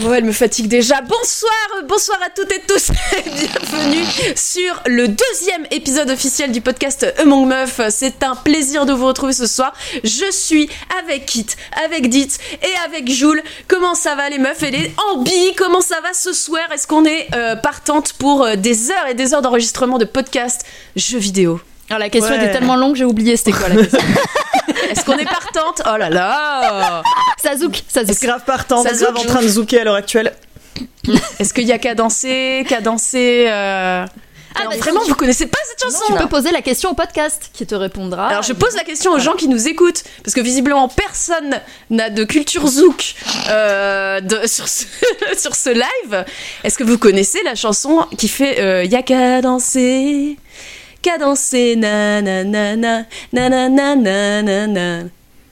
Bon, elle me fatigue déjà. Bonsoir, bonsoir à toutes et tous. Bienvenue sur le deuxième épisode officiel du podcast Among Meuf. C'est un plaisir de vous retrouver ce soir. Je suis avec Kit, avec Dit et avec Joule. Comment ça va les meufs et les ambi? Comment ça va ce soir? Est-ce qu'on est, euh, partante pour euh, des heures et des heures d'enregistrement de podcasts jeux vidéo? Alors la question Ouais. était tellement longue, j'ai oublié c'était quoi la question. Est-ce qu'on est partante? Oh là là ça zouk, ça zouk. C'est grave partant, Ça c'est grave zouk. en train de zouker à l'heure actuelle? Est-ce qu'il y a qu'à danser Qu'à danser euh, Ah, alors, bah, Vraiment, tu- vous connaissez pas cette chanson Tu peux poser la question au podcast qui te répondra. Alors je pose la question aux gens qui nous écoutent, parce que visiblement personne n'a de culture zouk euh, de- sur, ce, sur ce live. Est-ce que vous connaissez la chanson qui fait euh, Y'a qu'à danser, qu'à danser, nanana, nanana, nanana.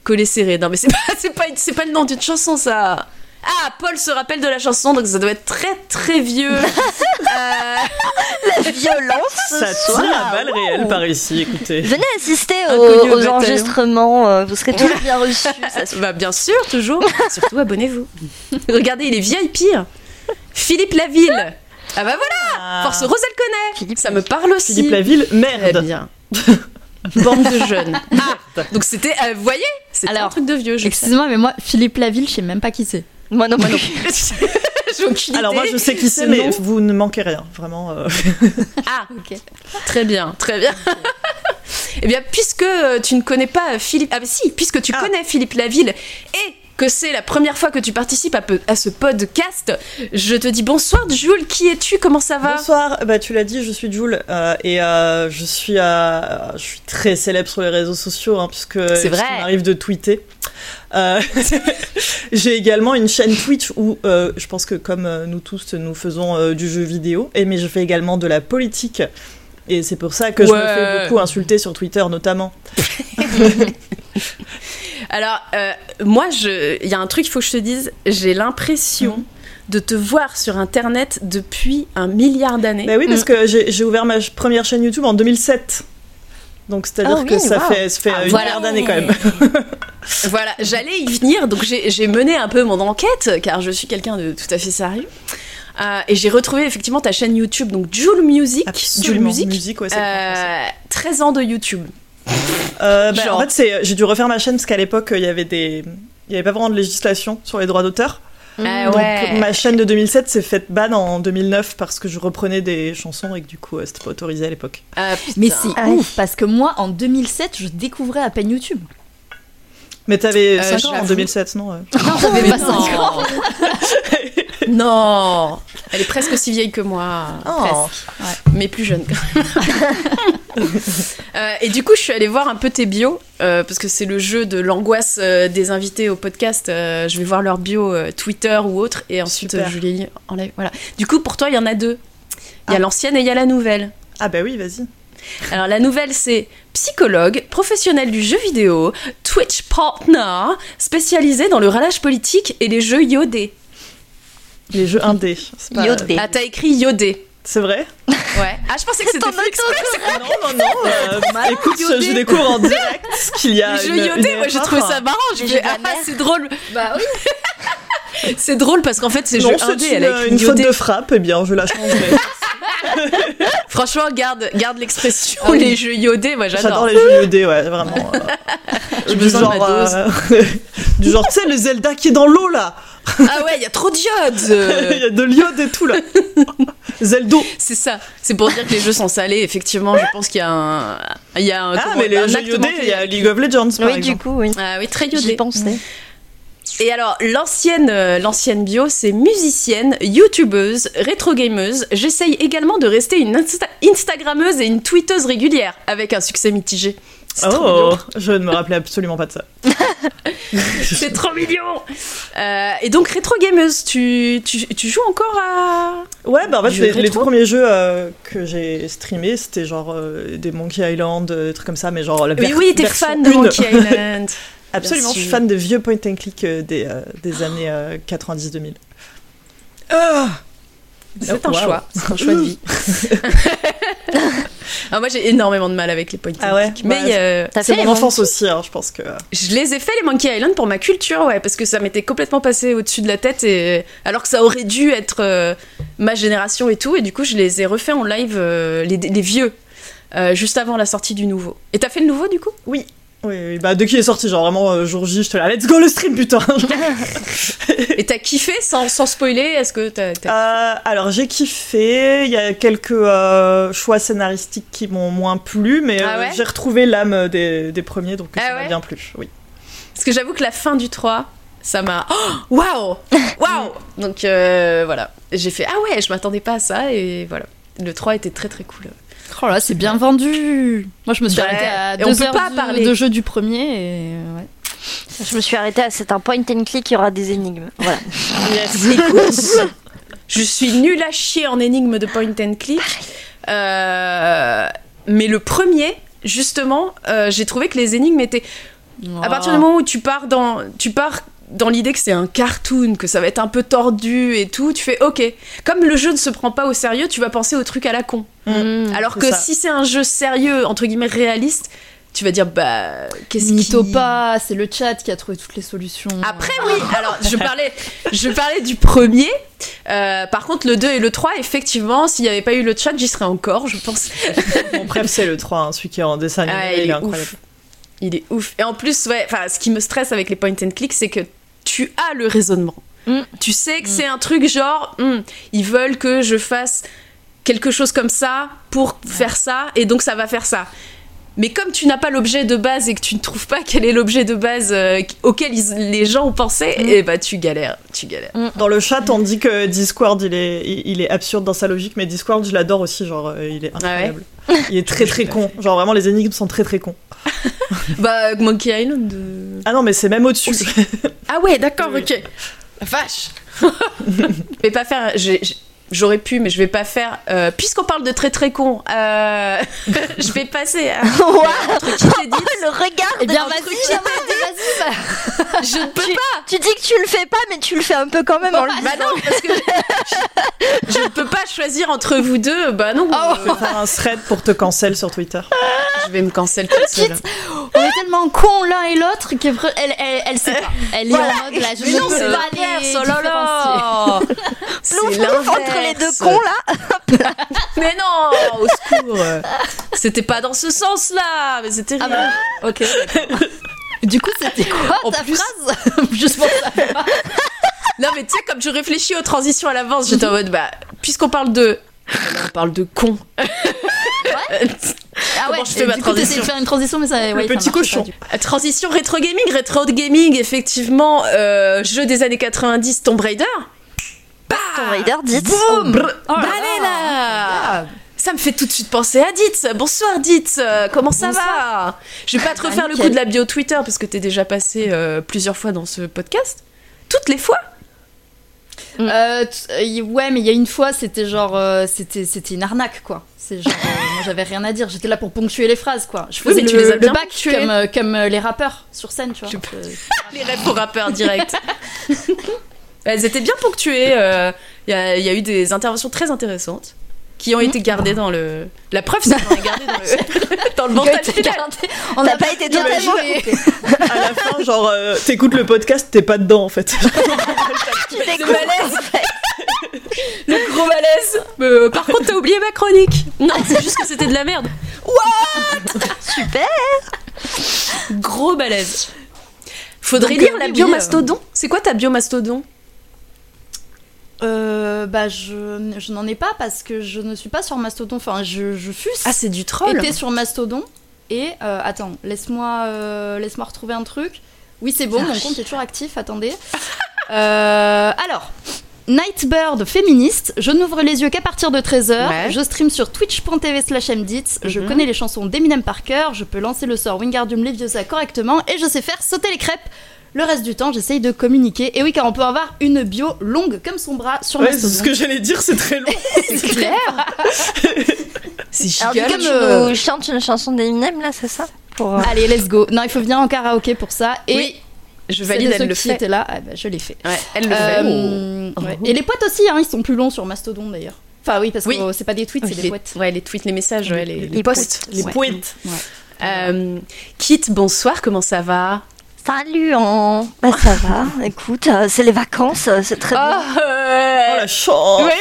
Coller serré, non mais c'est pas, c'est pas, c'est pas le nom d'une chanson ça ah, Paul se rappelle de la chanson, donc ça doit être très très vieux. Euh, la violence Ça tire la balle wow. réelle par ici, écoutez. Venez assister aux, enregistrements, euh, vous serez toujours bien reçus. Bah, bien sûr, toujours. Surtout abonnez-vous. Regardez, il est vieil pire. Philippe Laville ah bah voilà Ah. Force Rose, elle connaît. Philippe. Ça me parle aussi. Philippe Laville, Très merde. bien. Bande de jeunes. Ah, donc c'était, euh, vous voyez, c'était un truc de vieux. Je sais. Excusez-moi, mais moi, Philippe Laville, je sais même pas qui c'est. Moi non plus. J'ai aucune Alors moi je sais qui c'est, Ce mais nom. vous ne manquez rien, vraiment. euh. Ah, Ok. très bien, très bien. Eh bien, puisque euh, tu ne connais pas Philippe... Ah bah si, puisque tu Ah. connais Philippe Laville et que c'est la première fois que tu participes à, ce podcast, je te dis bonsoir Jules, qui es-tu? Comment ça va? Bonsoir, bah tu l'as dit, je suis Jules euh, et euh, je suis euh, je suis très célèbre sur les réseaux sociaux hein, puisque C'est vrai. puisqu'il m'arrive de tweeter. J'ai également une chaîne Twitch où je pense que comme nous tous nous faisons du jeu vidéo et mais je fais également de la politique et c'est pour ça que je me fais beaucoup insulter sur Twitter notamment. Alors, euh, moi, il y a un truc, il faut que je te dise, j'ai l'impression Mhm. de te voir sur Internet depuis un milliard d'années. Bah oui parce que j'ai ouvert ma première chaîne YouTube en 2007. Donc c'est-à-dire Ah que oui, ça wow. fait, ça fait Ah, une voilà. milliard d'années quand même. Voilà, j'allais y venir, donc j'ai mené un peu mon enquête, car je suis quelqu'un de tout à fait sérieux. Euh, et j'ai retrouvé effectivement ta chaîne YouTube, donc Joule Music. Joule Absolument. Music. Musique, ouais, c'est le point français. Euh, 13 ans de YouTube. Euh, bah, Genre. en fait, c'est- j'ai dû refaire ma chaîne parce qu'à l'époque, il y avait des, il y avait pas vraiment de législation sur les droits d'auteur. Ah Donc ouais. ma chaîne de 2007 s'est faite ban en 2009 parce que je reprenais des chansons et que du coup, c'était pas autorisé à l'époque. Mais c'est ouf, parce que moi, en 2007, je découvrais à peine YouTube. Mais t'avais Euh, 5 ans en j'avoue. 2007, non euh Non, j'avais Mais pas non. 5 ans. Non, elle est presque aussi vieille que moi. Oh. Mais plus jeune. Euh, et du coup, je suis allée voir un peu tes bios euh, parce que c'est le jeu de l'angoisse euh, des invités au podcast. Euh, je vais voir leur bio euh, Twitter ou autre et ensuite euh, je les lis en live. Voilà. Du coup, pour toi, il y en a deux. Il y a Ah. l'ancienne et il y a la nouvelle. Ah bah oui, vas-y. Alors la nouvelle c'est psychologue, professionnel du jeu vidéo, Twitch partner, spécialisé dans le ralage politique et les jeux iodés. Les jeux indés. c'est pas- Iodé. Ah t'as écrit iodé. C'est vrai Ouais. Ah je pensais que c'était fait exprès. Non, non, non. euh, écoute, je, je découvre en direct qu'il y a Les jeux une, iodés, une moi j'ai trouvé ça marrant. Je ah, c'est drôle. Bah oui. C'est drôle parce qu'en fait c'est Non, jeux c'est indés. une, écrit une faute de frappe, eh bien, je la changerai. Franchement garde garde l'expression oui. les jeux iodés. Moi J'adore j'adore. les jeux iodés, ouais, vraiment. euh, du besoin de genre, ma dose. euh, du genre, tu sais, le Zelda qui est dans l'eau là. Ah ouais il y a trop d'iode. Il y a de l'iode et tout là. Zeldo. C'est ça. C'est pour dire que les jeux sont salés. Effectivement je pense qu'il y a un il y a un, Ah, comment- mais les jeux iodés, il y a League of Legends par Oui, du coup, oui. Ah oui très J'y iodé. pensais. Et alors, l'ancienne, euh, l'ancienne bio, c'est musicienne, youtubeuse, rétro-gameuse. J'essaye également de rester une Insta- Instagrammeuse et une tweeteuse régulière, avec un succès mitigé. C'est Oh, je ne me rappelais absolument pas de ça. C'est trop mignon Euh, Et donc, rétro-gameuse, tu, tu, tu joues encore à... Ouais, bah en fait, les, les rétro tout premiers jeux euh, que j'ai streamés, c'était genre euh, des Monkey Island, euh, des trucs comme ça, mais genre la Oui, ver- oui, t'es version fan de 1. Monkey Island. Absolument, je suis fan des vieux point and click euh, des, euh, des années euh, 90-2000. C'est un Wow. choix, c'est un choix de vie. Ah, moi, j'ai énormément de mal avec les point and Ah ouais click. Mais Bah, euh, C'est mon enfance aussi, hein, je pense que. je les ai fait les Monkey Island pour ma culture, ouais, parce que ça m'était complètement passé au-dessus de la tête, et alors que ça aurait dû être euh, ma génération et tout, et du coup, je les ai refaits en live, euh, les, les vieux, euh, juste avant la sortie du nouveau. Et t'as fait le nouveau du coup? Oui. Oui, oui, bah dès qu'il est sorti, genre vraiment euh, jour J, je te la let's go le stream, putain! Et t'as kiffé sans, sans spoiler Est-ce que t'as. t'as- Euh, alors j'ai kiffé, il y a quelques euh, choix scénaristiques qui m'ont moins plu, mais Ah euh, ouais j'ai retrouvé l'âme des, des premiers, donc Ah ça m'a ouais bien plu. Oui. Parce que j'avoue que la fin du 3, ça m'a. Oh, Waouh Waouh Donc voilà. J'ai fait Ah ouais, je m'attendais pas à ça, et voilà. Le 3 était très très cool. Oh là, c'est bien vendu. Moi, je me suis Ouais. arrêtée à Et on deux peut heures pas de, parler. de jeu du premier et euh, ouais. Je me suis arrêtée à c'est un point and click, il y aura des énigmes. Voilà. Je suis nulle à chier en énigme de point and click. Euh, mais le premier, justement, euh, j'ai trouvé que les énigmes étaient. À partir du moment où tu pars dans, tu pars dans l'idée que c'est un cartoon, que ça va être un peu tordu et tout, tu fais ok. Comme le jeu ne se prend pas au sérieux, tu vas penser au truc à la con. Alors c'est que ça. si c'est un jeu sérieux, entre guillemets réaliste, tu vas dire bah qu'est-ce qui pas, c'est le chat qui a trouvé toutes les solutions. après oui, alors je parlais, je parlais du premier. Euh, par contre, le 2 et le 3, effectivement, s'il n'y avait pas eu le chat, j'y serais encore, je pense. Mon préf, c'est le 3, hein, celui qui est en dessin animé, Ah, il, il est est incroyable. ouf. Il est ouf. Et en plus, ouais, enfin, ce qui me stresse avec les point and click, c'est que tu as le raisonnement. Mm. Tu sais que c'est un truc genre, hmm, ils veulent que je fasse quelque chose comme ça pour faire ça, et donc ça va faire ça. Mais comme tu n'as pas l'objet de base et que tu ne trouves pas quel est l'objet de base euh, auquel ils- les gens ont pensé, et bah tu galères, tu galères. Dans le chat, on dit que Discord, il est, il est absurde dans sa logique, mais Discord, je l'adore aussi, genre, euh, il est incroyable. Il est très très con. Genre, vraiment, les énigmes sont très très cons. Bah Monkey Island. euh, Ah non, mais c'est même au-dessus. Ah ouais, d'accord, Oui. ok. La vache. je vais pas faire. j'ai- J'aurais pu, mais je vais pas faire. euh, Puisqu'on parle de très très con, euh, je vais passer à un truc qui t'est dit. le regard Eh bien, de- vas-y, vas-y, vas-y. Je ne peux tu, pas. tu dis que tu le fais pas, mais tu le fais un peu quand même en le Bah non, parce que je, ne peux pas choisir entre vous deux. Bah non, Je vais faire un thread pour te cancel sur Twitter. je vais me cancel toute seule. On est tellement cons l'un et l'autre qu'elle elle, elle, elle sait pas. Elle est Voilà. en mode là, je Mais ne non, peux c'est pas l'inverse, les oh là là C'est entre les deux cons là. Mais non, au secours C'était pas dans ce sens-là, mais c'était Ah rien. bon Ok. Du coup, c'était quoi En ta plus- phrase? Juste pour ça. Non, mais tu sais, comme je réfléchis aux transitions à l'avance, j'étais en mode, bah, puisqu'on parle de. On parle de con. Ah Comment je fais ma coup, transition de faire une transition, mais ça. ouais, ça petit marche cochon. pas, du coup. Euh, Transition rétro gaming, rétro gaming, effectivement, euh, jeu des années 90, Tomb Raider. Bah Tomb Raider, dites. Boum Oh là Allez là. Ça me fait tout de suite penser à Ditz. Bonsoir Ditz, comment ça va? Je vais pas te refaire le coup de la bio Twitter parce que t'es déjà passé euh, plusieurs fois dans ce podcast. Toutes les fois? Euh, euh, ouais, mais il y a une fois, c'était genre, euh, c'était, c'était une arnaque, quoi. C'est genre, moi j'avais rien à dire. J'étais là pour ponctuer les phrases, quoi. Je Oui, faisais tu le, le bien bac comme, comme les rappeurs sur scène, tu vois. Je- Les rêves pour rappeurs direct. Elles étaient bien ponctuées. euh, Il y, a, il y a eu des interventions très intéressantes qui ont été gardées dans le. La preuve, c'est qu'on a gardé dans le, dans le montage final. On T'as a pas été bien totalement. À la fin, genre, euh, t'écoutes le podcast, t'es pas dedans en fait. Tu Le malaise. Le gros malaise. Euh, par contre, t'as oublié ma chronique. Non, c'est juste que c'était de la merde. Super. Gros malaise. Faudrait Donc, lire euh, la biomastodon. C'est quoi ta biomastodon Euh, bah, je, je n'en ai pas parce que je ne suis pas sur Mastodon. Enfin, je, je fus Ah, c'est du troll. été sur Mastodon. Et euh, attends, laisse-moi euh, laisse-moi retrouver un truc. Oui, c'est bon, Ah mon compte est toujours actif. Attendez. Euh, alors. Nightbird féministe, je n'ouvre les yeux qu'à partir de 13h, Ouais. je stream sur twitch.tv slash mdits, je Mhm. connais les chansons d'Eminem par cœur, je peux lancer le sort Wingardium Leviosa correctement et je sais faire sauter les crêpes. Le reste du temps, j'essaye de communiquer. Et oui, car on peut avoir une bio longue comme son bras sur Ouais, c'est Mastodon. ce que j'allais dire, c'est très long. C'est clair. C'est Alors, du coup, tu euh, nous chantes une chanson d'Eminem là, c'est ça Pour, euh, Allez, let's go. Non, il faut venir en karaoké pour ça. Et Oui, je valide, elle le qui fait. là, ah bah, je l'ai fait. Ouais, elle le fait. Euh, Oh. ouais. Et les potes aussi, hein, ils sont plus longs sur Mastodon d'ailleurs. Enfin oui, parce que Oui. c'est pas des tweets, c'est les, des poètes. ouais, les tweets, les messages, ouais, les, les posts. Les Ouais. poètes. Euh, Kit, bonsoir, comment ça va? Salut, en... bah, ça va. Écoute, euh, c'est les vacances, euh, c'est très bien. Oh la chance Oui,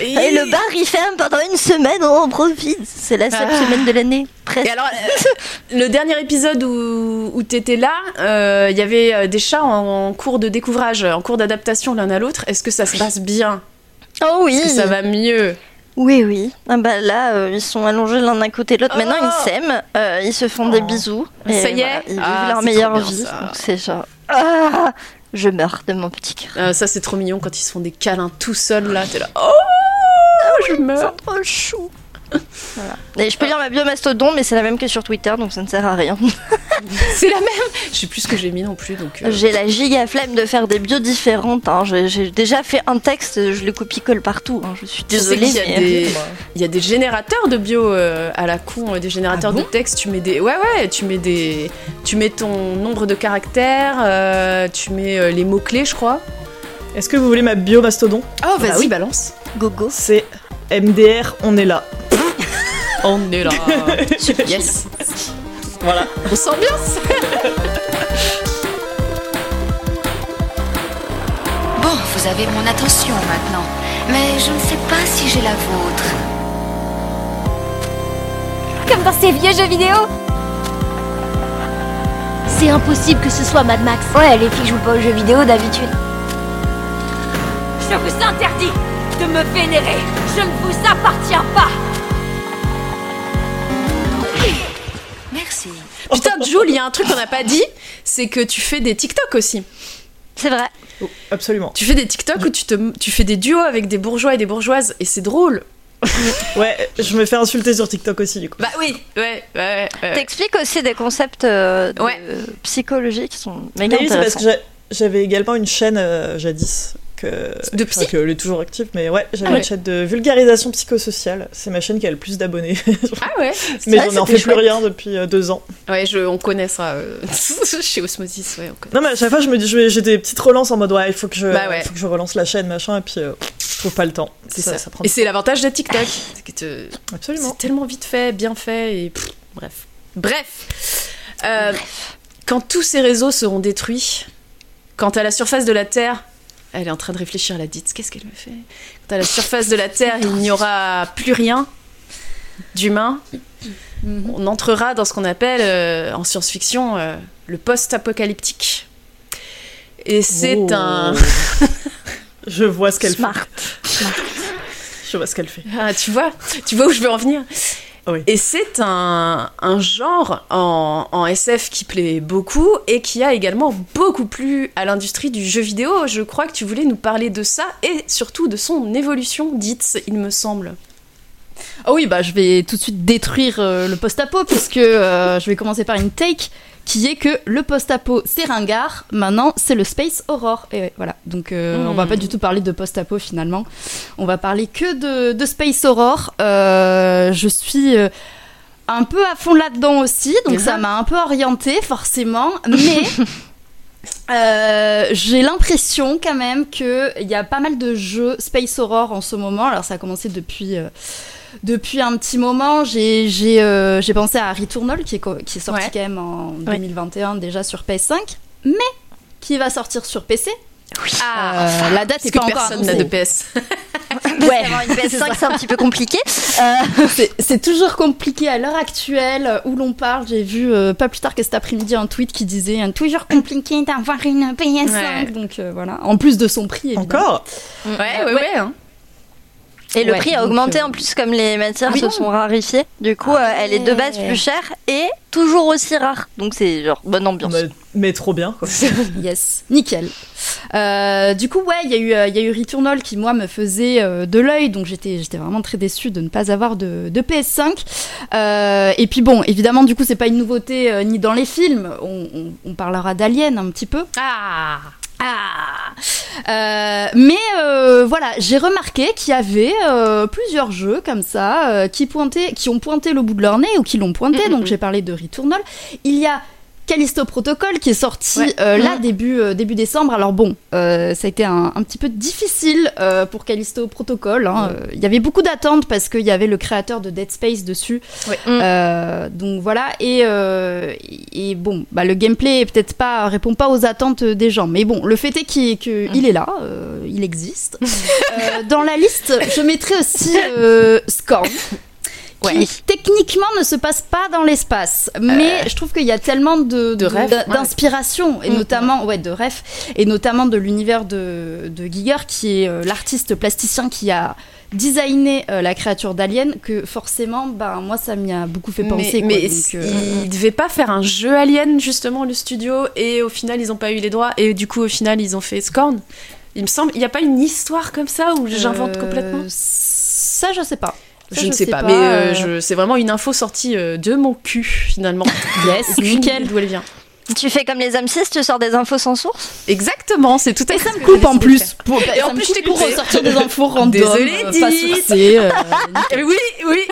oui Et le bar, il ferme pendant une semaine, on en profite. C'est la seule Ah. semaine de l'année, Et presque. alors, euh, le dernier épisode où, où t'étais là, euh, il y avait des chats en, en cours de découvrage, en cours d'adaptation l'un à l'autre. Est-ce que ça se passe bien? Oh oui. Est-ce que ça va mieux? Oui, oui. Ah bah là, euh, ils sont allongés l'un à côté de l'autre. Maintenant, Oh. ils s'aiment, euh, ils se font des bisous. et Ça y est voilà, Ils vivent Ah, leur c'est meilleure bien, vie. c'est genre. Ah, je meurs de mon petit cœur. Euh, Ça, c'est trop mignon quand ils se font des câlins tout seuls là. T'es là, oh, je meurs. C'est trop chou. Voilà. Et je peux lire ma bio mastodon, mais c'est la même que sur Twitter, donc ça ne sert à rien. C'est la même. Je sais plus ce que j'ai mis non plus, donc. euh, J'ai la giga flemme de faire des bios différentes. hein. J'ai déjà fait un texte, je le copie-colle partout. hein. Je suis désolée. qu'il y a mais- des, il y a des générateurs de bio euh, à la con, euh, des générateurs Ah bon de texte. Tu mets des, ouais ouais, tu mets des, tu mets ton nombre de caractères, euh, tu mets euh, les mots clés, je crois. Est-ce que vous voulez ma bio mastodon Oh Bah vas-y oui. balance. Gogo. C'est MDR, on est là. On est là. yes. Voilà. On s'ambiance. Bon, vous avez mon attention maintenant, mais je ne sais pas si j'ai la vôtre. Comme dans ces vieux jeux vidéo C'est impossible que ce soit Mad Max. Ouais, les filles jouent pas aux jeux vidéo d'habitude. Je vous interdis de me vénérer. Je ne vous appartiens pas. Merci. Putain, Jules, il y a un truc qu'on n'a pas dit, c'est que tu fais des TikTok aussi. C'est vrai. Oh, absolument. Tu fais des TikTok où tu te, tu fais des duos avec des bourgeois et des bourgeoises et c'est drôle. Ouais, je me fais insulter sur TikTok aussi, du coup. Bah oui, ouais, ouais, ouais. T'expliques aussi des concepts euh, de Ouais. psychologie qui sont Mais méga oui, c'est parce que j'a- j'avais également une chaîne euh, jadis. Que, De enfin, psy que elle est toujours active, mais ouais, j'avais Ah ouais. de vulgarisation psychosociale. C'est ma chaîne qui a le plus d'abonnés. Ah ouais. mais vrai, j'en ai en c'était fait plus rien depuis euh, deux ans. Ouais, je, on connaît ça euh, chez Osmosis, ouais, on. Non, mais à chaque fois, je me dis, j'ai des petites relances en mode ouais, il faut que je, Bah ouais. faut que je relance la chaîne, machin, et puis euh, je trouve pas le temps. C'est ça. prend Et c'est l'avantage de TikTok. c'est que te- absolument. c'est tellement vite fait, bien fait, et pff, bref. Bref. Euh, Quand tous ces réseaux seront détruits, quand à la surface de la Terre, elle est en train de réfléchir à la dite, qu'est-ce qu'elle me fait? Quand à la surface de la Terre, il n'y aura plus rien d'humain, Mhm. on entrera dans ce qu'on appelle euh, en science-fiction euh, le post-apocalyptique. Et c'est Oh. un. Je vois ce qu'elle fait. Smart. Je vois ce qu'elle fait. Ah, tu vois, tu vois où je veux en venir? Oui. Et c'est un, un genre en, en SF qui plaît beaucoup et qui a également beaucoup plu à l'industrie du jeu vidéo. Je crois que tu voulais nous parler de ça et surtout de son évolution, dite, il me semble. Ah oui, bah je vais tout de suite détruire euh, le post-apo puisque euh, je vais commencer par une take qui est que le post-apo c'est ringard, maintenant c'est le space horror. Et ouais, voilà, donc euh, Mm. on va pas du tout parler de post-apo finalement, on va parler que de, de space horror. Euh, je suis euh, un peu à fond là-dedans aussi, donc ça m'a un peu orientée forcément, mais euh, j'ai l'impression quand même qu'il y a pas mal de jeux space horror en ce moment. Alors ça a commencé depuis, euh, depuis un petit moment. J'ai j'ai, euh, j'ai pensé à Returnal qui est, qui est sorti Ouais. quand même en Ouais. 2021 déjà sur PS5, mais qui va sortir sur PC. Ah, Euh, la date est que pas encore personne n'a de PS. Ouais. Une PS5, c'est un petit peu compliqué. Euh, C'est- toujours compliqué à l'heure actuelle où l'on parle. J'ai vu euh, pas plus tard que cet après-midi un tweet qui disait toujours compliqué d'avoir une PS5. Ouais. Donc euh, voilà, en plus de son prix. évidemment. Encore? Ouais, ouais, ouais. Ouais. hein. Et le Ouais, prix a augmenté euh, en plus comme les matières oui. se sont rarifiées. Du coup, Ah euh, elle est de base plus chère et toujours aussi rare. Donc c'est genre bonne ambiance. mais, mais trop bien, quoi. Yes, nickel. Euh, du coup, ouais, il y, a eu, il y a eu Returnal qui, moi, me faisait euh, de l'œil, donc j'étais j'étais vraiment très déçue de ne pas avoir de, de PS5. Euh, et puis bon, évidemment, du coup, c'est pas une nouveauté euh, ni dans les films, on, on- on parlera d'Alien un petit peu. Ah Ah Euh, mais euh, voilà, j'ai remarqué qu'il y avait euh, plusieurs jeux comme ça qui, pointaient, qui ont pointé le bout de leur nez ou qui l'ont pointé. Mhm. Donc j'ai parlé de Returnal. Il y a Callisto Protocol qui est sorti Ouais. euh, là Mhm. début, euh, début décembre. Alors bon, euh, ça a été un, un petit peu difficile pour Callisto Protocol. hein. Il y avait beaucoup d'attentes parce qu'il y avait le créateur de Dead Space dessus. Ouais. Euh, donc voilà. Et, et bon, bah, le gameplay peut-être pas répond pas aux attentes des gens. Mais bon, le fait est qu'il il est là, euh, il existe. Dans la liste, je mettrai aussi euh, Qui techniquement ne se passe pas dans l'espace, mais je trouve qu'il y a tellement de, ouais. d'inspiration et Mm. notamment ouais de rêves et notamment de l'univers de, de Giger qui est euh, l'artiste plasticien qui a designé euh, la créature d'Alien que forcément ben moi ça m'y a beaucoup fait penser mais quoi, mais donc, euh, ils devaient pas faire un jeu Alien justement le studio et au final ils ont pas eu les droits et du coup au final ils ont fait Scorn. Il me semble, il y a pas une histoire comme ça où j'invente euh, complètement? ça je sais pas Ça, Je ne sais pas, mais euh, euh, je- c'est vraiment une info sortie euh, de mon cul finalement. yes nickel D'où elle vient Tu fais comme les M6, tu sors des infos sans source? Exactement, c'est tout à et fait. ça ce me coupe en plus pour, Et ça en plus, je t'ai pour coupé. ressortir des infos random Désolée, sourcées, euh, Eh Oui, oui.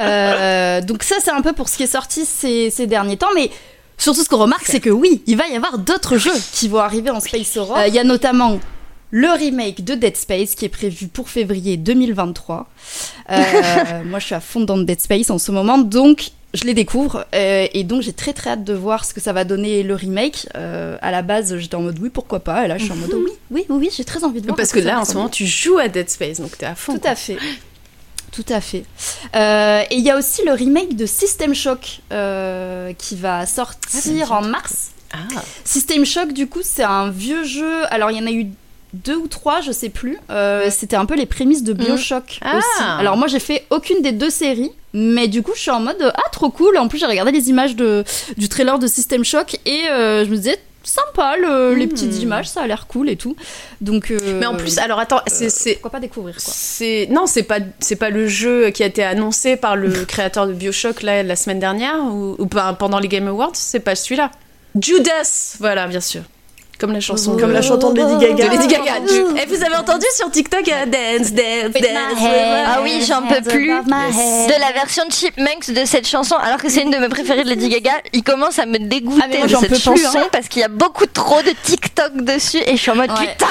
Euh, donc ça, c'est un peu pour ce qui est sorti ces, ces derniers temps, mais surtout ce qu'on remarque, c'est que oui, il va y avoir d'autres jeux qui vont arriver en Space Horror. Euh, Il y a notamment le remake de Dead Space qui est prévu pour février 2023. Euh, moi, je suis à fond dans Dead Space en ce moment, donc je les découvre euh, et donc j'ai très très hâte de voir ce que ça va donner le remake. Euh, à la base, j'étais en mode oui, pourquoi pas, et là, je suis en mode oui, oui, oui, oui, j'ai très envie de voir. Parce que là, en ce moment, tu joues à Dead Space, donc t'es à fond. Tout à fait. Tout à fait. Et il y a aussi le remake de System Shock qui va sortir en mars. Ah. System Shock, du coup, c'est un vieux jeu. Alors, il y en a eu deux ou trois, je sais plus. Euh, C'était un peu les prémices de Bioshock Ah. aussi. Alors, moi, j'ai fait aucune des deux séries. Mais du coup, je suis en mode ah trop cool. En plus, j'ai regardé les images de, du trailer de System Shock et euh, je me disais sympa le- les Hmm. petites images, ça a l'air cool et tout. Donc, euh, Mais en plus, alors attends, c'est- pourquoi pas découvrir quoi. C'est non, c'est pas c'est pas le jeu qui a été annoncé par le créateur de BioShock là, la semaine dernière ou, ou pendant les Game Awards, c'est pas celui-là. Judas, voilà, bien sûr. Comme la chanson Comme de- la chanson de Lady de Gaga. Lady Gaga. Du- Eh, vous avez entendu sur TikTok euh, dance dance dance. Ah oui, j'en peux plus de la version de Chipmunks de cette chanson, alors que c'est une de mes préférées de Lady Gaga. Il commence à me dégoûter Ah, moi, de j'en cette peux plus, chanson hein. parce qu'il y a beaucoup trop de TikTok dessus et je suis en mode Ouais. putain.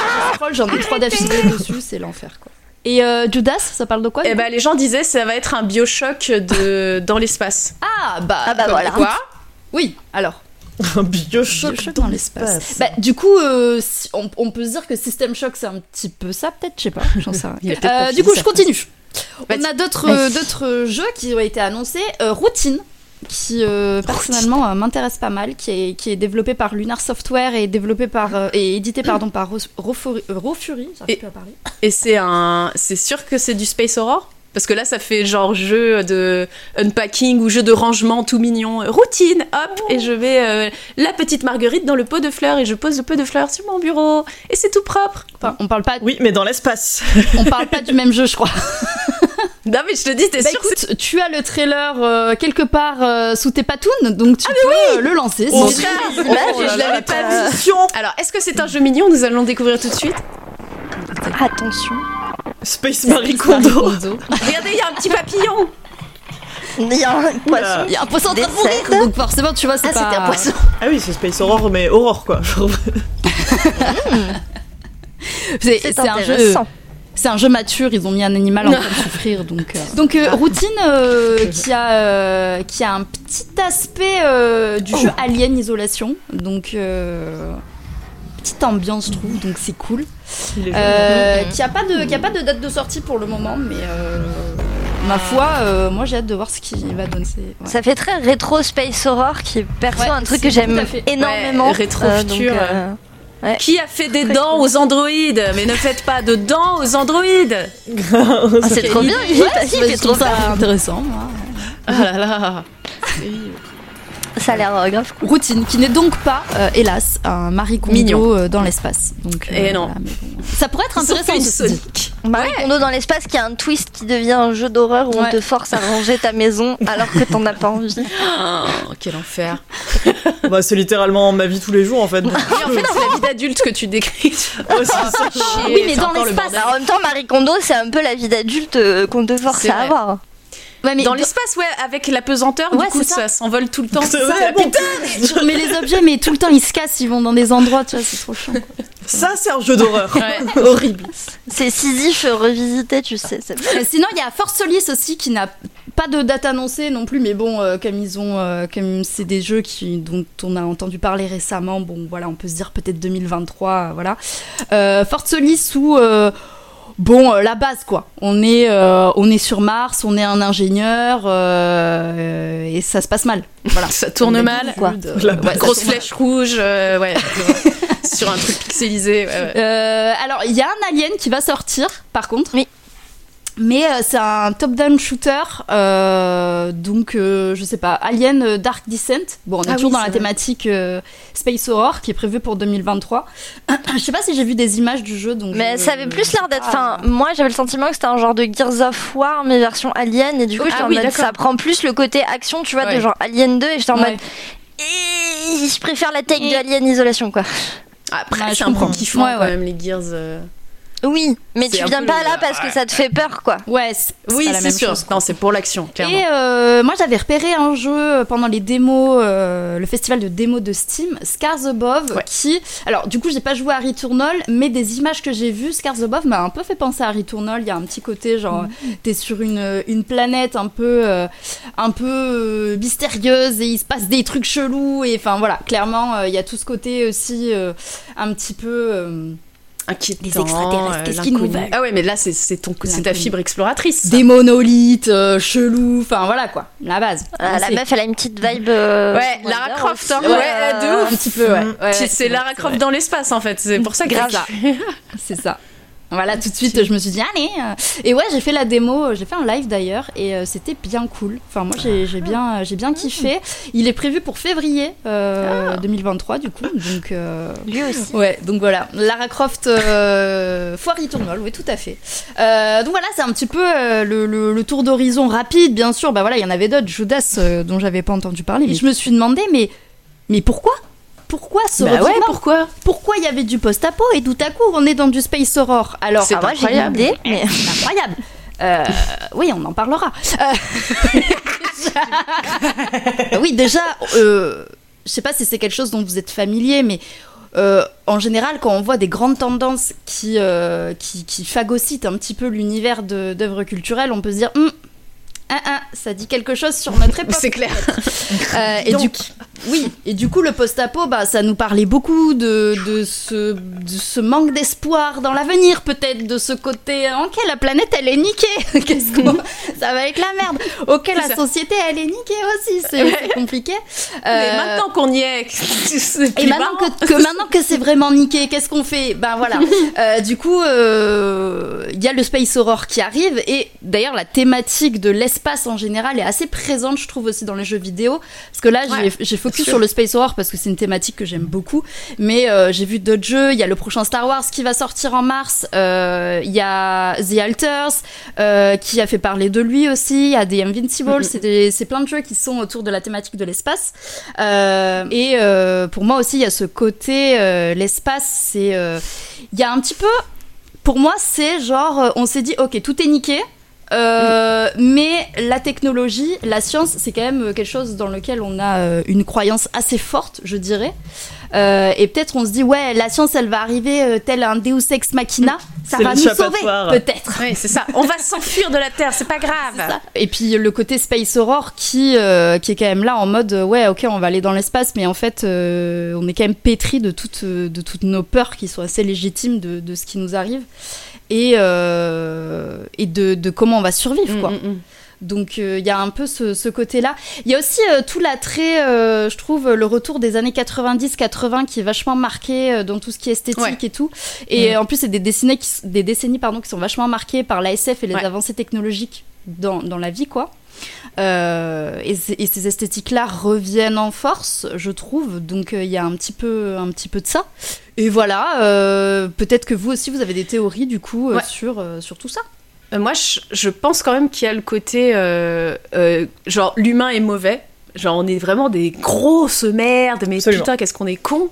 J'en ai trois d'affilée dessus, c'est l'enfer quoi. Et euh, Judas, ça parle de quoi Eh ben les gens disaient ça va être un BioShock de dans l'espace. Ah bah, Ah bah voilà. quoi Oui, alors. Un Bioshock dans l'espace. Bah, du coup, euh, si- on, on peut se dire que System Shock c'est un petit peu ça, peut-être, je sais pas. J'en sais rien. Euh, du coup, je continue. On a d'autres euh, d'autres jeux qui ont été annoncés. Euh, Routine, qui personnellement m'intéresse pas mal, qui est, qui est développé par Lunar Software et développé par et édité pardon par Ro- Rofuri- j'arrive Et- c'est un c'est sûr que c'est du Space Horror parce que là ça fait genre jeu de unpacking ou jeu de rangement tout mignon, routine, hop, et je vais euh, la petite marguerite dans le pot de fleurs et je pose le pot de fleurs sur mon bureau et c'est tout propre. Enfin, on parle pas, Oui, mais dans l'espace. on parle pas du même jeu, je crois. Non mais je te dis, t'es Bah sûr écoute, tu as le trailer euh, quelque part euh, sous tes patounes, donc tu peux euh, le lancer. Oh, si et je l'avais pas vu. Alors, est-ce que c'est un jeu mignon? Nous allons le découvrir tout de suite. Attention, Space Marie Kondo. Regardez, il y a un petit papillon. il y a un poisson. Il y a un poisson en train de mourir, donc forcément, tu vois, c'est Ah, pas... c'était un poisson. Ah oui, c'est Space Horror, mais Horror quoi. C'est un jeu... intéressant. C'est un jeu mature, ils ont mis un animal en train de souffrir, donc... euh. Donc, euh, Routine, euh, qui, a, euh, qui a un petit aspect euh, du jeu Alien Isolation, donc... Petite ambiance, je trouve, donc c'est cool. Il est Euh, qui a pas de qui a pas de date de sortie pour le moment, mais euh, ma foi, euh, moi j'ai hâte de voir ce qu'il va donner. Ouais. Ça fait très rétro space horror qui est perso Ouais, un truc que j'aime énormément. Ouais, rétro Euh, futur, Qui a fait des dents aux androïdes? Mais ne faites pas de dents aux androïdes. ah, c'est trop bien, il, Ouais, fait trop ça. intéressant. moi. Ah là là. Ça a l'air euh, grave cool. Routine, qui n'est donc pas, euh, hélas, un Marie Kondo Mignon. euh, dans l'espace. Donc, Eh non. mais bon. Ça pourrait être intéressant. Sonic. Marie Kondo dans l'espace qui a un twist qui devient un jeu d'horreur où on Ouais. te force à ranger ta maison alors que t'en as pas envie. Oh, quel enfer. Bah, c'est littéralement ma vie tous les jours en fait. Et en fait, c'est la vie d'adulte que tu décris. Ouais, c'est ça. Oui, mais dans l'espace. Alors, en même temps, Marie Kondo, c'est un peu la vie d'adulte euh, qu'on te force C'est à vrai. avoir. Ouais, mais dans l'espace, ouais, avec la pesanteur, Ouais, du coup, ça. ça, s'envole tout le temps. C'est ça. vrai, Putain, putain, Je remets les objets, mais tout le temps ils se cassent, ils vont dans des endroits, tu vois, c'est trop chiant. quoi. Ça, c'est un jeu d'horreur. Ouais. Horrible. C'est Sisyphe revisité, tu sais. Euh, Sinon, il y a Force Solis aussi qui n'a pas de date annoncée non plus, mais bon, euh, comme ils ont, euh, comme c'est des jeux qui, dont on a entendu parler récemment, bon, voilà, on peut se dire peut-être 2023, euh, voilà. Euh, Force Solis où, euh, bon, euh, la base quoi. On est, euh, on est sur Mars, on est un ingénieur euh, et ça se passe mal. Voilà. Ça tourne mal. quoi. La Ouais, base. grosse flèche rouge, euh, ouais. sur un truc pixelisé. ouais, ouais. Euh, alors, il y a un alien qui va sortir, par contre. Oui. Mais euh, c'est un top-down shooter, euh, donc euh, je sais pas, Alien Dark Descent. Bon, on est Ah toujours oui, dans la thématique euh, Space Horror qui est prévu pour 2023. je sais pas si j'ai vu des images du jeu, donc. Mais je- ça avait plus l'air d'être. Enfin, moi j'avais le sentiment que c'était un genre de Gears of War, mais version Alien, et du coup Ah j'étais en oui, mode. Ça prend plus le côté action, tu vois, Ouais. de genre Alien 2, et j'étais en ouais. mode. Eh, Je préfère la tech de Alien Isolation, quoi. Après, Ouais, c'est un peu kiffant Ouais, quand même, les Gears. Euh. Oui, mais tu un viens pas le- là parce que ça te fait peur, quoi. Ouais, Oui, c'est même sûr. chose. Non, c'est pour l'action, clairement. Et euh, moi j'avais repéré un jeu pendant les démos, euh, le festival de démos de Steam, Scars Above, Ouais. qui, alors du coup j'ai pas joué à Returnal, mais des images que j'ai vues, Scars Above m'a un peu fait penser à Returnal. Il y a un petit côté genre Mm. t'es sur une, une planète un peu, euh, un peu euh, mystérieuse et il se passe des trucs chelous et enfin voilà, clairement euh, il y a tout ce côté aussi euh, un petit peu. Inquiétant. Les extraterrestres, euh, qu'est-ce qu'ils nous veulent Ah ouais, mais là, c'est c'est ton- c'est ta fibre exploratrice. des monolithes euh, chelous, enfin voilà quoi, la base. Euh, On la meuf, elle a une petite vibe. euh, Ouais, Lara Croft, hein. euh, Ouais, de ouf. un petit peu, ouais. Ouais, ouais, C'est- c'est Lara Croft dans l'espace, en fait. C'est pour ça que Grave. j'ai- C'est ça. Voilà, tout de suite, je me suis dit, allez. euh. Et ouais, j'ai fait la démo, euh, j'ai fait un live d'ailleurs, et euh, c'était bien cool. Enfin, moi, j'ai j'ai bien, j'ai bien kiffé. Il est prévu pour février euh, 2023, du coup. Donc, euh, Lui aussi. ouais, donc voilà. Lara Croft, Foire Returnal, oui, tout à fait. Donc voilà, c'est un petit peu le, le- le tour d'horizon rapide, bien sûr. Bah voilà, il y en avait d'autres, Judas, dont j'avais pas entendu parler. Mais je me suis demandé, mais, mais pourquoi? Pourquoi ce Bah ouais, pourquoi pourquoi il y avait du post-apo et tout à coup on est dans du space horror Alors, C'est Ah, moi, j'ai une incroyable. idée, mais. incroyable. Euh, oui, on en parlera. Euh, déjà- oui, déjà, euh, je sais pas si c'est quelque chose dont vous êtes familier, mais euh, en général, quand on voit des grandes tendances qui, qui, qui phagocytent un petit peu l'univers d'œuvres culturelles, on peut se dire, Hum, hein, hein, ça dit quelque chose sur notre époque. C'est clair. Et du coup, oui, et du coup, le post-apo, bah, ça nous parlait beaucoup de, de, ce, de ce manque d'espoir dans l'avenir, peut-être, de ce côté, ok, la planète, elle est niquée, qu'est-ce qu'on, ça va être la merde. Ok, la ça. société, elle est niquée aussi, c'est Ouais. c'est compliqué. Mais Euh, maintenant qu'on y est, c'est et maintenant que, que maintenant que c'est vraiment niqué, qu'est-ce qu'on fait? Ben voilà. Euh, du coup, euh, il y a le space horror qui arrive et d'ailleurs la thématique de l'espace en général est assez présente, je trouve aussi dans les jeux vidéo. Parce que là, j'ai- j'ai focus sur le space horror parce que c'est une thématique que j'aime beaucoup. Mais euh, j'ai vu d'autres jeux. Il y a le prochain Star Wars qui va sortir en mars. Euh, Il y a The Alters euh, qui a fait parler de lui aussi. Il y a des Invincible. C'est des- C'est plein de jeux qui sont autour de la thématique de l'espace. Et pour moi aussi, il y a ce côté l'espace. C'est il y a un petit peu. Pour moi, c'est genre on s'est dit ok tout est niqué. Euh, mais la technologie, la science, c'est quand même quelque chose dans lequel on a euh, une croyance assez forte, je dirais. Euh, et peut-être on se dit ouais, la science, elle va arriver euh, tel un Deus ex machina, ça va nous sauver, peut-être. Oui, c'est ça. On va s'enfuir de la Terre, c'est pas grave. Ça. Et puis le côté Space Aurore qui, euh, qui est quand même là en mode ouais ok on va aller dans l'espace mais en fait euh, on est quand même pétri de toutes, de toutes nos peurs qui sont assez légitimes de, de ce qui nous arrive et, euh, et de, de comment on va survivre quoi. Mm, mm, mm. Donc euh, il y a un peu ce, ce côté-là. Il y a aussi euh, tout l'attrait, euh, je trouve, le retour des années 90-80 qui est vachement marqué dans tout ce qui est esthétique Ouais. et tout. Et Mm. en plus, c'est des décennies, qui, des décennies pardon, qui sont vachement marquées par l'ASF et les Ouais. avancées technologiques dans, dans la vie, quoi. Euh, et, ces esthétiques-là reviennent en force, je trouve. Donc euh, il y a un petit peu, un petit peu de ça. Et voilà, euh, peut-être que vous aussi, vous avez des théories du coup euh, Ouais. sur, euh, sur tout ça. Euh, Moi, je, je pense quand même qu'il y a le côté euh, euh, genre l'humain est mauvais. Genre on est vraiment des grosses merdes, mais Absolument. putain qu'est-ce qu'on est con.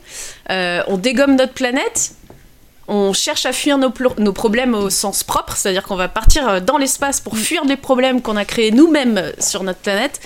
on dégomme notre planète on cherche à fuir nos, nos problèmes au sens propre, c'est-à-dire qu'on va partir euh, dans l'espace pour fuir des problèmes qu'on a créés nous-mêmes sur notre planète,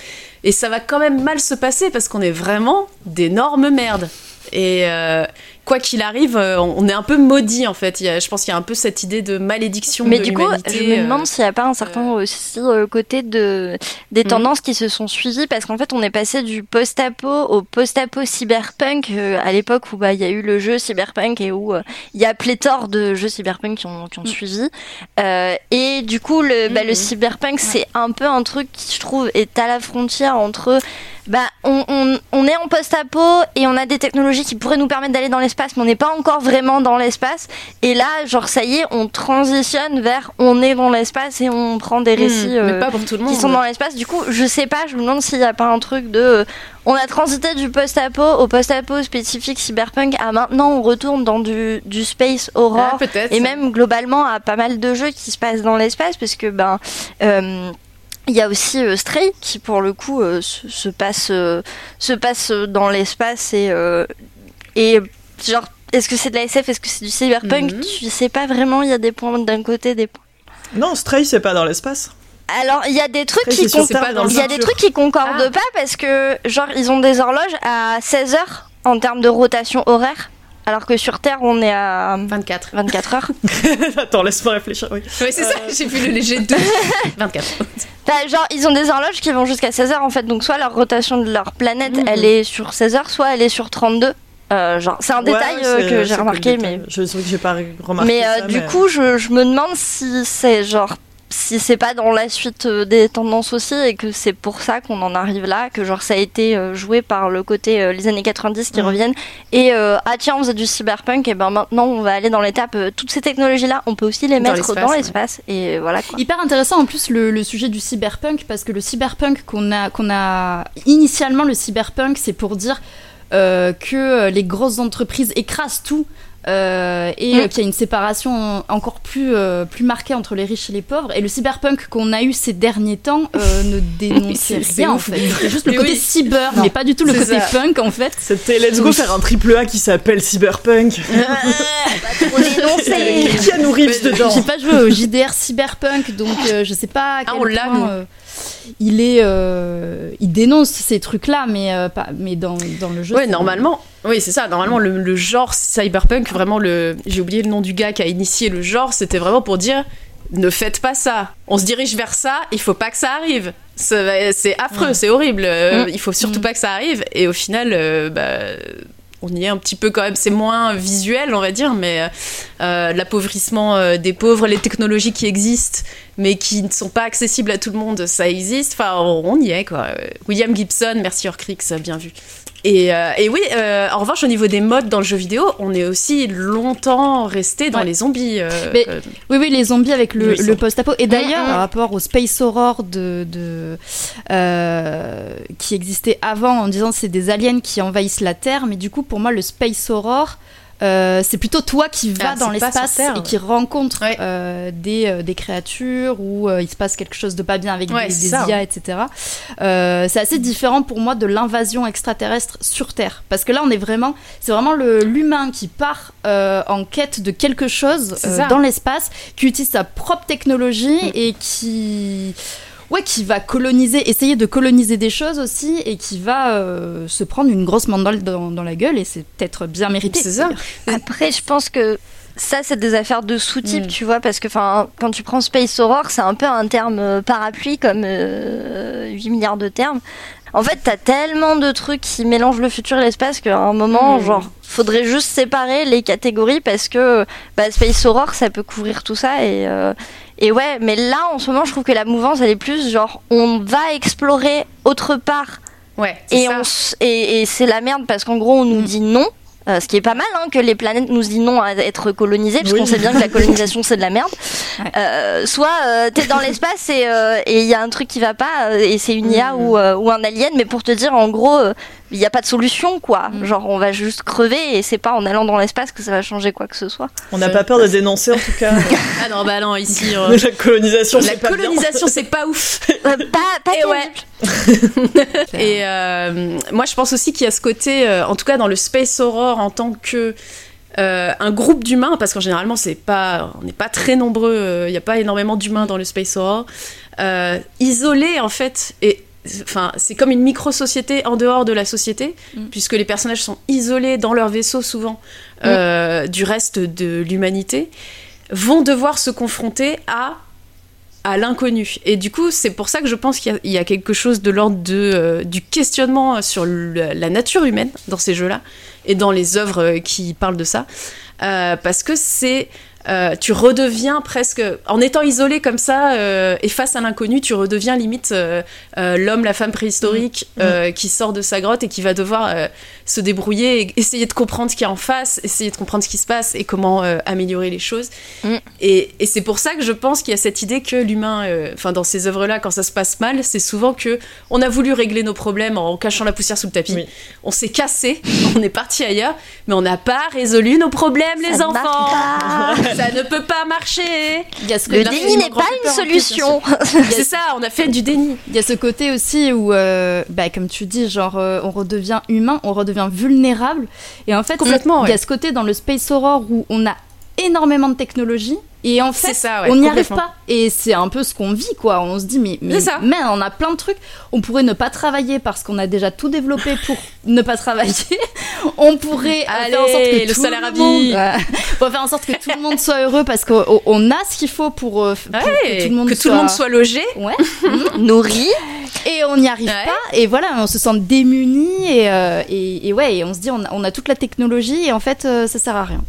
et ça va quand même mal se passer parce qu'on est vraiment d'énormes merdes. Et, euh, quoi qu'il arrive, euh, on est un peu maudit en fait. je pense qu'il y a un peu cette idée de malédiction Mais du coup, je me demande euh, s'il n'y a pas un certain euh, aussi côté de des mhm. tendances qui se sont suivies parce qu'en fait, on est passé du post-apo au post-apo cyberpunk à l'époque où bah il y a eu le jeu cyberpunk et où il y a pléthore de jeux cyberpunk qui ont, qui ont mhm. suivi. et du coup, le, bah, le mhm. cyberpunk, c'est un peu un truc qui je trouve est à la frontière entre bah, on, on, on, est en post-apo et on a des technologies qui pourraient nous permettre d'aller dans l'espace, mais on n'est pas encore vraiment dans l'espace. Et là, genre, ça y est, on transitionne vers on est dans l'espace et on prend des hmm, récits euh, pas pour tout le monde, qui sont dans l'espace. Du coup, je sais pas, je me demande s'il n'y a pas un truc de. Euh, on a transité du post-apo au post-apo spécifique cyberpunk à maintenant on retourne dans du, du space horror. Ah, et même globalement à pas mal de jeux qui se passent dans l'espace, parce que ben. Euh, il y a aussi euh, Stray qui pour le coup euh, se, passe euh, se passe dans l'espace et et genre est-ce que c'est de la SF est-ce que c'est du cyberpunk mhm. tu sais pas vraiment il y a des points d'un côté des points non Stray c'est pas dans l'espace alors il y a des trucs qui concordent il y a des trucs qui concordent ah. pas parce que genre ils ont des horloges à 16 heures en termes de rotation horaire alors que sur Terre, on est à 24, 24 heures. Attends, laisse-moi réfléchir. Oui, oui c'est ça, j'ai vu le léger 2. 24. Bah, genre, ils ont des horloges qui vont jusqu'à 16 heures en fait. Donc, soit leur rotation de leur planète, mhm. elle est sur 16 heures, soit elle est sur 32. Euh, genre, c'est un détail euh, que j'ai remarqué, mais. Je sais que j'ai pas remarqué. Mais, euh, du coup, je, je, me demande si c'est genre si c'est pas dans la suite euh, des tendances aussi et que c'est pour ça qu'on en arrive là, que genre ça a été euh, joué par le côté euh, les années 90 qui reviennent et ah tiens on faisait du cyberpunk et ben maintenant on va aller dans l'étape toutes ces technologies là on peut aussi les mettre dans l'espace et voilà quoi. Hyper intéressant en plus le, sujet du cyberpunk parce que le cyberpunk qu'on a qu'on a initialement le cyberpunk c'est pour dire que les grosses entreprises écrasent tout euh, et mm. qu'il y a une séparation encore plus, euh, plus marquée entre les riches et les pauvres. Et le cyberpunk qu'on a eu ces derniers temps euh, ne dénonçait rien en fait. C'est juste le côté cyber, mais pas du tout le côté punk en fait. C'était Let's Go faire un triple A qui s'appelle Cyberpunk. qui a nourri dedans J'ai pas joué au JDR Cyberpunk donc je sais pas à ah, quel ah, point il est, euh, il dénonce ces trucs-là, mais euh, pas, mais dans, dans, le jeu. Oui, normalement. Oui, c'est ça. Normalement, le, genre cyberpunk, vraiment le, j'ai oublié le nom du gars qui a initié le genre, c'était vraiment pour dire, ne faites pas ça. On se dirige vers ça, il faut pas que ça arrive. C'est affreux, c'est horrible. Euh, mm. Il faut surtout mm. pas que ça arrive. Et au final, bah on y est un petit peu quand même, c'est moins visuel, on va dire, mais euh, l'appauvrissement euh, des pauvres, les technologies qui existent, mais qui ne sont pas accessibles à tout le monde, ça existe. Enfin, on y est, quoi. William Gibson, merci Orcrix, bien vu. Et, euh, et, oui, euh, en revanche, au niveau des modes dans le jeu vidéo, on est aussi longtemps resté dans les zombies. Euh, oui, oui, les zombies avec le, le post-apo. Et d'ailleurs, par rapport au Space Horror de, de qui existait avant, en disant c'est des aliens qui envahissent la Terre, mais du coup, pour moi, le Space Horror, euh, c'est plutôt toi qui vas ah, dans l'espace et qui rencontres euh, des, euh, des, créatures ou il se passe quelque chose de pas bien avec des, IA, etc. c'est assez différent pour moi de l'invasion extraterrestre sur Terre. Parce que là, on est vraiment, c'est vraiment l'humain qui part en quête de quelque chose dans l'espace, qui utilise sa propre technologie mm. et qui ouais, qui va coloniser, essayer de coloniser des choses aussi, et qui va euh, se prendre une grosse mandale dans, dans la gueule, et c'est peut-être bien mérité. C'est ça. Après, je pense que ça, c'est des affaires de sous-type, mm. tu vois, parce que quand tu prends Space Horror, c'est un peu un terme euh, parapluie, comme 8 euh, milliards de termes. En fait, t'as tellement de trucs qui mélangent le futur et l'espace qu'à un moment, mm. genre, faudrait juste séparer les catégories parce que bah, Space Horror, ça peut couvrir tout ça et, et ouais, mais là, en ce moment, je trouve que la mouvance, elle est plus genre, on va explorer autre part. Ouais. Et, et, et c'est la merde parce qu'en gros, on nous mm. dit non. Euh, ce qui est pas mal hein, que les planètes nous disent non à être colonisées, parce qu'on sait bien que la colonisation c'est de la merde. Euh, soit euh, t'es dans l'espace et il y a un truc qui va pas et c'est une IA mm. ou, ou, un alien, mais pour te dire en gros il n'y a pas de solution, quoi. Mm. Genre, on va juste crever et c'est pas en allant dans l'espace que ça va changer quoi que ce soit. On n'a pas peur de dénoncer en tout cas. ah non, bah non, ici. La colonisation, La colonisation, c'est pas ouf. Euh, pas, pas et ouais. et euh, moi, je pense aussi qu'il y a ce côté, euh, en tout cas dans le Space Horror en tant que euh, un groupe d'humains, parce qu'en généralement c'est pas, on n'est pas très nombreux, il n'y a pas énormément d'humains dans le Space Horror, euh, isolés en fait, et enfin c'est comme une micro-société en dehors de la société, Mm. puisque les personnages sont isolés dans leur vaisseau souvent euh, du reste de l'humanité, vont devoir se confronter à à l'inconnu. Et du coup, c'est pour ça que je pense qu'il y a- il y, a quelque chose de l'ordre de, euh, du questionnement sur le- la nature humaine dans ces jeux-là et dans les œuvres euh, qui parlent de ça. Euh, parce que c'est. Euh, tu redeviens presque. En étant isolé comme ça euh, et face à l'inconnu, tu redeviens limite euh, l'homme, la femme préhistorique euh, qui sort de sa grotte et qui va devoir se débrouiller et essayer de comprendre ce qu'il y a en face, essayer de comprendre ce qui se passe et comment améliorer les choses. Et, et c'est pour ça que je pense qu'il y a cette idée que l'humain, enfin dans ces œuvres-là, quand ça se passe mal, c'est souvent que on a voulu régler nos problèmes en cachant la poussière sous le tapis. Oui. On s'est cassé, on est parti ailleurs, mais on n'a pas résolu nos problèmes, les enfants. Ça ne peut pas marcher. Il y a ce Le déni n'est pas une solution. C'est ça, on a fait du déni. Il y a ce côté aussi où, euh, bah, comme tu dis, genre, euh, on redevient humain, on redevient vulnérable. Et en fait, Complètement, il y a ouais. ce côté dans le Space Horror où on a énormément de technologie. Et en fait, C'est ça, ouais, on n'y arrive pas. Et c'est un peu ce qu'on vit, quoi. On se dit, mais, mais, ça. mais on a plein de trucs. On pourrait ne pas travailler parce qu'on a déjà tout développé pour ne pas travailler. On pourrait euh, Allez, faire en sorte que le tout salaire à monde- vie. Ouais. on va faire en sorte que tout le monde soit heureux parce qu'on on a ce qu'il faut pour, euh, pour Ouais, que tout le monde que tout le monde soit logé. Ouais. Nourri. Et on n'y arrive Ouais. pas, et voilà, on se sent démunis, et, euh, et, et ouais, et on se dit, on a, on a toute la technologie, et en fait, euh, ça sert à rien.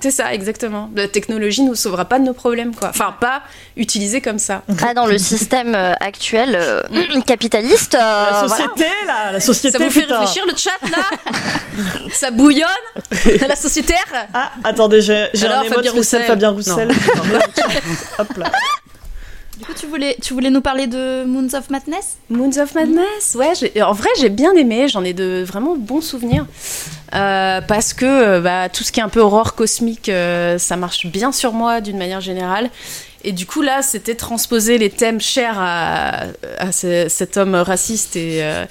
C'est ça, exactement. La technologie nous sauvera pas de nos problèmes, quoi. Enfin, pas utilisée comme ça. Ah, dans le système euh, actuel euh, capitaliste. euh, La voilà. société, là, la société. Ça vous fait putain. réfléchir le chat là Ça bouillonne La sociétaire Ah, attendez, j'ai un émote Fabien spécial Roussel. Fabien Roussel. Hop là. Du coup, tu voulais, tu voulais nous parler de Moons of Madness? Moons of Madness, ouais, j'ai- en vrai j'ai bien aimé, j'en ai de vraiment bons souvenirs. Euh, parce que euh, bah, tout ce qui est un peu horreur cosmique, euh, ça marche bien sur moi d'une manière générale. Et du coup là, c'était transposer les thèmes chers à, à ce- cet homme raciste et, euh,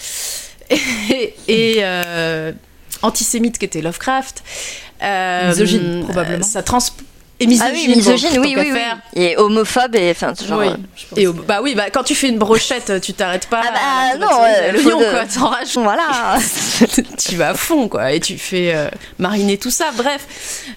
et, et, euh, antisémite qu'était Lovecraft. Euh, Misogyne, probablement. Ça trans... Et Ah misogyne, oui, misogyne, oui. Et homophobe, et enfin, genre. Oui, euh. Et bah oui, bah quand tu fais une brochette, tu t'arrêtes pas. Ah bah, non, l'oignon, faut de- quoi. T'en rajoutes. Voilà. tu vas à fond, quoi, et tu fais euh, mariner tout ça. Bref,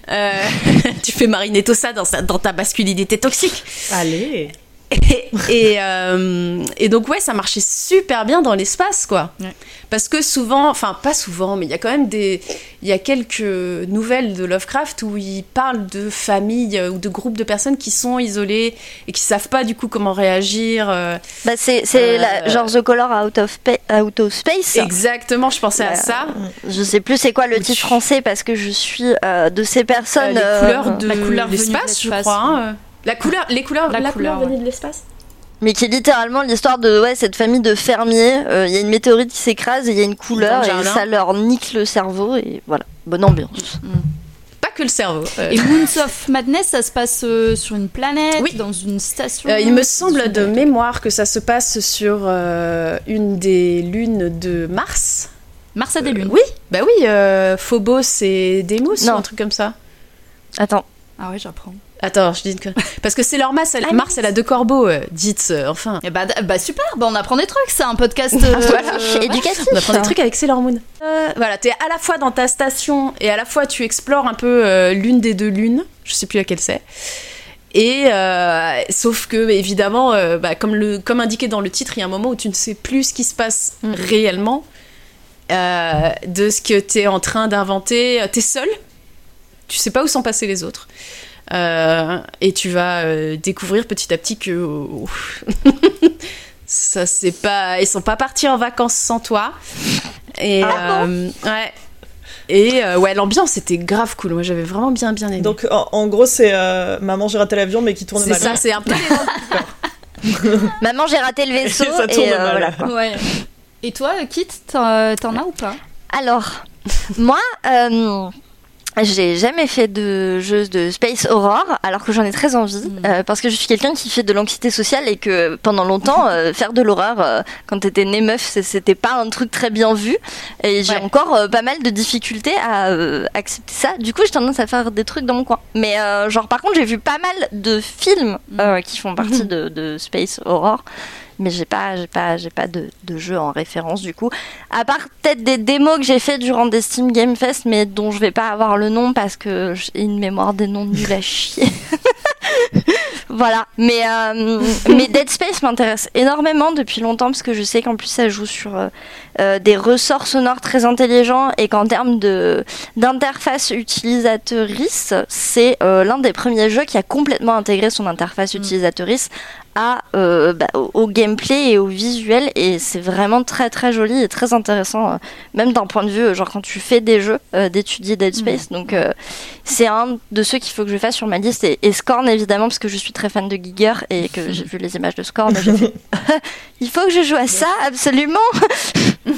Euh, tu fais mariner tout ça dans, sa- dans ta masculinité toxique. Allez. Et, et, euh, et donc, ouais, ça marchait super bien dans l'espace, quoi. Ouais. Parce que souvent, enfin, pas souvent, mais il y a quand même des. Il y a quelques nouvelles de Lovecraft où il parle de familles euh, ou de groupes de personnes qui sont isolées et qui savent pas du coup comment réagir. euh, Bah, c'est c'est Euh, la- genre The Color Out of, Pa- Out of Space. Exactement, je pensais à ça. Je sais plus c'est quoi le titre français parce que je suis euh, de ces Euh, personnes. les couleurs de la couleur venue de l'espace, je crois. hein, euh. La couleur, les couleurs, La la, couleur, couleur, venue de l'espace. Mais qui est littéralement l'histoire de ouais, cette famille de fermiers. Euh, Il y a une météorite qui s'écrase et il y a une couleur et ça leur nique le cerveau et voilà. Bonne ambiance. Pas que le cerveau. euh. Et Moons of Madness, ça se passe euh, sur une planète, Oui. dans une station Euh, il me semble une- de mémoire que ça se passe sur euh, une des lunes de Mars. Mars a des lunes. Oui, bah oui, euh, Phobos et Deimos ou un truc comme ça. Attends. Ah ouais, j'apprends. Attends, je dis que... Parce que c'est leur masse, elle- Ah, Mars, elle a deux corbeaux, euh, dites, euh, enfin. Et bah, bah super, bah on apprend des trucs, c'est un podcast. Ah, euh, voilà. euh, Éducatif. On apprend des trucs avec Sailor Moon. Euh, voilà, t'es à la fois dans ta station et à la fois tu explores un peu euh, l'une des deux lunes. Je sais plus laquelle c'est. Et euh, sauf que évidemment, euh, bah, comme, le, comme indiqué dans le titre, il y a un moment où tu ne sais plus ce qui se passe réellement euh, de ce que tu es en train d'inventer. T'es seul, tu sais pas où sont passés les autres. Euh, et tu vas euh, découvrir petit à petit que oh, ça c'est pas ils sont pas partis en vacances sans toi et Ah euh, ouais et euh, ouais l'ambiance était grave cool moi j'avais vraiment bien bien aimé Donc en, en gros, c'est euh, Maman, j'ai raté l'avion, mais qui tourne c'est mal. ça c'est un peu Maman, j'ai raté le vaisseau Et ça et, tourne euh, mal. voilà. Ouais. Et toi, Kit, t'en t'en as ou pas? Alors, moi, euh, j'ai jamais fait de jeu de space horror, alors que j'en ai très envie, Mm. euh, parce que je suis quelqu'un qui fait de l'anxiété sociale et que pendant longtemps, euh, faire de l'horreur, euh, quand t'étais né meuf, c'était pas un truc très bien vu. Et j'ai Ouais. encore euh, pas mal de difficultés à accepter ça. Du coup, j'ai tendance à faire des trucs dans mon coin. Mais genre, par contre, j'ai vu pas mal de films euh, qui font partie de, de space horror. Mais j'ai pas, j'ai pas, j'ai pas de, de jeu en référence du coup. À part peut-être des démos que j'ai fait durant des Steam Game Fest, mais dont je vais pas avoir le nom parce que j'ai une mémoire des noms nulle à chier. voilà. Mais, euh, mais Dead Space m'intéresse énormément depuis longtemps parce que je sais qu'en plus ça joue sur euh, euh, des ressorts sonores très intelligents et qu'en termes de d'interface utilisateurice, c'est euh, l'un des premiers jeux qui a complètement intégré son interface utilisateurice à, euh, bah, au, gameplay et au visuel. Et c'est vraiment très très joli et très intéressant euh, même d'un point de vue euh, genre quand tu fais des jeux d'étudier Dead Space. Donc c'est un de ceux qu'il faut que je fasse sur ma liste. Et, et Scorn évidemment parce que je suis très fan de Giger et que j'ai vu les images de Scorn. Et j'ai fait il faut que je joue à ça absolument.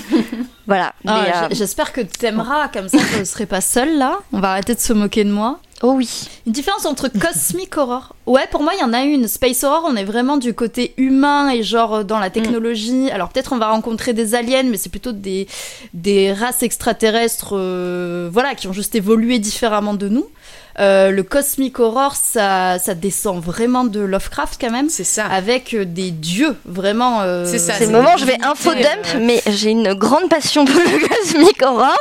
Voilà. Ah, J'espère que t'aimeras, comme ça je ne serai pas seule là. On va arrêter de se moquer de moi. Oh oui Une différence entre cosmic horror. Ouais, pour moi, il y en a une. Space horror, on est vraiment du côté humain et genre euh, dans la technologie. Alors peut-être on va rencontrer des aliens, mais c'est plutôt des, des races extraterrestres, euh, voilà, qui ont juste évolué différemment de nous. Euh, le cosmic horror, ça, ça descend vraiment de Lovecraft quand même, C'est ça. avec euh, des dieux vraiment. euh, C'est ça, C'est le moment où je vais une info divinité, dump, euh, mais j'ai une grande passion pour le cosmic horror.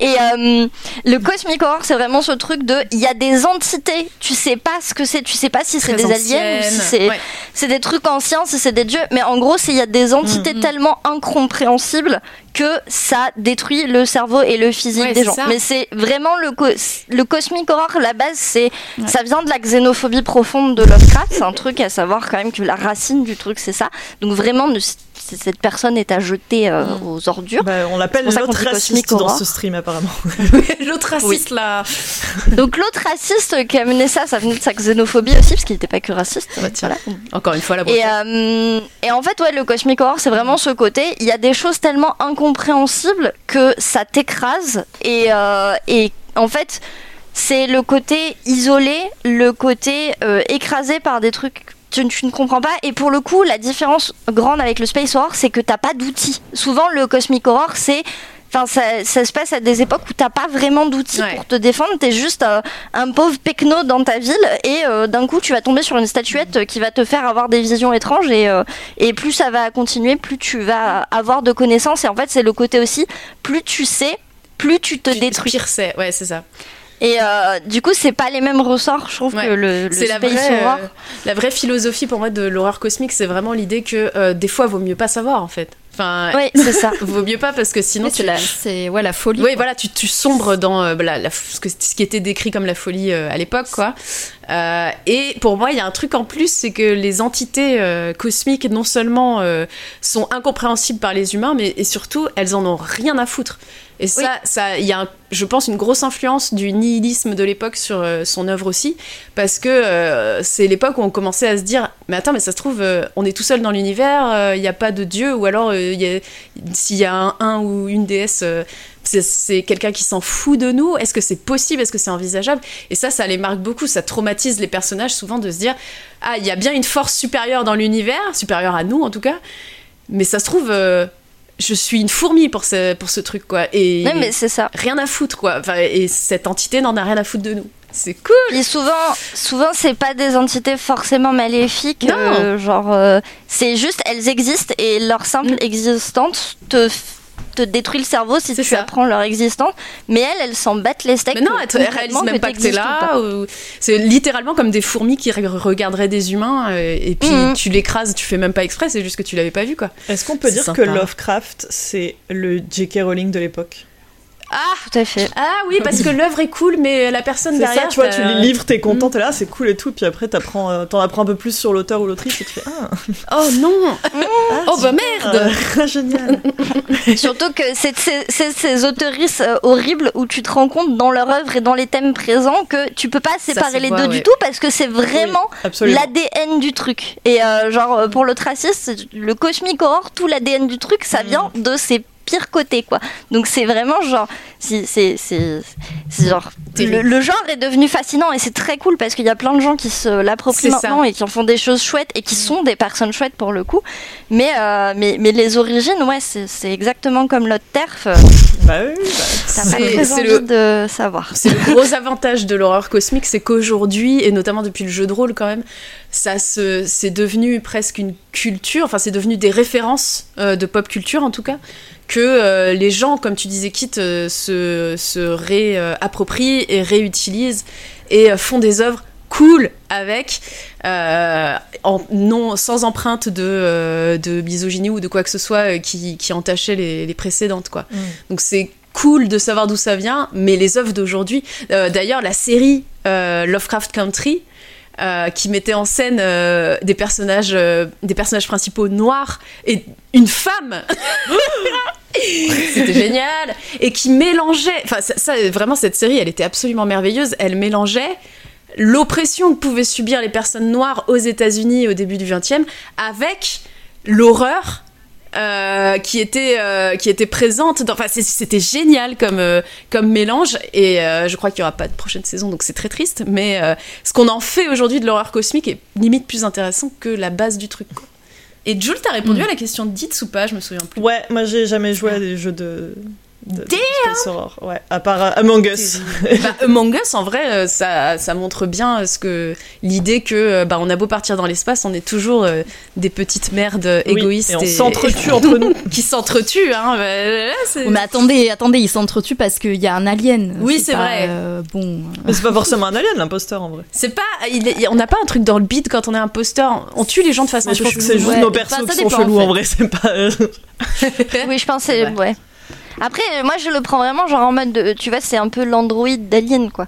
Et euh, le cosmic horror, c'est vraiment ce truc de, il y a des entités, tu sais pas ce que c'est, tu sais pas si c'est des aliens ou si c'est Ouais. C'est des trucs anciens, c'est des dieux, mais en gros, il y a des entités Mhm. tellement incompréhensibles que ça détruit le cerveau et le physique Ouais, des gens. ça. Mais c'est vraiment le, co- le cosmic horror, la base, c'est ça vient de la xénophobie profonde de Lovecraft. C'est un truc à savoir quand même que la racine du truc, c'est ça. Donc vraiment, ne- cette personne est à jeter euh, Mm. aux ordures. Bah, on l'appelle l'autre raciste dans ce stream apparemment. L'autre raciste là. Donc l'autre raciste qui a mené ça, ça venait de sa xénophobie aussi, parce qu'il n'était pas que raciste. Bah. Voilà. Encore une fois la Et, euh, et en fait, ouais, le cosmic horror, c'est vraiment ce côté. Il y a des choses tellement incompréhensibles que ça t'écrase. Et, euh, et en fait, c'est le côté isolé, le côté euh, écrasé par des trucs. Tu, tu ne comprends pas et pour le coup la différence grande avec le space horror c'est que t'as pas d'outils souvent le cosmic horror c'est Enfin, ça, ça se passe à des époques où t'as pas vraiment d'outils Ouais. pour te défendre. T'es juste euh, un pauvre pecno dans ta ville et euh, d'un coup tu vas tomber sur une statuette qui va te faire avoir des visions étranges et, euh, et plus ça va continuer, plus tu vas avoir de connaissances. Et en fait, c'est le côté aussi, plus tu sais, plus tu te détruis. Pire c'est, ouais, c'est ça. Et euh, du coup, c'est pas les mêmes ressorts, je trouve, Ouais. que le, le C'est la space vraie, horror. euh, la vraie philosophie pour moi de l'horreur cosmique, c'est vraiment l'idée que euh, des fois, vaut mieux pas savoir en fait. Enfin, Oui, c'est ça. vaut mieux pas parce que sinon tu c'est la, c'est ouais la folie. Oui, quoi. voilà, tu, tu sombres dans euh, la, la- ce, que- ce qui était décrit comme la folie euh, à l'époque, quoi. Euh, et pour moi, il y a un truc en plus, c'est que les entités euh, cosmiques, non seulement euh, sont incompréhensibles par les humains, mais et surtout, elles en ont rien à foutre. Et ça, Oui. ça, il y a, un- je pense, une grosse influence du nihilisme de l'époque sur euh, son œuvre aussi, parce que euh, c'est l'époque où on commençait à se dire, mais attends, mais ça se trouve, euh, on est tout seul dans l'univers, il n'y a pas de dieu, ou alors s'il y a un, un ou une déesse, c'est quelqu'un qui s'en fout de nous. Est-ce que c'est possible Est-ce que c'est envisageable? Et ça, ça les marque beaucoup. Ça traumatise les personnages souvent de se dire, ah, il y a bien une force supérieure dans l'univers, supérieure à nous en tout cas, mais ça se trouve. Je suis une fourmi pour ce, pour ce truc, quoi. Et mais c'est ça. rien à foutre, quoi. Enfin, et cette entité n'en a rien à foutre de nous. C'est cool. Puis souvent, souvent c'est pas des entités forcément maléfiques. Non. euh, genre, euh, c'est juste elles existent et leur simple Mm. existence te, te détruit le cerveau si tu ça. apprends leur existence. Mais elles, elles s'en battent les steaks. Mais non, elles elles réalisent même pas que t'es là. ou- C'est littéralement comme des fourmis qui re- regarderaient des humains euh, et puis Mhm. tu l'écrases, tu fais même pas exprès, c'est juste que tu l'avais pas vu, quoi. Est-ce qu'on peut dire sympa. que Lovecraft, c'est le J.K. Rowling de l'époque? Tout à fait. Ah oui, parce que l'œuvre est cool, mais la personne C'est derrière. ça, tu vois, tu t'as- lis le livre, t'es content, t'es là, c'est cool et tout, puis après t'apprends, euh, t'en apprends un peu plus sur l'auteur ou l'autrice et tu fais Ah, Oh non ah, Oh bah merde euh, Génial Surtout que c'est c'est- c'est ces autoristes euh, horribles où tu te rends compte dans leur œuvre et dans les thèmes présents que tu peux pas séparer les deux ouais. du tout parce que c'est vraiment l'ADN du truc. Et euh, genre pour le traciste, c'est le cosmic horror, tout l'ADN du truc, ça Mm. vient de ces pire côté, quoi. Donc c'est vraiment genre, c'est, c'est, c'est, c'est genre, le, le genre est devenu fascinant et c'est très cool parce qu'il y a plein de gens qui se l'approprient ça. maintenant et qui en font des choses chouettes et qui sont des personnes chouettes pour le coup. Mais, euh, mais, mais les origines, ouais, c'est, exactement comme l'autre terf. Bah oui, bah, C'est- très c'est envie le- de savoir. C'est le gros avantage de l'horreur cosmique, c'est qu'aujourd'hui, et notamment depuis le jeu de rôle quand même, ça se, c'est devenu presque une culture, enfin c'est devenu des références euh, de pop culture en tout cas, que euh, les gens, comme tu disais Kit, euh, se, se réapproprient et réutilisent et euh, font des œuvres cool avec, euh, en, non, sans empreinte de, euh, de misogynie ou de quoi que ce soit euh, qui, qui entachait les, les précédentes. Quoi. Mm. Donc c'est cool de savoir d'où ça vient, mais les œuvres d'aujourd'hui, d'ailleurs la série Lovecraft Country, euh, qui mettait en scène euh, des personnages, euh, des personnages principaux noirs et une femme. C'était génial et qui mélangeait. Enfin, ça, ça, vraiment cette série, elle était absolument merveilleuse. Elle mélangeait l'oppression que pouvaient subir les personnes noires aux États-Unis au début du XXe avec l'horreur euh, qui était euh, qui était présente. dans- Enfin, c'était génial comme euh, comme mélange et euh, je crois qu'il y aura pas de prochaine saison, donc c'est très triste. Mais euh, ce qu'on en fait aujourd'hui de l'horreur cosmique est limite plus intéressant que la base du truc. Quoi. Et Jules, t'as répondu à la question de Dites ou pas? Je me souviens plus. Ouais, moi j'ai jamais joué à des jeux de. De, de Horror. Ouais, à part euh, Among Us. bah, Among Us, en vrai, euh, ça, ça montre bien euh, ce que l'idée que euh, bah, on a beau partir dans l'espace, on est toujours euh, des petites merdes euh, Oui, égoïstes et on s'entretue entre nous. qui s'entretuent. Hein, bah, mais attendez, attendez, ils s'entretuent parce qu'il y a un alien. Oui, c'est vrai. euh, bon. Mais c'est pas forcément un alien, l'imposteur en vrai. C'est pas, il est- on n'a pas un truc dans le beat quand on est imposteur. On tue les gens de façon Mais je pense que c'est juste Ouais, nos bah, persos qui sont chelous en vrai, c'est pas. euh, Oui, je pense, c'est- ouais. Après, euh, moi, je le prends vraiment genre en mode, de- tu vois, c'est un peu l'android d'Alien, quoi.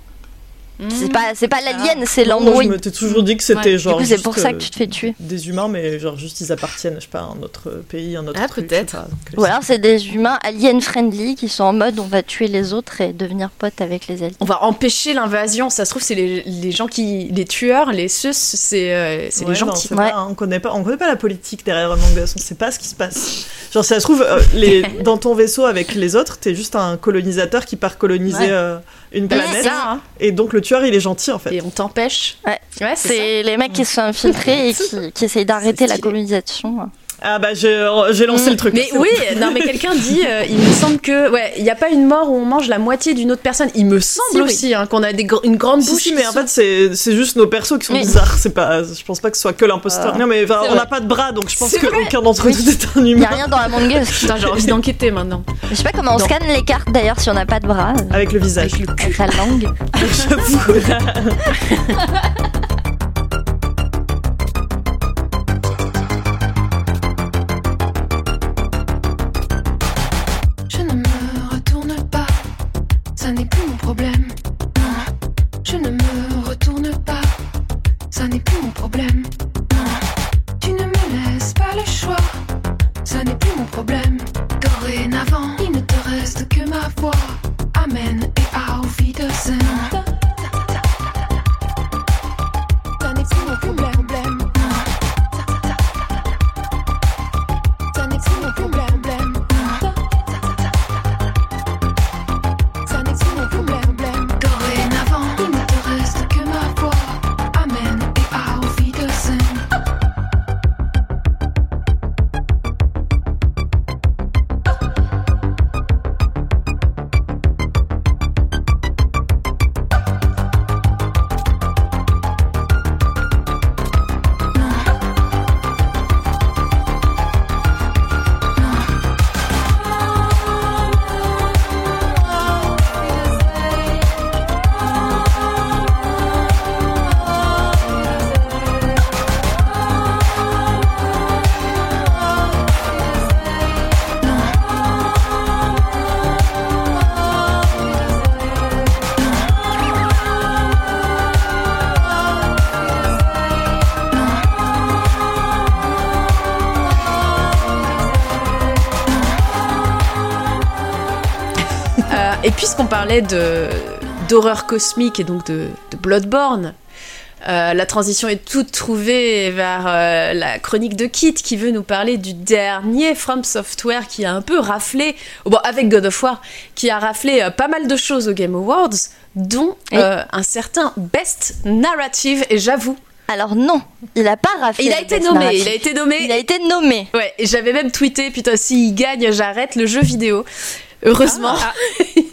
C'est pas, c'est pas l'alien, c'est non, l'android. Moi, je m'étais toujours dit que c'était Ouais. genre. Du coup, c'est juste, pour ça euh, que tu te fais tuer. Des humains, mais genre juste ils appartiennent, je sais pas, à un autre pays, un autre Ah, truc. peut-être. Ou alors, c'est des humains alien friendly qui sont en mode, on va tuer les autres et devenir potes avec les aliens. On va empêcher l'invasion. Ça se trouve, c'est les, les gens qui, les tueurs, les sus, c'est euh, c'est Ouais, les gentils. sait Ouais. pas, hein, on connaît pas, on connaît pas la politique derrière Among Us, on sait pas ce qui se passe. Genre, ça se trouve, euh, les, dans ton vaisseau avec les autres, t'es juste un colonisateur qui part coloniser Ouais. euh, une C'est planète. ça, hein. Et donc le tueur, il est gentil en fait. Et on t'empêche. Ouais. ouais c'est les mecs qui se sont infiltrés et qui, qui essayent d'arrêter la colonisation. Ah bah j'ai lancé le truc. Mais oui, non, mais quelqu'un dit, euh, il me semble que, ouais, il n'y a pas une mort où on mange la moitié d'une autre personne. Il me semble Si, oui. aussi hein, qu'on a des gr- une grande Si, bouche. si, mais en fait, c'est c'est juste nos persos qui sont bizarres. C'est pas, je pense pas que ce soit que l'imposteur. Ah. non, mais on n'a pas de bras, donc je pense qu'aucun d'entre nous est un Il y humain. a rien dans Among Us. Putain, j'ai envie d'enquêter maintenant. Je sais pas comment on Non. scanne les cartes d'ailleurs si on n'a pas de bras. euh, Avec le visage. Avec le cul. Avec la langue. J'avoue. et puisqu'on parlait de d'horreur cosmique et donc de, de Bloodborne, Euh, la transition est toute trouvée vers euh, la chronique de Kit qui veut nous parler du dernier From Software qui a un peu raflé, bon avec God of War, qui a raflé euh, pas mal de choses aux Game Awards, dont un certain Best Narrative. Et j'avoue, Alors non, il a pas raflé. il a été nommé, Narrative. il a été nommé. Il a été nommé. Ouais, j'avais même tweeté, putain, s'il gagne, j'arrête le jeu vidéo. Heureusement.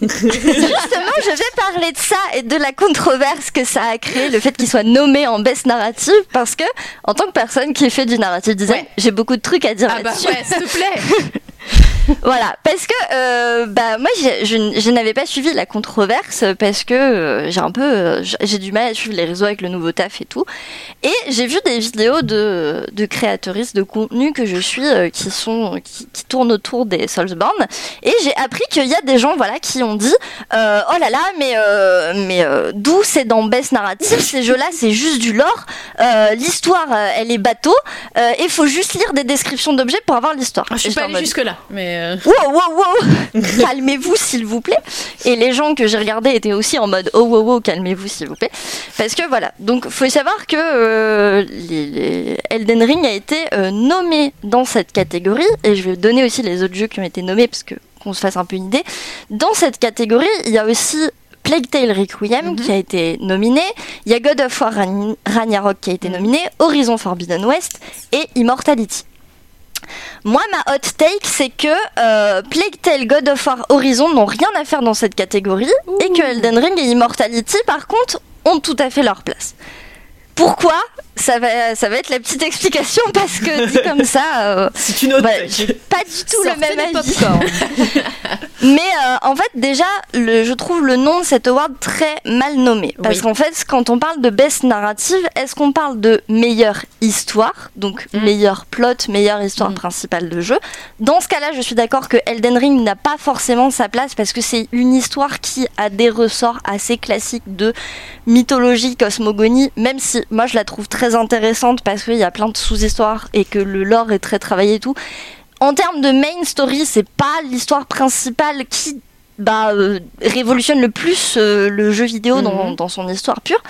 Justement, je vais parler de ça et de la controverse que ça a créé, le fait qu'il soit nommé en best narrative, parce que, en tant que personne qui fait du narrative design, Ouais. j'ai beaucoup de trucs à dire Ah bah là-dessus. ouais, s'il te plaît. Voilà, parce que euh, bah moi je, je n'avais pas suivi la controverse parce que euh, j'ai un peu euh, j'ai du mal à suivre les réseaux avec le nouveau taf et tout. Et j'ai vu des vidéos de de créatrices de contenu que je suis qui sont qui, qui tournent autour des Soulsborne et j'ai appris qu'il y a des gens voilà qui ont dit oh là là mais mais d'où c'est dans Best Narrative ces jeux là c'est juste du lore l'histoire elle est bateau et faut juste lire des descriptions d'objets pour avoir l'histoire. Ah, je suis pas allée jusque-là, mais. Euh, Wow, wow, wow Calmez-vous, s'il vous plaît. Et les gens que j'ai regardés étaient aussi en mode Oh, wow, wow, calmez-vous, s'il vous plaît. Parce que voilà. Donc, faut savoir que euh, les- les- Elden Ring a été euh, nommé dans cette catégorie. Et je vais donner aussi les autres jeux qui ont été nommés, parce que qu'on se fasse un peu une idée. Dans cette catégorie, il y a aussi. Plague Tale Requiem qui a été nominé, il y a God of War Ragn- Ragnarok qui a été nominé, Horizon Forbidden West et Immortality. Moi, ma hot take, c'est que euh, Plague Tale, God of War, Horizon n'ont rien à faire dans cette catégorie et que Elden Ring et Immortality, par contre, ont tout à fait leur place. Pourquoi? Ça va, ça va être la petite explication parce que dit comme ça, euh, C'est une autre bah, pas du tout le même avis. popcorn. Mais euh, en fait, déjà, le, je trouve le nom de cet award très mal nommé. Parce Oui. qu'en fait, quand on parle de best narrative, est-ce qu'on parle de meilleure histoire, donc Mm. meilleur plot, meilleure histoire Mm. principale de jeu? Dans ce cas-là, je suis d'accord que Elden Ring n'a pas forcément sa place parce que c'est une histoire qui a des ressorts assez classiques de mythologie, cosmogonie, même si moi je la trouve très intéressante parce qu'il y a plein de sous-histoires et que le lore est très travaillé et tout. En termes de main story, c'est pas l'histoire principale qui bah, euh, révolutionne le plus euh, le jeu vidéo dans, Mhm. dans son histoire pure.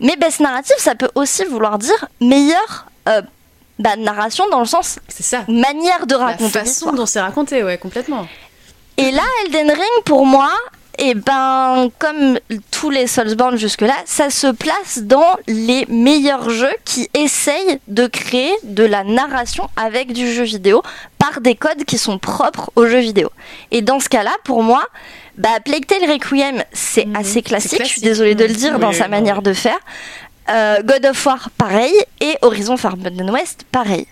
Mais best narrative, ça peut aussi vouloir dire meilleure euh, bah, narration dans le sens C'est ça. manière de La raconter façon l'histoire. dont c'est raconté, ouais, complètement. Et là, Elden Ring, pour moi, et ben, comme tous les Soulsborne jusque-là, ça se place dans les meilleurs jeux qui essayent de créer de la narration avec du jeu vidéo par des codes qui sont propres au jeu vidéo. Et dans ce cas-là, pour moi, bah, Plague Tale Requiem, c'est Mhm. assez classique, je suis désolée de le dire Oui, dans oui, sa oui. manière de faire. Euh, God of War, pareil, et Horizon Forbidden West, pareil.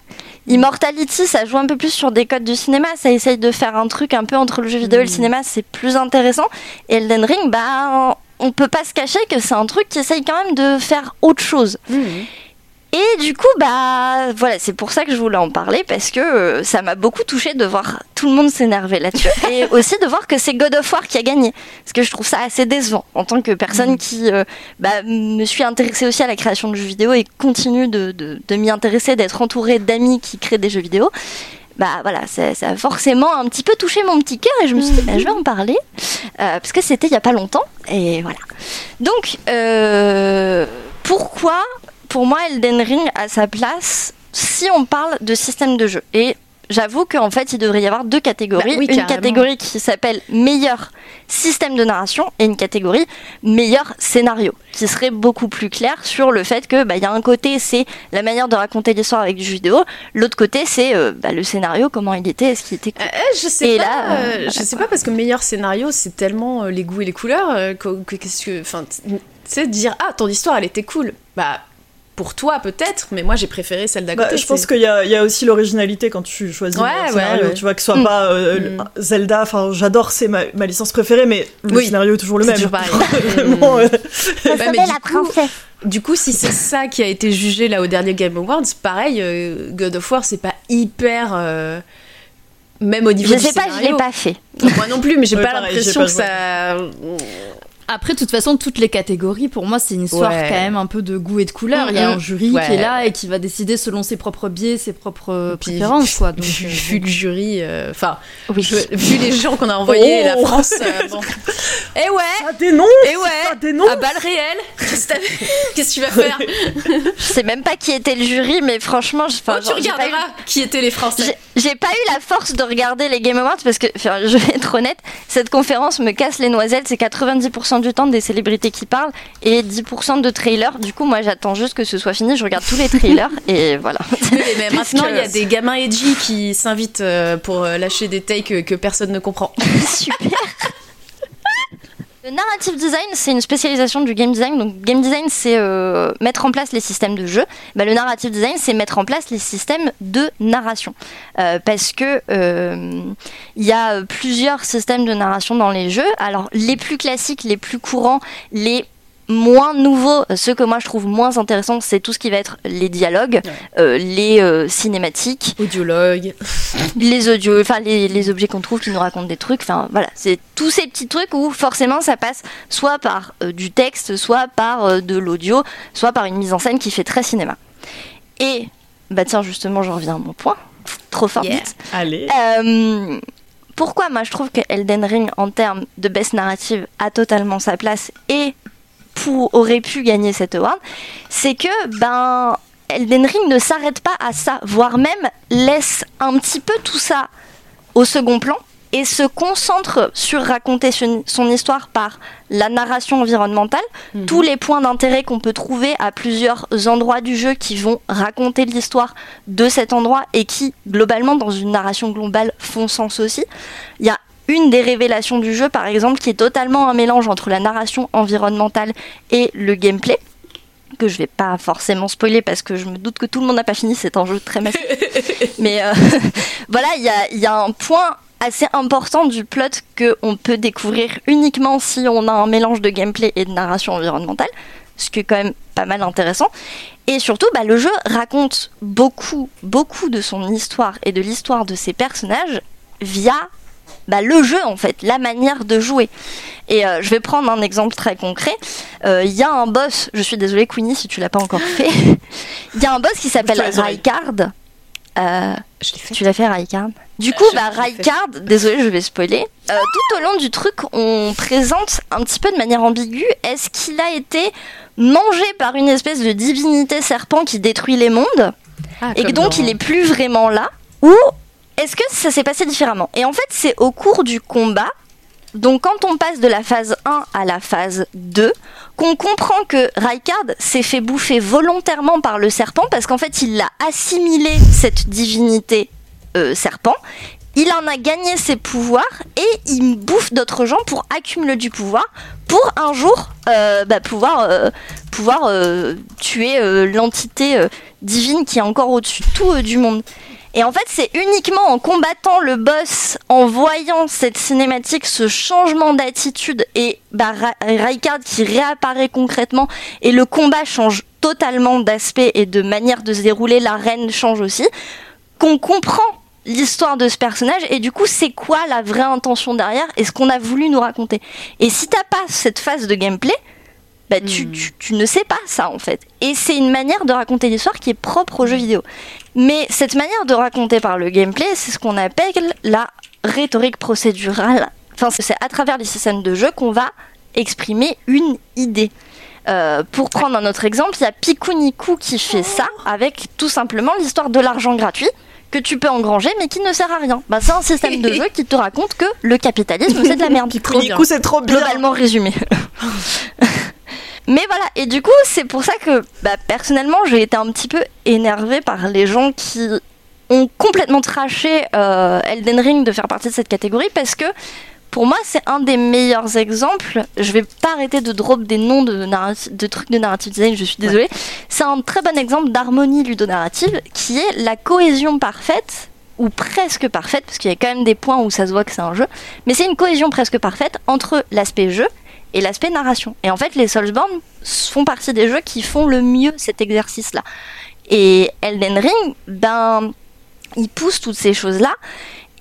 Immortality, ça joue un peu plus sur des codes du cinéma, ça essaye de faire un truc un peu entre le jeu vidéo et le Mm. cinéma, c'est plus intéressant. Et Elden Ring, bah, on peut pas se cacher que c'est un truc qui essaye quand même de faire autre chose. Et du coup, bah voilà, c'est pour ça que je voulais en parler parce que euh, ça m'a beaucoup touché de voir tout le monde s'énerver là-dessus et aussi de voir que c'est God of War qui a gagné. Parce que je trouve ça assez décevant en tant que personne qui euh, bah, me suis intéressée aussi à la création de jeux vidéo et continue de, de, de m'y intéresser, d'être entourée d'amis qui créent des jeux vidéo. Bah voilà, ça, ça a forcément un petit peu touché mon petit cœur et je me suis dit, bah, je vais en parler euh, parce que c'était il y a pas longtemps et voilà. Donc, euh, pourquoi pour moi, Elden Ring a sa place si on parle de système de jeu. Et j'avoue qu'en fait, il devrait y avoir deux catégories. Bah oui, une catégorie qui s'appelle meilleur système de narration et une catégorie meilleur scénario, qui serait beaucoup plus clair sur le fait que bah, il y a un côté c'est la manière de raconter l'histoire avec du jeu vidéo, l'autre côté c'est euh, bah, le scénario, comment il était, est-ce qu'il était cool. Euh, je sais Et pas. là, euh, je sais pas parce que meilleur scénario, c'est tellement les goûts et les couleurs que que- qu'est-ce que, enfin, tu sais, dire ah ton histoire elle était cool. Bah pour toi peut-être, mais moi j'ai préféré celle d'à Bah, je pense qu'il y a, il y a aussi l'originalité quand tu choisis Ouais, un ouais, scénario, ouais. tu vois, que ce soit Mm. pas euh, Mm. Zelda, enfin j'adore, c'est ma, ma licence préférée, mais le Oui. scénario est toujours le C'est même. toujours pareil. Vraiment, Mm. euh, Ouais, mais du coup- Du coup, si c'est ça qui a été jugé là au dernier Game Awards, pareil, euh, God of War, c'est pas hyper. euh, même au niveau Je du sais pas, je scénario. l'ai pas fait. Moi non plus, mais j'ai Ouais, pas l'impression que ça. Après, de toute façon, toutes les catégories, pour moi, c'est une histoire Ouais. quand même un peu de goût et de couleur. Il y a Mhm. un jury Ouais. qui est là et qui va décider selon ses propres biais, ses propres Puis, préférences, quoi. Donc, vu, euh, vu le jury, euh, enfin, Oui. vu les gens qu'on a envoyés, Oh. la France, euh, bon. Eh ouais, Ah, des noms eh ouais, des noms à balles réelles. Qu'est-ce que tu vas faire Je sais même pas qui était le jury, mais franchement, je- Oh, Tu eu- regarderas qui étaient les Français. J'ai pas eu la force de regarder les Game Awards parce que, je vais être honnête, cette conférence me casse les noisettes. C'est 90% du temps des célébrités qui parlent et 10% de trailers. Du coup, moi, j'attends juste que ce soit fini. Je regarde tous les trailers et voilà. Oui, mais maintenant, il y a des gamins edgy qui s'invitent euh, pour euh, lâcher des takes que personne ne comprend. Super. Le narrative design, c'est une spécialisation du game design. Donc, game design, c'est euh, mettre en place les systèmes de jeu. Bah, le narrative design, c'est mettre en place les systèmes de narration. Euh, parce que euh, il y a plusieurs systèmes de narration dans les jeux. Alors, les plus classiques, les plus courants, les moins nouveaux, ceux que moi je trouve moins intéressants, c'est tout ce qui va être les dialogues, euh, les euh, cinématiques, Audiologue. les audios, enfin les, les objets qu'on trouve qui nous racontent des trucs, enfin voilà, c'est tous ces petits trucs où forcément ça passe soit par euh, du texte, soit par de l'audio, soit par une mise en scène qui fait très cinéma. Et bah tiens justement, je reviens à mon point, trop fort Yeah. vite. Allez. Pourquoi moi je trouve que Elden Ring en termes de best narrative a totalement sa place et pour, aurait pu gagner cet award, c'est que ben Elden Ring ne s'arrête pas à ça, voire même laisse un petit peu tout ça au second plan et se concentre sur raconter son, histoire par la narration environnementale, tous les points d'intérêt qu'on peut trouver à plusieurs endroits du jeu qui vont raconter l'histoire de cet endroit et qui, globalement, dans une narration globale, font sens aussi. Il y a une des révélations du jeu, par exemple, qui est totalement un mélange entre la narration environnementale et le gameplay que je vais pas forcément spoiler parce que je me doute que tout le monde n'a pas fini, c'est un jeu très massif. Mais euh, voilà, il y a, y a un point assez important du plot que on peut découvrir uniquement si on a un mélange de gameplay et de narration environnementale, ce qui est quand même pas mal intéressant. Et surtout, bah, le jeu raconte beaucoup, beaucoup de son histoire et de l'histoire de ses personnages via bah, le jeu en fait, la manière de jouer. Et euh, je vais prendre un exemple très concret. Euh, Il y a un boss, je suis désolée Queenie si tu l'as pas encore fait. Il y a un boss qui s'appelle. Raikard. Euh, Je l'ai fait. tu l'as fait Raikard Du coup, je- bah. Raikard, désolée, je vais spoiler. Tout au long du truc, on présente un petit peu de manière ambiguë est-ce qu'il a été mangé par une espèce de divinité serpent qui détruit les mondes? Ah, et que donc dans- il est plus vraiment là ou ça s'est passé différemment Et en fait, c'est au cours du combat, donc quand on passe de la phase 1 à la phase 2, qu'on comprend que Raikard s'est fait bouffer volontairement par le serpent parce qu'en fait, il a assimilé cette divinité euh, serpent. Il en a gagné ses pouvoirs et il bouffe d'autres gens pour accumuler du pouvoir pour un jour euh, bah, pouvoir, euh, pouvoir tuer l'entité divine qui est encore au-dessus de tout du monde. Et en fait, c'est uniquement en combattant le boss, en voyant cette cinématique, ce changement d'attitude et bah, qui réapparaît concrètement et le combat change totalement d'aspect et de manière de se dérouler, l'arène change aussi, qu'on comprend l'histoire de ce personnage et du coup c'est quoi la vraie intention derrière et ce qu'on a voulu nous raconter. Et si t'as pas cette phase de gameplay, bah, tu, tu- tu ne sais pas ça en fait. Et c'est une manière de raconter l'histoire qui est propre aux jeux vidéo. Mais cette manière de raconter par le gameplay, c'est ce qu'on appelle la rhétorique procédurale. Enfin, c'est à travers les systèmes de jeu qu'on va exprimer une idée. Euh, pour prendre un autre exemple, il y a Pikuniku qui fait ça avec tout simplement l'histoire de l'argent gratuit que tu peux engranger mais qui ne sert à rien. Bah, c'est un système de jeu qui te raconte que le capitalisme c'est de la merde. Coup, c'est trop bien. Globalement résumé. Mais voilà, et du coup, c'est pour ça que bah, personnellement, j'ai été un petit peu énervée par les gens qui ont complètement traché euh, Elden Ring de faire partie de cette catégorie parce que pour moi, c'est un des meilleurs exemples. Je vais pas arrêter de drop des noms de, trucs de narrative design, je suis désolée. C'est un très bon exemple d'harmonie ludonarrative qui est la cohésion parfaite ou presque parfaite, parce qu'il y a quand même des points où ça se voit que c'est un jeu, mais c'est une cohésion presque parfaite entre l'aspect jeu et l'aspect narration. Et en fait, les Soulsborne font partie des jeux qui font le mieux cet exercice-là. Et Elden Ring, ben, il pousse toutes ces choses-là.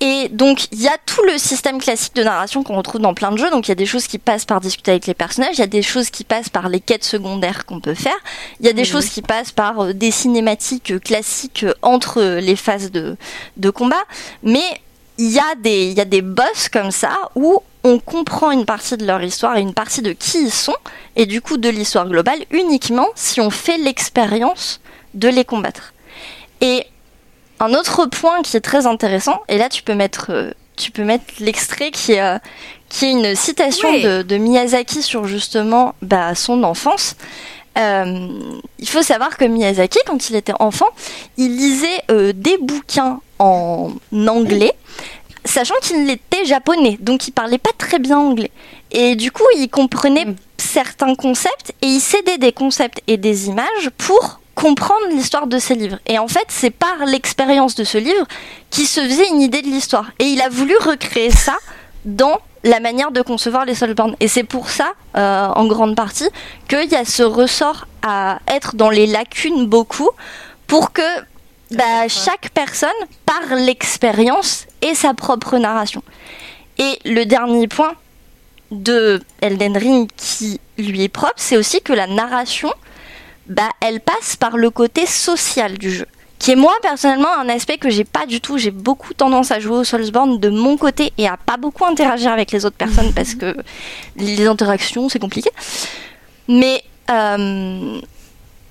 Et donc, il y a tout le système classique de narration qu'on retrouve dans plein de jeux. Donc, il y a des choses qui passent par discuter avec les personnages, il y a des choses qui passent par les quêtes secondaires qu'on peut faire, il y a des choses qui passent par euh, des cinématiques euh, classiques euh, entre les phases de, de combat. Mais il y, a des, y a des boss comme ça où on comprend une partie de leur histoire et une partie de qui ils sont, et du coup de l'histoire globale, uniquement si on fait l'expérience de les combattre. Et un autre point qui est très intéressant, et là tu peux mettre, euh, tu peux mettre l'extrait qui est, euh, qui est une citation de, de Miyazaki sur justement bah, son enfance. Euh, il faut savoir que Miyazaki, quand il était enfant, il lisait euh, des bouquins en anglais, sachant qu'il était japonais, donc il parlait pas très bien anglais. Et du coup, il comprenait Mm. certains concepts et il cédait des concepts et des images pour comprendre l'histoire de ces livres. Et en fait, c'est par l'expérience de ce livre qu'il se faisait une idée de l'histoire. Et il a voulu recréer ça dans la manière de concevoir les Soulsborne. Et c'est pour ça, euh, en grande partie, qu'il y a ce ressort à être dans les lacunes beaucoup pour que bah, chaque personne, par l'expérience, ait sa propre narration. Et le dernier point de Elden Ring qui lui est propre, c'est aussi que la narration, bah, elle passe par le côté social du jeu. Qui est moi personnellement un aspect que j'ai pas du tout. J'ai beaucoup tendance à jouer au Soulsborne de mon côté et à pas beaucoup interagir avec les autres personnes parce que les interactions c'est compliqué. Mais euh,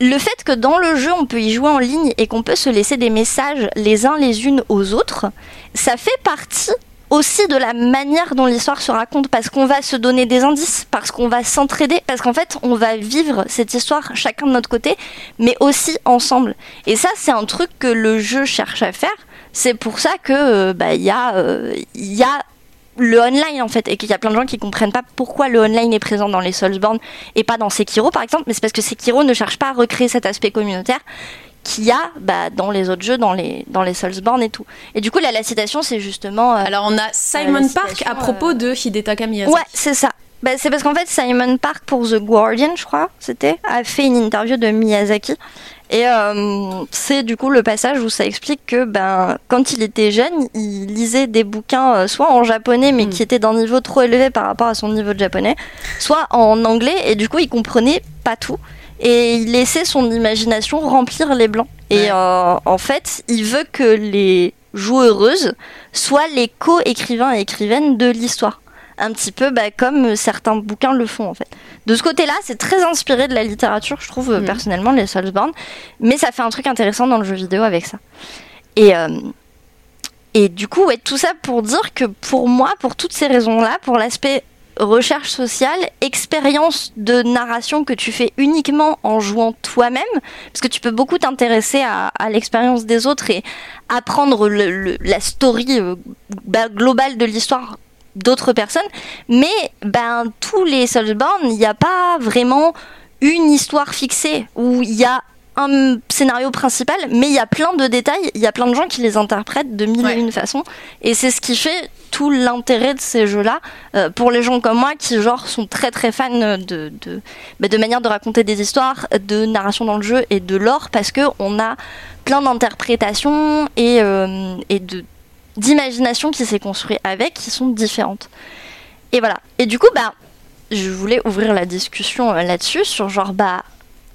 le fait que dans le jeu on peut y jouer en ligne et qu'on peut se laisser des messages les uns les unes aux autres, ça fait partie aussi de la manière dont l'histoire se raconte parce qu'on va se donner des indices, parce qu'on va s'entraider, parce qu'en fait on va vivre cette histoire chacun de notre côté, mais aussi ensemble. Et ça c'est un truc que le jeu cherche à faire. C'est pour ça que euh, bah, il y a euh, il y a le online en fait et qu'il y a plein de gens qui comprennent pas pourquoi le online est présent dans les Soulsborne et pas dans Sekiro par exemple mais c'est parce que Sekiro ne cherche pas à recréer cet aspect communautaire qu'il y a bah, dans les autres jeux dans les dans les Soulsborne et tout. Et du coup là la citation c'est justement euh, Alors on a Simon la Park à propos euh, de Hidetaka Miyazaki. ouais c'est ça. Bah, c'est parce qu'en fait Simon Park pour The Guardian je crois c'était a fait une interview de Miyazaki et euh, c'est du coup le passage où ça explique que ben quand il était jeune, il lisait des bouquins euh, soit en japonais mais Mm. qui étaient d'un niveau trop élevé par rapport à son niveau de japonais, soit en anglais et du coup il comprenait pas tout et il laissait son imagination remplir les blancs. Et Ouais. euh, en fait, il veut que les joueuses soient les co-écrivains et écrivaines de l'histoire. Un petit peu bah, comme certains bouquins le font en fait. De ce côté-là, c'est très inspiré de la littérature, je trouve euh, Mhm. personnellement, les Soulsborne. Mais ça fait un truc intéressant dans le jeu vidéo avec ça. Et, euh, et du coup, ouais, tout ça pour dire que pour moi, pour toutes ces raisons-là, pour l'aspect recherche sociale, expérience de narration que tu fais uniquement en jouant toi-même, parce que tu peux beaucoup t'intéresser à, à l'expérience des autres et apprendre le- le- la story euh, bah, globale de l'histoire d'autres personnes, mais ben tous les Soulsborne, il n'y a pas vraiment une histoire fixée où il y a un scénario principal, mais il y a plein de détails, il y a plein de gens qui les interprètent de mille Ouais. et une façons, et c'est ce qui fait tout l'intérêt de ces jeux-là euh, pour les gens comme moi qui genre sont très très fans de de, bah, de manière de raconter des histoires, de narration dans le jeu et de lore, parce que on a plein d'interprétations et, euh, et de d'imagination qui s'est construit avec qui sont différentes. Et voilà. Et du coup, bah, je voulais ouvrir la discussion euh, là-dessus sur genre bah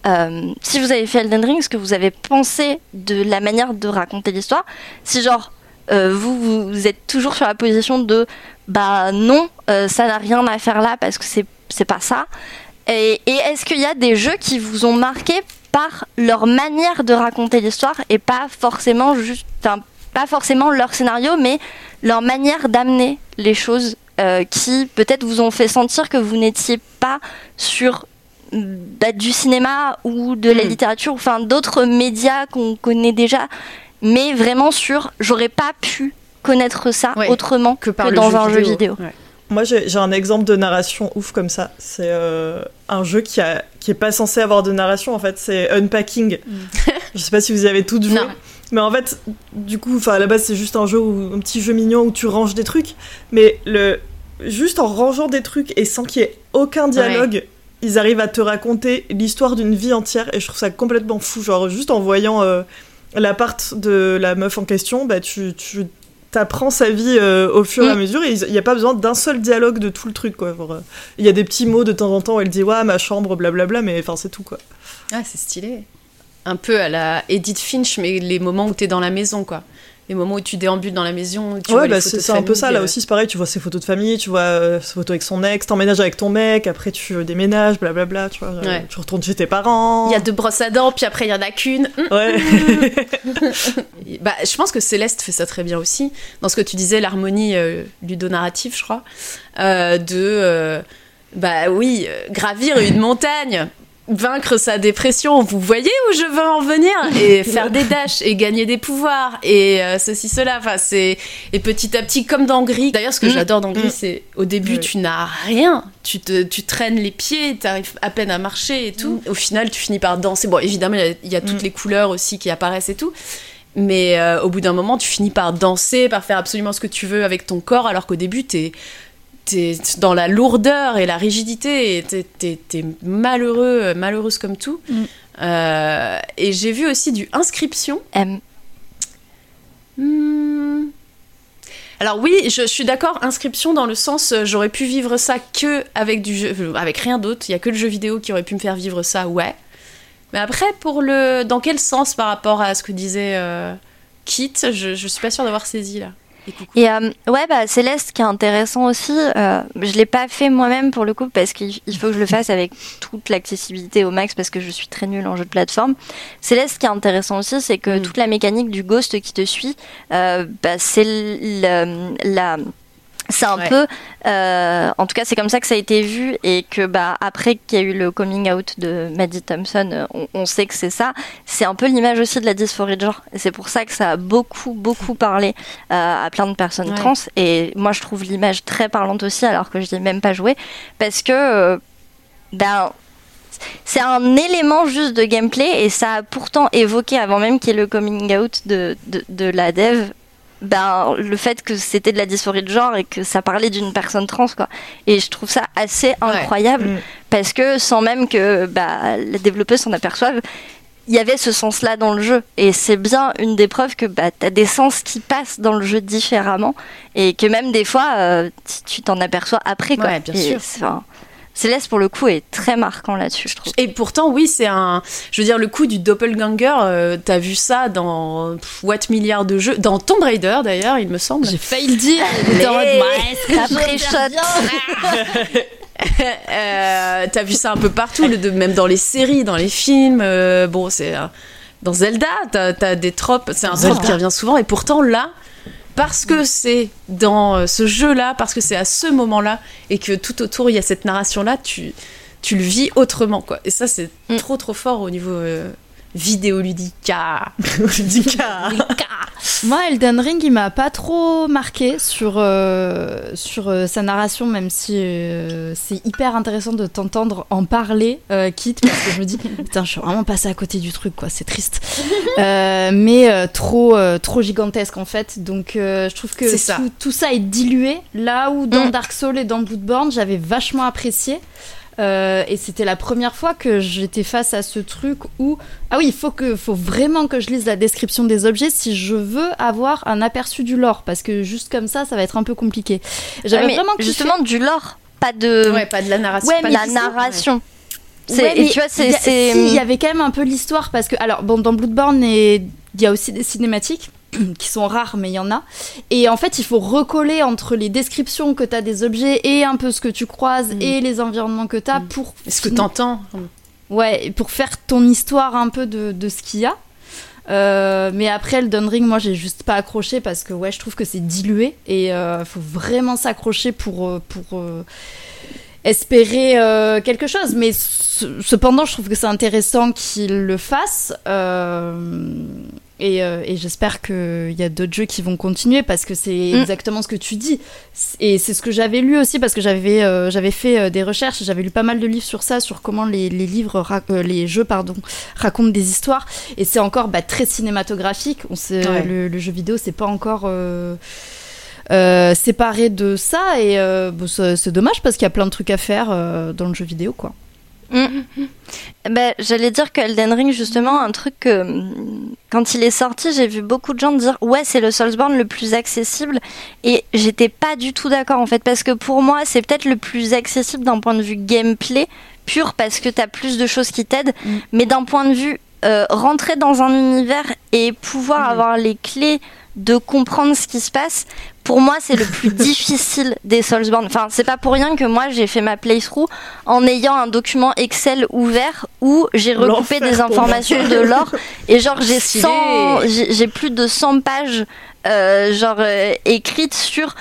euh, si vous avez fait Elden Ring, ce que vous avez pensé de la manière de raconter l'histoire, si genre euh, vous, vous êtes toujours sur la position de bah non, ça n'a rien à faire là parce que c'est pas ça. Et, et est-ce qu'il y a des jeux qui vous ont marqué par leur manière de raconter l'histoire et pas forcément juste enfin, pas forcément leur scénario, mais leur manière d'amener les choses euh, qui peut-être vous ont fait sentir que vous n'étiez pas sur bah, du cinéma ou de la Mm. littérature, enfin d'autres médias qu'on connaît déjà, mais vraiment sur j'aurais pas pu connaître ça Ouais, autrement que par dans jeu un jeu vidéo. Ouais. Moi, j'ai j'ai un exemple de narration ouf comme ça. C'est euh, un jeu qui, a, qui est pas censé avoir de narration, en fait. C'est Unpacking. Je sais pas si vous y avez toutes joué. Non. Mais en fait, du coup, enfin, à la base, c'est juste un jeu, où, un petit jeu mignon où tu ranges des trucs. Mais le, juste en rangeant des trucs et sans qu'il y ait aucun dialogue, ils arrivent à te raconter l'histoire d'une vie entière. Et je trouve ça complètement fou. Genre, juste en voyant euh, l'appart de la meuf en question, bah, tu, tu t'apprends sa vie euh, au fur et à Mm. mesure et il n'y a pas besoin d'un seul dialogue de tout le truc quoi. Euh, Il y a des petits mots de temps en temps où elle dit ouais ma chambre blablabla mais enfin c'est tout quoi. Ah, c'est stylé. Un peu à la Edith Finch, mais les moments où t'es dans la maison, quoi. Les moments où tu déambules dans la maison. Tu ouais bah c'est un peu ça là euh, aussi c'est pareil tu vois ses photos de famille tu vois euh, ses photos avec son ex t'emménages avec ton mec après tu déménages blablabla tu vois Ouais. tu retournes chez tes parents. Il y a deux brosses à dents, puis après il y en a qu'une. Ouais. Bah, je pense que Céleste fait ça très bien aussi. Dans ce que tu disais, l'harmonie euh, ludonarrative, je crois. euh, de, euh, bah oui, gravir une montagne, vaincre sa dépression. Vous voyez où je veux en venir Et faire des dashs, et gagner des pouvoirs, et euh, ceci, cela. Enfin, c'est... Et petit à petit, comme dans Gris. D'ailleurs, ce que Mm. j'adore dans Gris, Mm. c'est au début, Oui. tu n'as rien. Tu, te, tu traînes les pieds, tu arrives à peine à marcher et tout. Au final, tu finis par danser. Bon, évidemment, il y a- il y, a toutes Mm. les couleurs aussi qui apparaissent et tout. Mais euh, au bout d'un moment, tu finis par danser, par faire absolument ce que tu veux avec ton corps, alors qu'au début, t'es es dans la lourdeur et la rigidité, et t'es- t'es t'es malheureux, malheureuse comme tout. Mm. Euh, et j'ai vu aussi du inscription. M. Hmm. Alors oui, je, je suis d'accord, inscription dans le sens, euh, j'aurais pu vivre ça que avec du jeu, euh, avec rien d'autre. Il y a que le jeu vidéo qui aurait pu me faire vivre ça, ouais. Mais après, pour le, dans quel sens par rapport à ce que disait euh, Kit, je, je suis pas sûre d'avoir saisi là. Et euh, ouais, bah Céleste, qui est intéressant aussi, euh, je l'ai pas fait moi-même pour le coup parce qu'il il faut que je le fasse avec toute l'accessibilité au max parce que je suis très nulle en jeu de plateforme. Céleste, qui est intéressant aussi, c'est que Mm. toute la mécanique du ghost qui te suit, euh, bah, c'est le- la c'est un Ouais. peu, euh, en tout cas, c'est comme ça que ça a été vu et que bah après qu'il y a eu le coming out de Maddie Thompson, on, on sait que c'est ça. C'est un peu l'image aussi de la dysphorie de genre et c'est pour ça que ça a beaucoup beaucoup parlé euh, à plein de personnes Ouais. trans et moi je trouve l'image très parlante aussi alors que je n'ai même pas joué parce que euh, ben c'est un élément juste de gameplay et ça a pourtant évoqué avant même qu'il y ait le coming out de, de, de la dev ben, le fait que c'était de la dysphorie de genre et que ça parlait d'une personne trans quoi et je trouve ça assez incroyable Mm. parce que sans même que bah, les développeurs s'en aperçoivent il y avait ce sens-là dans le jeu. Et c'est bien une des preuves que bah, tu as des sens qui passent dans le jeu différemment. Et que même des fois, euh, tu- tu t'en aperçois après. Quoi. Ouais, bien Et sûr. Céleste, pour le coup, est très marquant là-dessus, je trouve. Et pourtant, oui, c'est un. Je veux dire, le coup du doppelganger, euh, t'as vu ça dans pff, what milliards de jeux, dans Tomb Raider d'ailleurs, il me semble. J'ai failli le dire. reviens Euh, t'as vu ça un peu partout, le- même dans les séries, dans les films. euh, bon, c'est euh, dans Zelda, t'as as des tropes. C'est un trope qui revient souvent. Et pourtant là, parce que c'est dans euh, ce jeu-là, parce que c'est à ce moment-là, et que tout autour il y a cette narration-là, tu tu le vis autrement, quoi. Et ça, c'est Mm. trop trop fort au niveau euh, vidéoludique. Ah. Ludica. Moi, Elden Ring, il m'a pas trop marqué sur, euh, sur euh, sa narration, même si euh, c'est hyper intéressant de t'entendre en parler, euh, quitte, parce que je me dis, putain, je suis vraiment passée à côté du truc, quoi, c'est triste. Euh, mais euh, trop, euh, trop gigantesque, en fait. Donc, euh, je trouve que C'est ça. Tout, tout ça est dilué, là où dans Mm. Dark Souls et dans Bloodborne, j'avais vachement apprécié. Euh, et c'était la première fois que j'étais face à ce truc où ah oui il faut que faut vraiment que je lise la description des objets si je veux avoir un aperçu du lore parce que juste comme ça ça va être un peu compliqué j'avais Ouais, vraiment justement du lore, pas de Ouais, pas de la narration. Ouais, pas mais de la narration. C'est- Ouais, et tu vois, il c'est. y si, il y avait quand même un peu l'histoire parce que alors bon dans Bloodborne et il y a aussi des cinématiques qui sont rares mais il y en a et en fait il faut recoller entre les descriptions que tu as des objets et un peu ce que tu croises Mm. et les environnements que tu as Mm. pour Est-ce que t'entends Ouais, et pour faire ton histoire un peu de, de ce qu'il y a. Euh, mais après, Elden Ring, moi, j'ai juste pas accroché parce que ouais, je trouve que c'est dilué et il faut vraiment s'accrocher pour, euh, pour euh, espérer euh, quelque chose. Mais ce- cependant, je trouve que c'est intéressant qu'il le fasse. Euh, et, euh, et j'espère qu'il y a d'autres jeux qui vont continuer parce que c'est Mm. exactement ce que tu dis. Et c'est ce que j'avais lu aussi parce que j'avais euh, j'avais fait euh, des recherches, j'avais lu pas mal de livres sur ça, sur comment les, les livres, les jeux pardon, racontent des histoires. Et c'est encore bah, très cinématographique. On sait, Ouais. le, le jeu vidéo, c'est pas encore séparé de ça. Et bon, c'est dommage parce qu'il y a plein de trucs à faire dans le jeu vidéo, quoi. Ben, J'allais dire que Elden Ring, justement, un truc que, quand il est sorti, j'ai vu beaucoup de gens dire ouais, c'est le Soulsborne le plus accessible. Et j'étais pas du tout d'accord en fait, parce que pour moi, c'est peut-être le plus accessible d'un point de vue gameplay pur parce que t'as plus de choses qui t'aident, Mm. mais d'un point de vue euh, rentrer dans un univers et pouvoir Mm. avoir les clés de comprendre ce qui se passe, pour moi c'est le plus difficile des Soulsborne. Enfin, c'est pas pour rien que moi j'ai fait ma playthrough en ayant un document Excel ouvert où j'ai recoupé des informations de l'or et genre j'ai Stylé. 100 j'ai j'ai plus de 100 pages euh, genre euh, écrites sur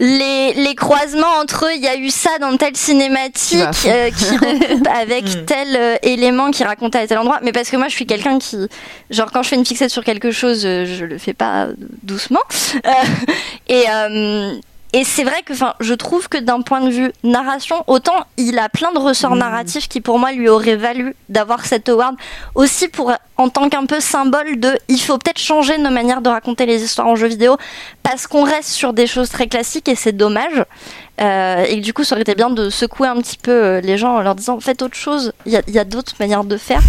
les, les croisements entre eux, il y a eu ça dans telle cinématique euh, qui recoupe avec Mm. tel euh, élément qui raconte à tel endroit. Mais parce que moi, je suis quelqu'un qui, genre, quand je fais une fixette sur quelque chose, euh, je le fais pas doucement. Et et c'est vrai que, enfin, je trouve que d'un point de vue narration, autant il a plein de ressorts Mm. narratifs qui pour moi lui auraient valu d'avoir cet award, aussi pour en tant qu'un peu symbole de, il faut peut-être changer nos manières de raconter les histoires en jeu vidéo parce qu'on reste sur des choses très classiques et c'est dommage. Euh, et que du coup, ça aurait été bien de secouer un petit peu euh, les gens en leur disant faites autre chose, il y a, il y a d'autres manières de faire.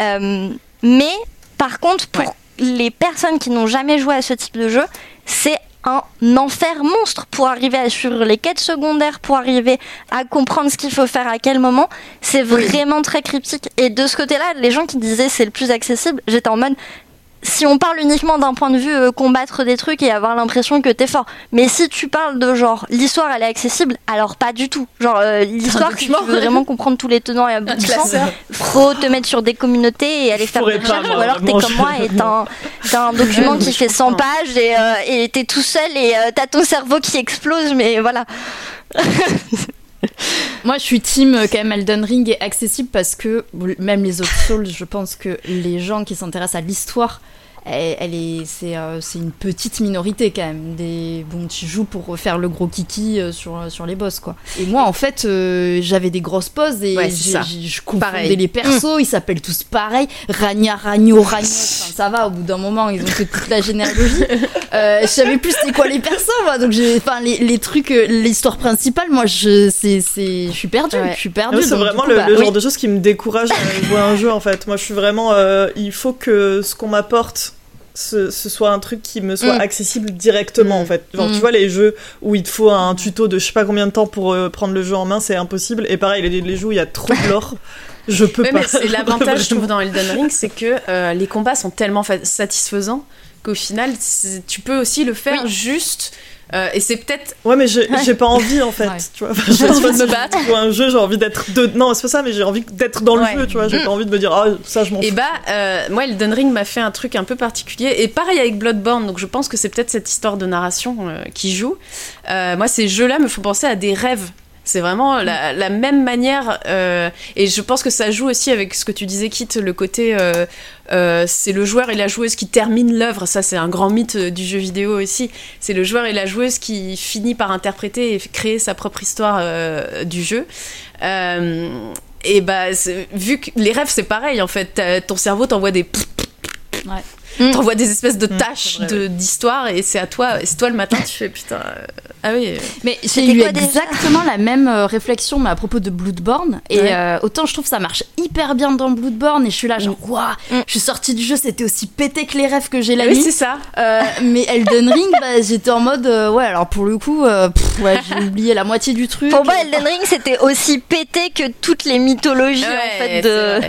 Euh, mais par contre, pour les personnes qui n'ont jamais joué à ce type de jeu, c'est un enfer monstre pour arriver à suivre les quêtes secondaires, pour arriver à comprendre ce qu'il faut faire à quel moment. C'est vraiment très cryptique. Et de ce côté-là, les gens qui disaient c'est le plus accessible, j'étais en mode si on parle uniquement d'un point de vue euh, combattre des trucs et avoir l'impression que t'es fort, mais si tu parles de genre l'histoire elle est accessible, alors pas du tout. Genre euh, l'histoire, si tu veux vraiment comprendre tous les tenants et aboutissants, faut te mettre sur des communautés et aller Je faire des recherches, ou alors t'es comme moi et t'as un, document qui fait 100 comprends. pages et euh, et t'es tout seul et euh, t'as ton cerveau qui explose, mais voilà. Moi, je suis team euh, quand même Elden Ring est accessible parce que même les autres Souls, je pense que les gens qui s'intéressent à l'histoire, elle, elle est, c'est, euh, c'est une petite minorité quand même. Des, bon, tu joues pour faire le gros kiki euh, sur sur les boss quoi. Et moi, en fait, euh, j'avais des grosses pauses et Ouais, c'est j'ai- ça. j'ai- je confondais Pareil. les persos. Ils s'appellent tous pareil. Ragna, Ragno, Ragnos. Enfin, ça va. Au bout d'un moment, ils ont fait toute la généalogie. Euh, je savais plus c'était quoi les persos moi. Donc j'ai, enfin les, les trucs, euh, l'histoire principale, moi je, c'est, c'est, je suis perdue. Ouais. Je suis perdue. C'est donc, vraiment coup, le, bah, le oui. genre de choses qui me décourage à jouer à un jeu en fait. Moi je suis vraiment. euh, il faut que ce qu'on m'apporte. Ce, ce soit un truc qui me soit Mm. accessible directement en fait. Genre Mm. tu vois les jeux où il te faut un tuto de je sais pas combien de temps pour euh, prendre le jeu en main, c'est impossible. Et pareil les, les jeux où il y a trop de lore, je peux Ouais, pas. mais c'est l'avantage, je trouve, dans Elden Ring, c'est que euh, les combats sont tellement fa- satisfaisants qu'au final, tu peux aussi le faire juste. Euh, et c'est peut-être. Ouais mais j'ai j'ai pas envie en fait. Ouais. Tu vois. Enfin, je sais envie de me battre. à un jeu, j'ai envie d'être de... Non c'est pas ça, mais j'ai envie d'être dans le Ouais. jeu. Tu vois. J'ai pas envie de me dire ah ça je m'en fous. Et bah, euh, moi, Elden Ring m'a fait un truc un peu particulier. Et pareil avec Bloodborne, donc je pense que c'est peut-être cette histoire de narration euh, qui joue. Euh, moi, ces jeux-là me font penser à des rêves. C'est vraiment la, même manière. euh, et je pense que ça joue aussi avec ce que tu disais, Kit, le côté. euh, euh, c'est le joueur et la joueuse qui termine l'œuvre. Ça, c'est un grand mythe euh, du jeu vidéo aussi. C'est le joueur et la joueuse qui finit par interpréter et créer sa propre histoire euh, du jeu. Euh, et bah, vu que les rêves, c'est pareil en fait. Ton cerveau t'envoie des. Ouais. Mm. T'envoies des espèces de Mm, tâches de- d'histoire et c'est à toi. et C'est toi le matin, tu fais putain. euh, ah oui. Mais j'ai eu exactement la même euh, réflexion mais à propos de Bloodborne et Ouais. euh, autant je trouve ça marche hyper bien dans Bloodborne et je suis là genre waouh Mm. je suis sortie du jeu c'était aussi pété que les rêves que j'ai la oui, nuit c'est ça. Euh, mais Elden Ring bah, j'étais en mode euh, ouais alors pour le coup euh, pff, ouais j'ai oublié la moitié du truc Pour moi, Elden Ring, c'était aussi pété que toutes les mythologies en fait de.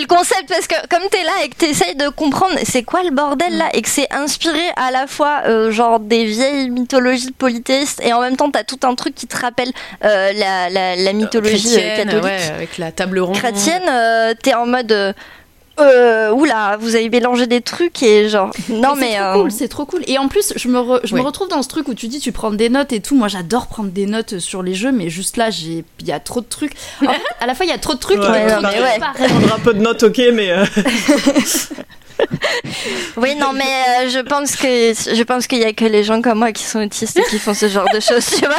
Le concept, parce que comme t'es là et que t'essayes de comprendre c'est quoi le bordel là, et que c'est inspiré à la fois euh, genre des vieilles mythologies polythéistes et en même temps t'as tout un truc qui te rappelle euh, la, la, la mythologie euh, Chrétienne, catholique, ouais, avec la table ronde. chrétienne, t'es en mode. Euh, euh, oula, vous avez mélangé des trucs et genre. Non mais. c'est euh, trop cool, c'est trop cool. Et en plus, je me, re- je me retrouve dans ce truc où tu dis tu prends des notes et tout. Moi, j'adore prendre des notes sur les jeux, mais juste là, j'ai, il y a trop de trucs. En fait, à la fois, il y a trop de trucs. Ouais, et des non, trucs mais ouais. pareils. Prendre un peu de notes, ok, mais euh, Oui, non, mais euh, je pense que je pense qu'il y a que les gens comme moi qui sont autistes et qui font ce genre de choses, tu vois.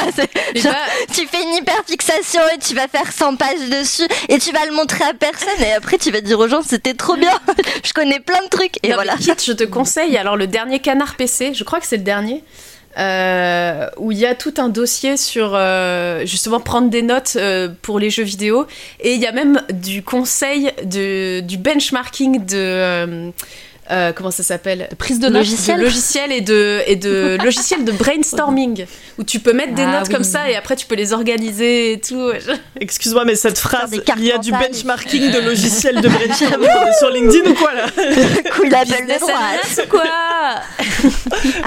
genre, bah, tu fais une hyperfixation et tu vas faire 100 pages dessus et tu vas le montrer à personne et après tu vas dire aux gens c'était trop bien. je connais plein de trucs et non, voilà. Kit, je te conseille alors le dernier Canard PC, je crois que c'est le dernier. Euh, où il y a tout un dossier sur euh, justement prendre des notes euh, pour les jeux vidéo et il y a même du conseil de, du benchmarking de, euh, euh, comment ça s'appelle? Prise de notes. logiciel. de logiciel et de et de logiciel de brainstorming où tu peux mettre des Ah notes oui. comme ça et après tu peux les organiser et tout. Excuse-moi, mais cette phrase, il y a du benchmarking de logiciels de brainstorming sur LinkedIn ou quoi là? Coup Business droite. ananas ou quoi?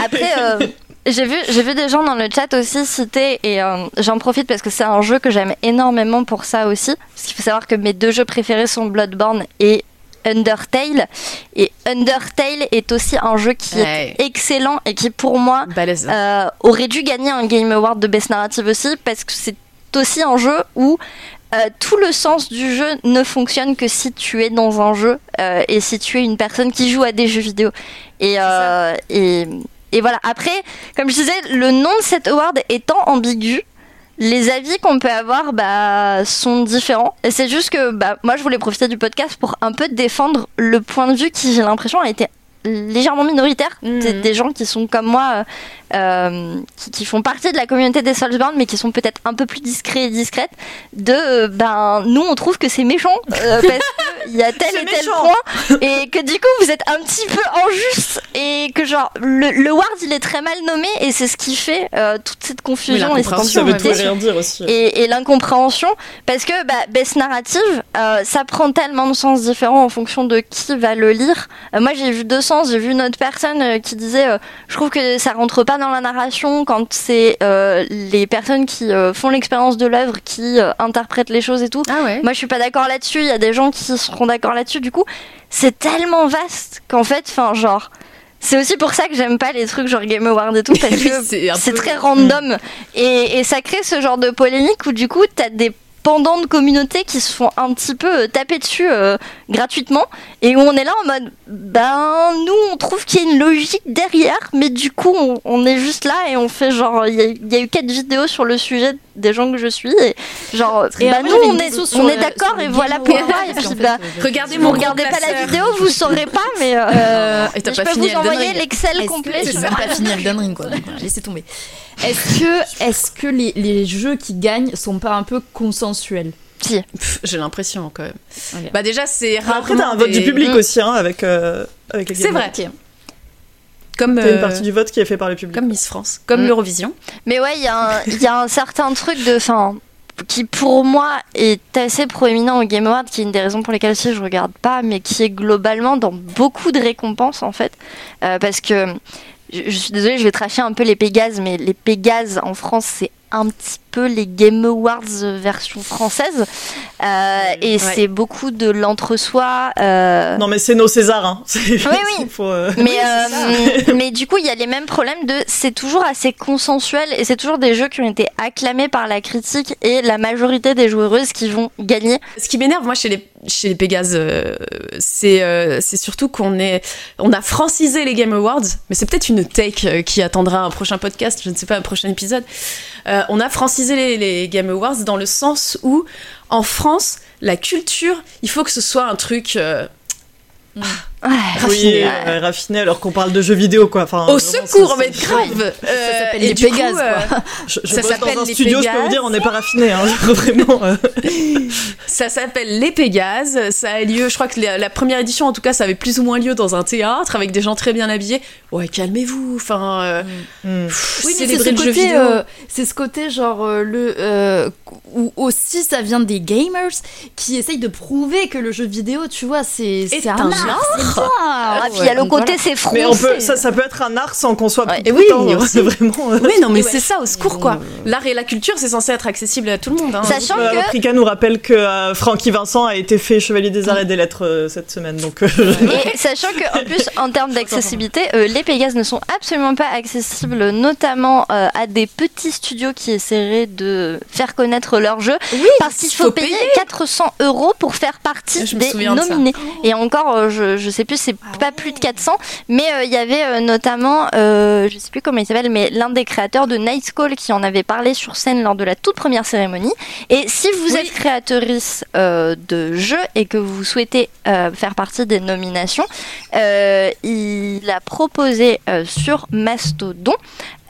Après, euh, j'ai vu, j'ai vu des gens dans le chat aussi citer, et euh, j'en profite parce que c'est un jeu que j'aime énormément pour ça aussi. Parce qu'il faut savoir que mes deux jeux préférés sont Bloodborne et Undertale. Et Undertale est aussi un jeu qui est excellent et qui, pour moi, euh, aurait dû gagner un Game Award de Best Narrative aussi, parce que c'est aussi un jeu où euh, tout le sens du jeu ne fonctionne que si tu es dans un jeu euh, et si tu es une personne qui joue à des jeux vidéo. Et, euh, et, et voilà. Après, comme je disais, le nom de cet award étant ambigu, les avis qu'on peut avoir bah, sont différents. Et c'est juste que bah, moi, je voulais profiter du podcast pour un peu défendre le point de vue qui, j'ai l'impression, a été légèrement minoritaire. C'est des gens qui sont comme moi, euh, qui, qui font partie de la communauté des Soulsborne, mais qui sont peut-être un peu plus discrets et discrètes. De, euh, ben, nous, on trouve que c'est méchant euh, parce qu'il y a tel et tel méchant. point, et que du coup, vous êtes un petit peu injuste, et que genre, le, le Ward, il est très mal nommé, et c'est ce qui fait euh, toute cette confusion et cette et rien dire aussi. et, et l'incompréhension parce que bah, Best Narrative euh, ça prend tellement de sens différents en fonction de qui va le lire Euh, moi j'ai vu deux sens j'ai vu une autre personne euh, qui disait euh, je trouve que ça rentre pas dans la narration quand c'est euh, les personnes qui euh, font l'expérience de l'œuvre qui euh, interprètent les choses et tout Ah ouais. moi, je suis pas d'accord là-dessus. Il y a des gens qui seront d'accord là-dessus. Du coup, c'est tellement vaste qu'en fait, enfin, genre, c'est aussi pour ça que j'aime pas les trucs genre Game Award et tout parce que c'est un c'est peu- très random et, et ça crée ce genre de polémique où du coup, t'as des de communauté qui se font un petit peu euh, taper dessus euh, gratuitement. Et où on est là en mode ben nous on trouve qu'il y a une logique derrière mais du coup on, est juste là et on fait genre il y, y a eu quatre vidéos sur le sujet des gens que je suis et genre Et bah, après, nous on est, on le- est d'accord et voilà pourquoi et puis bah fait, euh, Regardez vous regardez pas la vidéo vous saurez pas mais euh, Euh, et t'as je pas peux fini vous envoyer l'excel complet que- sur- J'ai même pas fini Elden Ring, quoi. Donc, voilà, laissez tomber. Est-ce que, est-ce que les, les jeux qui gagnent sont pas un peu consensuels? Si. J'ai l'impression quand même. Bah déjà c'est Après, rarement t'as un vote des- du public Mm. aussi, hein, avec, euh, avec les C'est vrai. Comme une euh, partie du vote qui est fait par le public. comme Miss France, comme Mm. l'Eurovision. Mais ouais, il y, a un- il y a un certain truc de. Fin, qui pour moi est assez proéminent au Game Award, qui est une des raisons pour lesquelles aussi je regarde pas, mais qui est globalement dans beaucoup de récompenses en fait. Euh, parce que. Je, je suis désolée, je vais tracher un peu les Pégases, mais les Pégases en France, c'est un petit peu les Game Awards euh, version française. Euh, et c'est beaucoup de l'entre-soi. euh, Non, mais c'est nos Césars. Hein. Oui. faut, euh, mais, euh, mais du coup, il y a les mêmes problèmes de c'est toujours assez consensuel et c'est toujours des jeux qui ont été acclamés par la critique et la majorité des joueuses qui vont gagner. Ce qui m'énerve, moi, chez les, chez les Pégases, euh, c'est euh, c'est surtout qu'on est, on a francisé les Game Awards, mais c'est peut-être une take qui attendra un prochain podcast, je ne sais pas, un prochain épisode. Euh, on a francisé les, Game Awards dans le sens où, en France, la culture, il faut que ce soit un truc euh, Ouais. Oui, euh, raffiné alors qu'on parle de jeux vidéo quoi. Enfin, au vraiment, secours, mais grave. Ça Euh, s'appelle et les Pégases, euh, quoi. Je, je Ça s'appelle dans un les studio, je peux vous dire, on n'est pas raffiné. Hein, vraiment. euh. Ça s'appelle Les Pégases. Ça a lieu, je crois que la, la première édition, en tout cas, ça avait plus ou moins lieu dans un théâtre avec des gens très bien habillés. Ouais, calmez-vous. Enfin, euh, Hmm. pff, Oui, c'est ce le jeu côté, vidéo. euh, c'est ce côté genre euh, le euh, où aussi ça vient des gamers qui essayent de prouver que le jeu vidéo, tu vois, c'est c'est un un genre. Art. Ah, Ouais, puis il y a le côté voilà. c'est français. Mais on peut, ça, ça peut être un art sans qu'on soit Ouais. Et oui, c'est vraiment. euh, Oui, non, mais Ouais. c'est ça, au secours, quoi. euh, L'art et la culture, c'est censé être accessible à tout le monde. Hein. Sachant Euh, que Prika nous rappelle que euh, Francky Vincent a été fait chevalier des arts et des lettres euh, cette semaine, donc. euh, Et sachant que en plus en termes d'accessibilité, euh, les Pégases ne sont absolument pas accessibles, notamment euh, à des petits studios qui essaieraient de faire connaître leur jeu, parce qu'il faut, faut payer payer. 400 euros pour faire partie Je des de nominés. Et encore, euh, je, je sais plus, c'est Ah pas plus de 400, mais euh, il y avait euh, notamment, euh, je sais plus comment il s'appelle, mais l'un des créateurs de Night Call qui en avait parlé sur scène lors de la toute première cérémonie. Et si vous Oui. êtes créatrice euh, de jeux et que vous souhaitez faire partie des nominations, il a proposé sur Mastodon,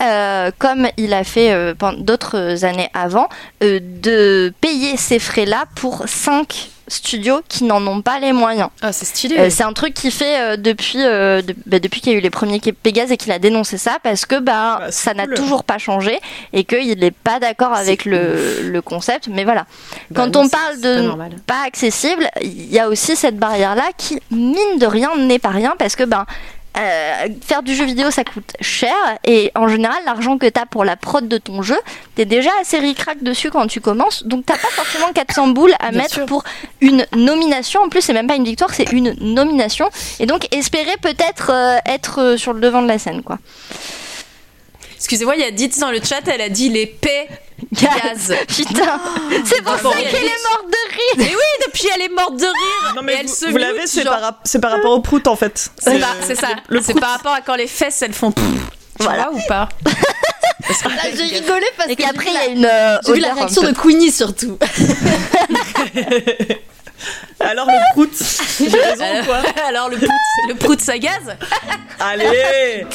euh, comme il a fait euh, pendant d'autres années avant, euh, de payer ces frais-là pour 5 studios qui n'en ont pas les moyens. Ah, c'est stylé. Euh, c'est un truc qu'il fait euh, depuis, euh, de- bah, depuis qu'il y a eu les premiers Pégase et qu'il a dénoncé ça parce que bah, Bah, ça n'a cool. toujours pas changé et qu'il n'est pas d'accord avec le, le concept. Mais voilà, Bah quand non, on parle pas de normal. pas accessible, il y a aussi cette barrière-là qui, mine de rien, n'est pas rien parce que ben, euh, faire du jeu vidéo ça coûte cher. Et en général l'argent que tu as pour la prod de ton jeu t'es déjà assez ricrac dessus quand tu commences. Donc t'as pas forcément 400 boules à Bien mettre sûr. pour une nomination. En plus c'est même pas une victoire c'est une nomination. Et donc espérer peut-être euh, être euh, sur le devant de la scène quoi Excusez-moi, il y a Ditz dans le chat, elle a dit les paix gaz. putain c'est pour ça qu'elle est morte de rire Mais oui, depuis elle est morte de rire. Non mais et elle vous, se vous l'avez, c'est genre. par, rap- c'est par rapport au prout en fait. C'est ça. C'est par rapport à quand les fesses elles font. Tu Voilà. vois ou pas Là, j'ai rigolé parce et que qu'après il y a une euh, j'ai vu la réaction de Queenie surtout. Alors le prout, j'ai raison ou quoi Alors le prout, le prout ça gaz Allez.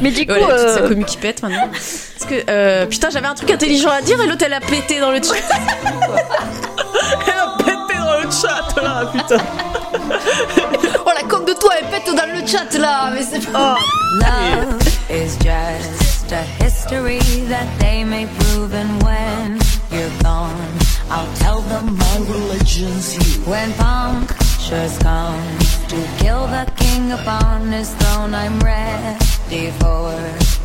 Mais du coup, petite euh, sa commu qui pète maintenant. Parce que euh, putain, j'avais un truc intelligent à dire et l'autre elle a pété dans le chat. Elle a pété dans le chat là, putain Oh la com de toi, elle pète dans le chat là, mais c'est pas. Love is just a history that they may prove, and when you're gone, I'll tell them my religion's you. When punctures come to kill the king upon his throne, I'm ready for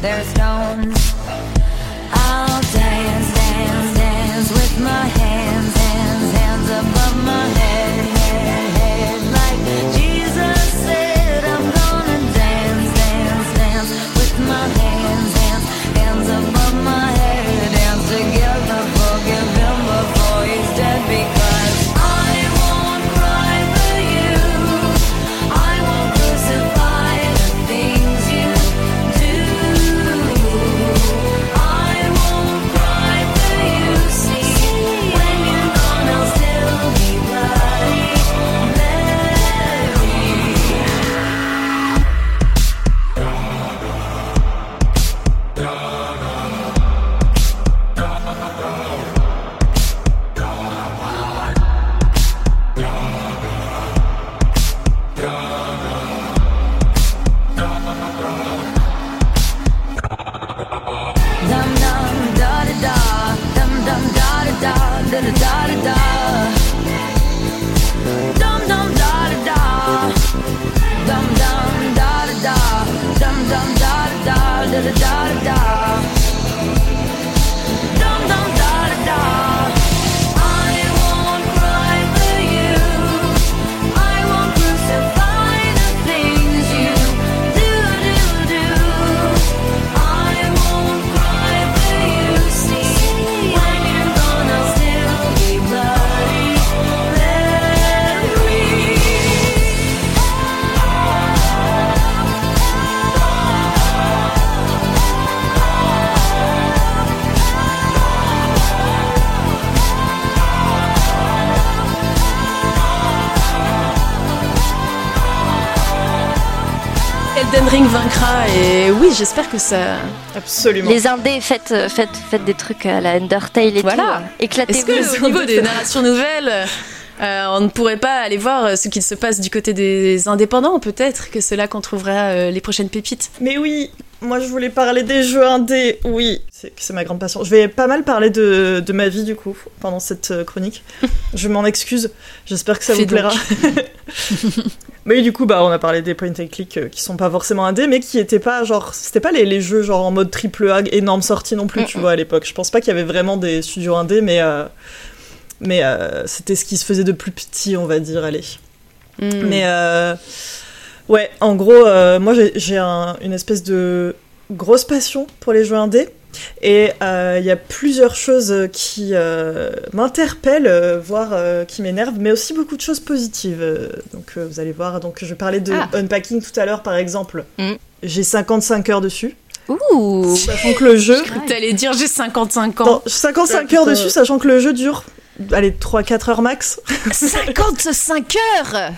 their stones. I'll dance, dance, dance with my hands, hands, hands above my head, j'espère que ça. Absolument. les indés faites, euh, faites, faites des trucs à la Undertale et Voilà. tout hein. Est-ce éclatez-vous que au niveau des narrations nouvelles, euh, on ne pourrait pas aller voir euh, ce qu'il se passe du côté des indépendants Peut-être que c'est là qu'on trouvera euh, les prochaines pépites? Mais oui, moi je voulais parler des jeux indés, oui, c'est ma grande passion. Je vais pas mal parler de, de ma vie du coup pendant cette euh, chronique. je m'en excuse, j'espère que ça Fais vous plaira. mais du coup, bah, on a parlé des point and click euh, qui sont pas forcément indés, mais qui étaient pas genre, c'était pas les, les jeux genre en mode triple A énorme sortie non plus, tu vois, à l'époque. Je pense pas qu'il y avait vraiment des studios indés, mais, euh, mais euh, c'était ce qui se faisait de plus petit, on va dire, allez. Hmm. Mais euh, ouais, en gros, moi j'ai- j'ai un- une espèce de grosse passion pour les jeux indés. Et euh, il y a plusieurs choses qui euh, m'interpellent, euh, voire euh, qui m'énervent, mais aussi beaucoup de choses positives. Donc euh, vous allez voir. Donc je parlais de Ah. unpacking tout à l'heure, par exemple. Mm. J'ai 55 heures dessus, Ouh sachant que le jeu. T'allais dire j'ai 55 ans. Dans 55 heures dessus, sachant que le jeu dure, allez, 3-4 heures max. 55 heures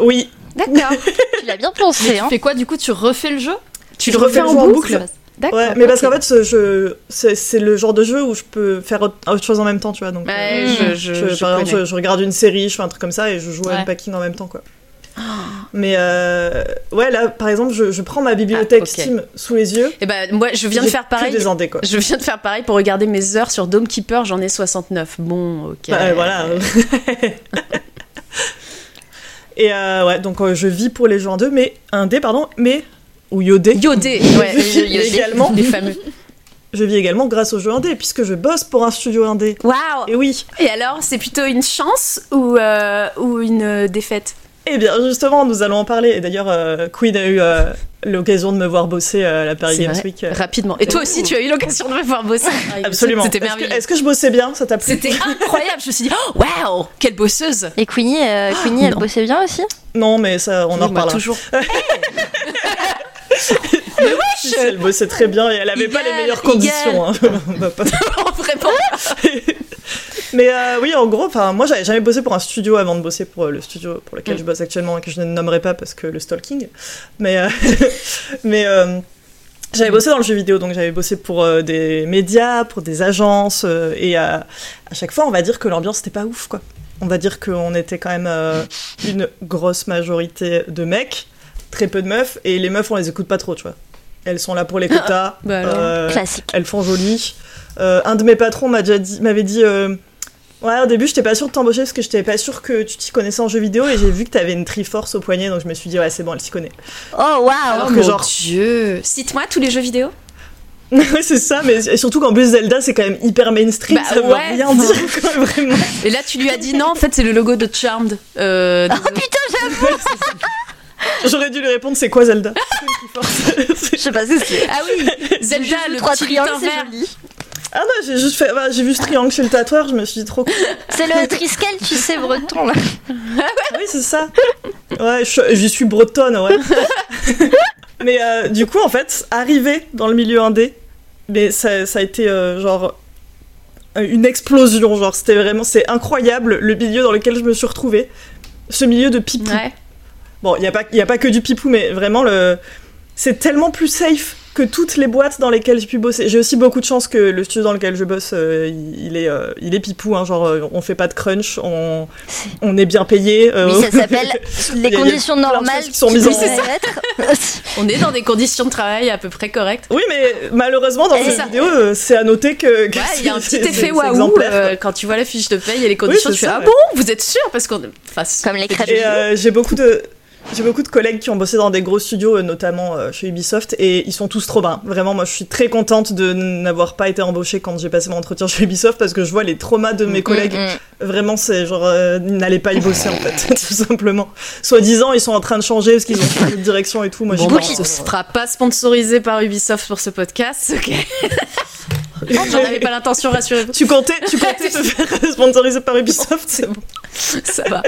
Oui, D'accord. tu l'as bien pensé hein Tu fais quoi du coup? Tu refais le jeu? Tu le refais en en boucle boucle? D'accord. Ouais, mais parce qu'en fait, ce jeu, c'est c'est le genre de jeu où je peux faire autre chose en même temps, tu vois. Donc, Ouais, euh, je, je, je- je par exemple, je, je regarde une série, je fais un truc comme ça et je joue à Ouais. Unpacking en même temps, quoi. Mais euh, ouais, là, par exemple, je, je prends ma bibliothèque Ah. Steam sous les yeux. Eh ben, moi, je viens de faire pareil. des indés, quoi. Je viens de faire pareil pour regarder mes heures sur Dome Keeper, j'en ai 69. Bon, ok. Bah, voilà. et euh, ouais, donc euh, je vis pour les jeux en deux, mais indé, pardon, mais ou yodé. Yodé, ouais, Je vis Yodé. également. les fameux. Je vis également grâce aux jeux indé, puisque je bosse pour un studio indé. Waouh Et oui. Et alors, c'est plutôt une chance ou, euh, ou une euh, défaite? Eh bien, justement, nous allons en parler. Et d'ailleurs, euh, Queen a eu euh, l'occasion de me voir bosser à la Paris Games vrai. Week. Rapidement. Et toi aussi, tu as eu l'occasion de me voir bosser. Absolument. C'était Est-ce que- merveilleux. Est-ce que, je bossais bien? Ça t'a plu? C'était incroyable. Je me suis dit, oh, waouh, quelle bosseuse. Et Queenie, euh, Queenie elle bossait bien aussi? Non, mais ça, on en Moi, reparlera. toujours. Si, si, elle bossait très bien et elle avait pas les Igal, meilleures conditions. hein. On va pas- Vraiment. Mais euh, oui, en gros, moi, j'avais jamais bossé pour un studio avant de bosser pour euh, le studio pour lequel Mm. je bosse actuellement et que je ne nommerai pas parce que le stalking. Mais, euh, mais j'avais bossé dans le jeu vidéo, donc j'avais bossé pour des médias, pour des agences, et à, chaque fois, on va dire que l'ambiance n'était pas ouf, quoi. On va dire qu'on était quand même une grosse majorité de mecs, très peu de meufs, et les meufs, on les écoute pas trop, tu vois. Elles sont là pour les quotas. Bah alors. euh, Classique. elles font joli. Euh, un de mes patrons m'a déjà dit, m'avait dit, euh, ouais, au début, j'étais pas sûre de t'embaucher parce que j'étais pas sûre que tu t'y connaissais en jeu vidéo et j'ai vu que t'avais une Triforce au poignet, donc je me suis dit, ouais, c'est bon, elle s'y connaît. Oh waouh Alors que mon genre- Dieu. Cite-moi tous les jeux vidéo. Ouais, c'est ça, mais surtout qu'en plus, Zelda, c'est quand même hyper mainstream, Bah ça veut ouais. rien dire, quoi, vraiment. Et là, tu lui as dit non, en fait, c'est le logo de Charmed. Euh, Oh putain, J'aurais dû lui répondre, c'est quoi Zelda je sais pas ce que c'est. Ah oui, Zelda, le trois triangles, c'est joli. Ah non, j'ai juste fait, bah, j'ai vu ce triangle chez le tatoueur, je me suis dit trop cool. C'est le Triskel, tu sais, breton là. Ah oui, c'est ça. Ouais, je, j'y suis bretonne, ouais. mais euh, du coup, en fait, arriver dans le milieu indé, mais ça, ça a été euh, genre euh, une explosion. Genre, c'était vraiment, c'est incroyable le milieu dans lequel je me suis retrouvée. Ce milieu de pipou. Ouais. Bon, il n'y a, pas- y a pas que du pipou, mais vraiment, le... c'est tellement plus safe que toutes les boîtes dans lesquelles j'ai pu bosser. J'ai aussi beaucoup de chance que le studio dans lequel je bosse, euh, il, il est, euh, il est pipou. Hein, genre, euh, on fait pas de crunch, on, on est bien payé. euh, Oui, ça s'appelle Il les il conditions normales qui sont mises en place. être. On est dans des conditions de travail à peu près correctes. Oui, mais malheureusement, dans Et cette ça- vidéo, euh, c'est à noter que. que Ouais, il y a un petit effet waouh euh, quand tu vois la fiche de paye et les conditions. tu fais ça, ah ouais. bon, vous êtes sûr? Parce qu'on, enfin, Comme les crêpes. Euh, j'ai beaucoup de. J'ai beaucoup de collègues qui ont bossé dans des gros studios, euh, notamment euh, chez Ubisoft, et ils sont tous trop bien. Vraiment, moi, je suis très contente de n'avoir pas été embauchée quand j'ai passé mon entretien chez Ubisoft parce que je vois les traumas de mes collègues. Mm, mm. Vraiment, c'est genre, euh, ils n'allaient pas y bosser en fait, tout simplement. Soi-disant, ils sont en train de changer parce qu'ils ont changé de direction et tout. Moi, Bon, je pense, on se fera pas sponsoriser par Ubisoft pour ce podcast. Ok. J'en avais pas l'intention, rassurez-vous. Tu comptais, tu comptais te faire sponsoriser par Ubisoft, c'est bon. Ça va.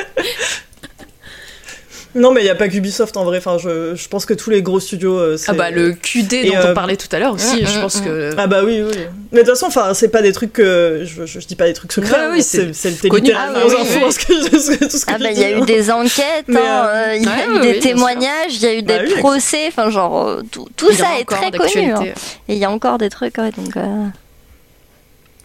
Non, mais il n'y a pas qu'Ubisoft en vrai. Enfin, je, je pense que tous les gros studios. euh, c'est- Ah bah le QD Et, dont euh, on parlait tout à l'heure aussi, je pense que Ah bah oui, oui. Mais de toute façon, enfin, c'est pas des trucs que je, je, je dis pas des trucs secrets. Ouais, oui, mais c'est c'est c'est connu. Ah oui, aux oui, infos, oui. que tout ce que Ah bah il y a eu des enquêtes, hein, euh, euh, il y a eu oui, des oui, témoignages, il y a eu Bah des oui, avec- procès, enfin genre euh, tout, tout ça est très connu. hein. Et il y a encore des trucs, ouais, donc.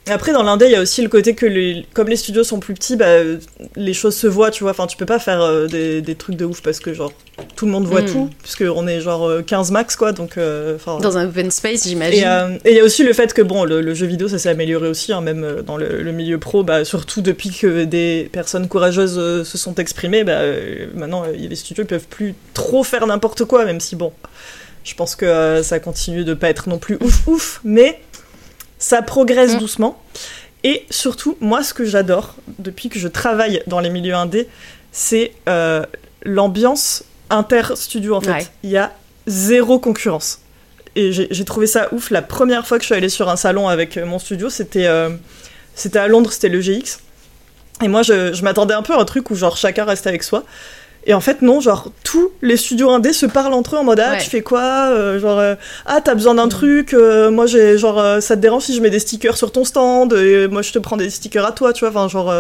Euh, Après, dans l'indé, il y a aussi le côté que les, comme les studios sont plus petits, bah, euh, les choses se voient, tu vois. Enfin, tu peux pas faire euh, des, des trucs de ouf parce que, genre, tout le monde voit Mm. tout, puisqu'on est genre euh, 15 max, quoi. Donc, euh. Dans un open space, j'imagine. Et euh, et il y a aussi le fait que bon, le, le jeu vidéo ça s'est amélioré aussi, hein, même euh, dans le, le milieu pro, bah, surtout depuis que des personnes courageuses euh, se sont exprimées, bah, euh, maintenant euh, les studios peuvent plus trop faire n'importe quoi, même si bon, je pense que euh, ça continue de pas être non plus ouf ouf, mais ça progresse Mm. doucement. Et surtout, moi ce que j'adore depuis que je travaille dans les milieux indés, c'est euh, l'ambiance inter-studio en fait. Ouais. Il y a zéro concurrence. Et j'ai trouvé ça ouf. La première fois que je suis allée sur un salon avec euh, mon studio, c'était euh, c'était à Londres, c'était le GX. Et moi, je, je m'attendais un peu à un truc où genre chacun reste avec soi. Et en fait, non, genre tous les studios indés se parlent entre eux en mode Ah, Ouais. tu fais quoi Euh, Genre, euh, ah, t'as besoin d'un truc euh, Moi, j'ai genre, ça te dérange si je mets des stickers sur ton stand Et moi, je te prends des stickers à toi, tu vois. Enfin, genre,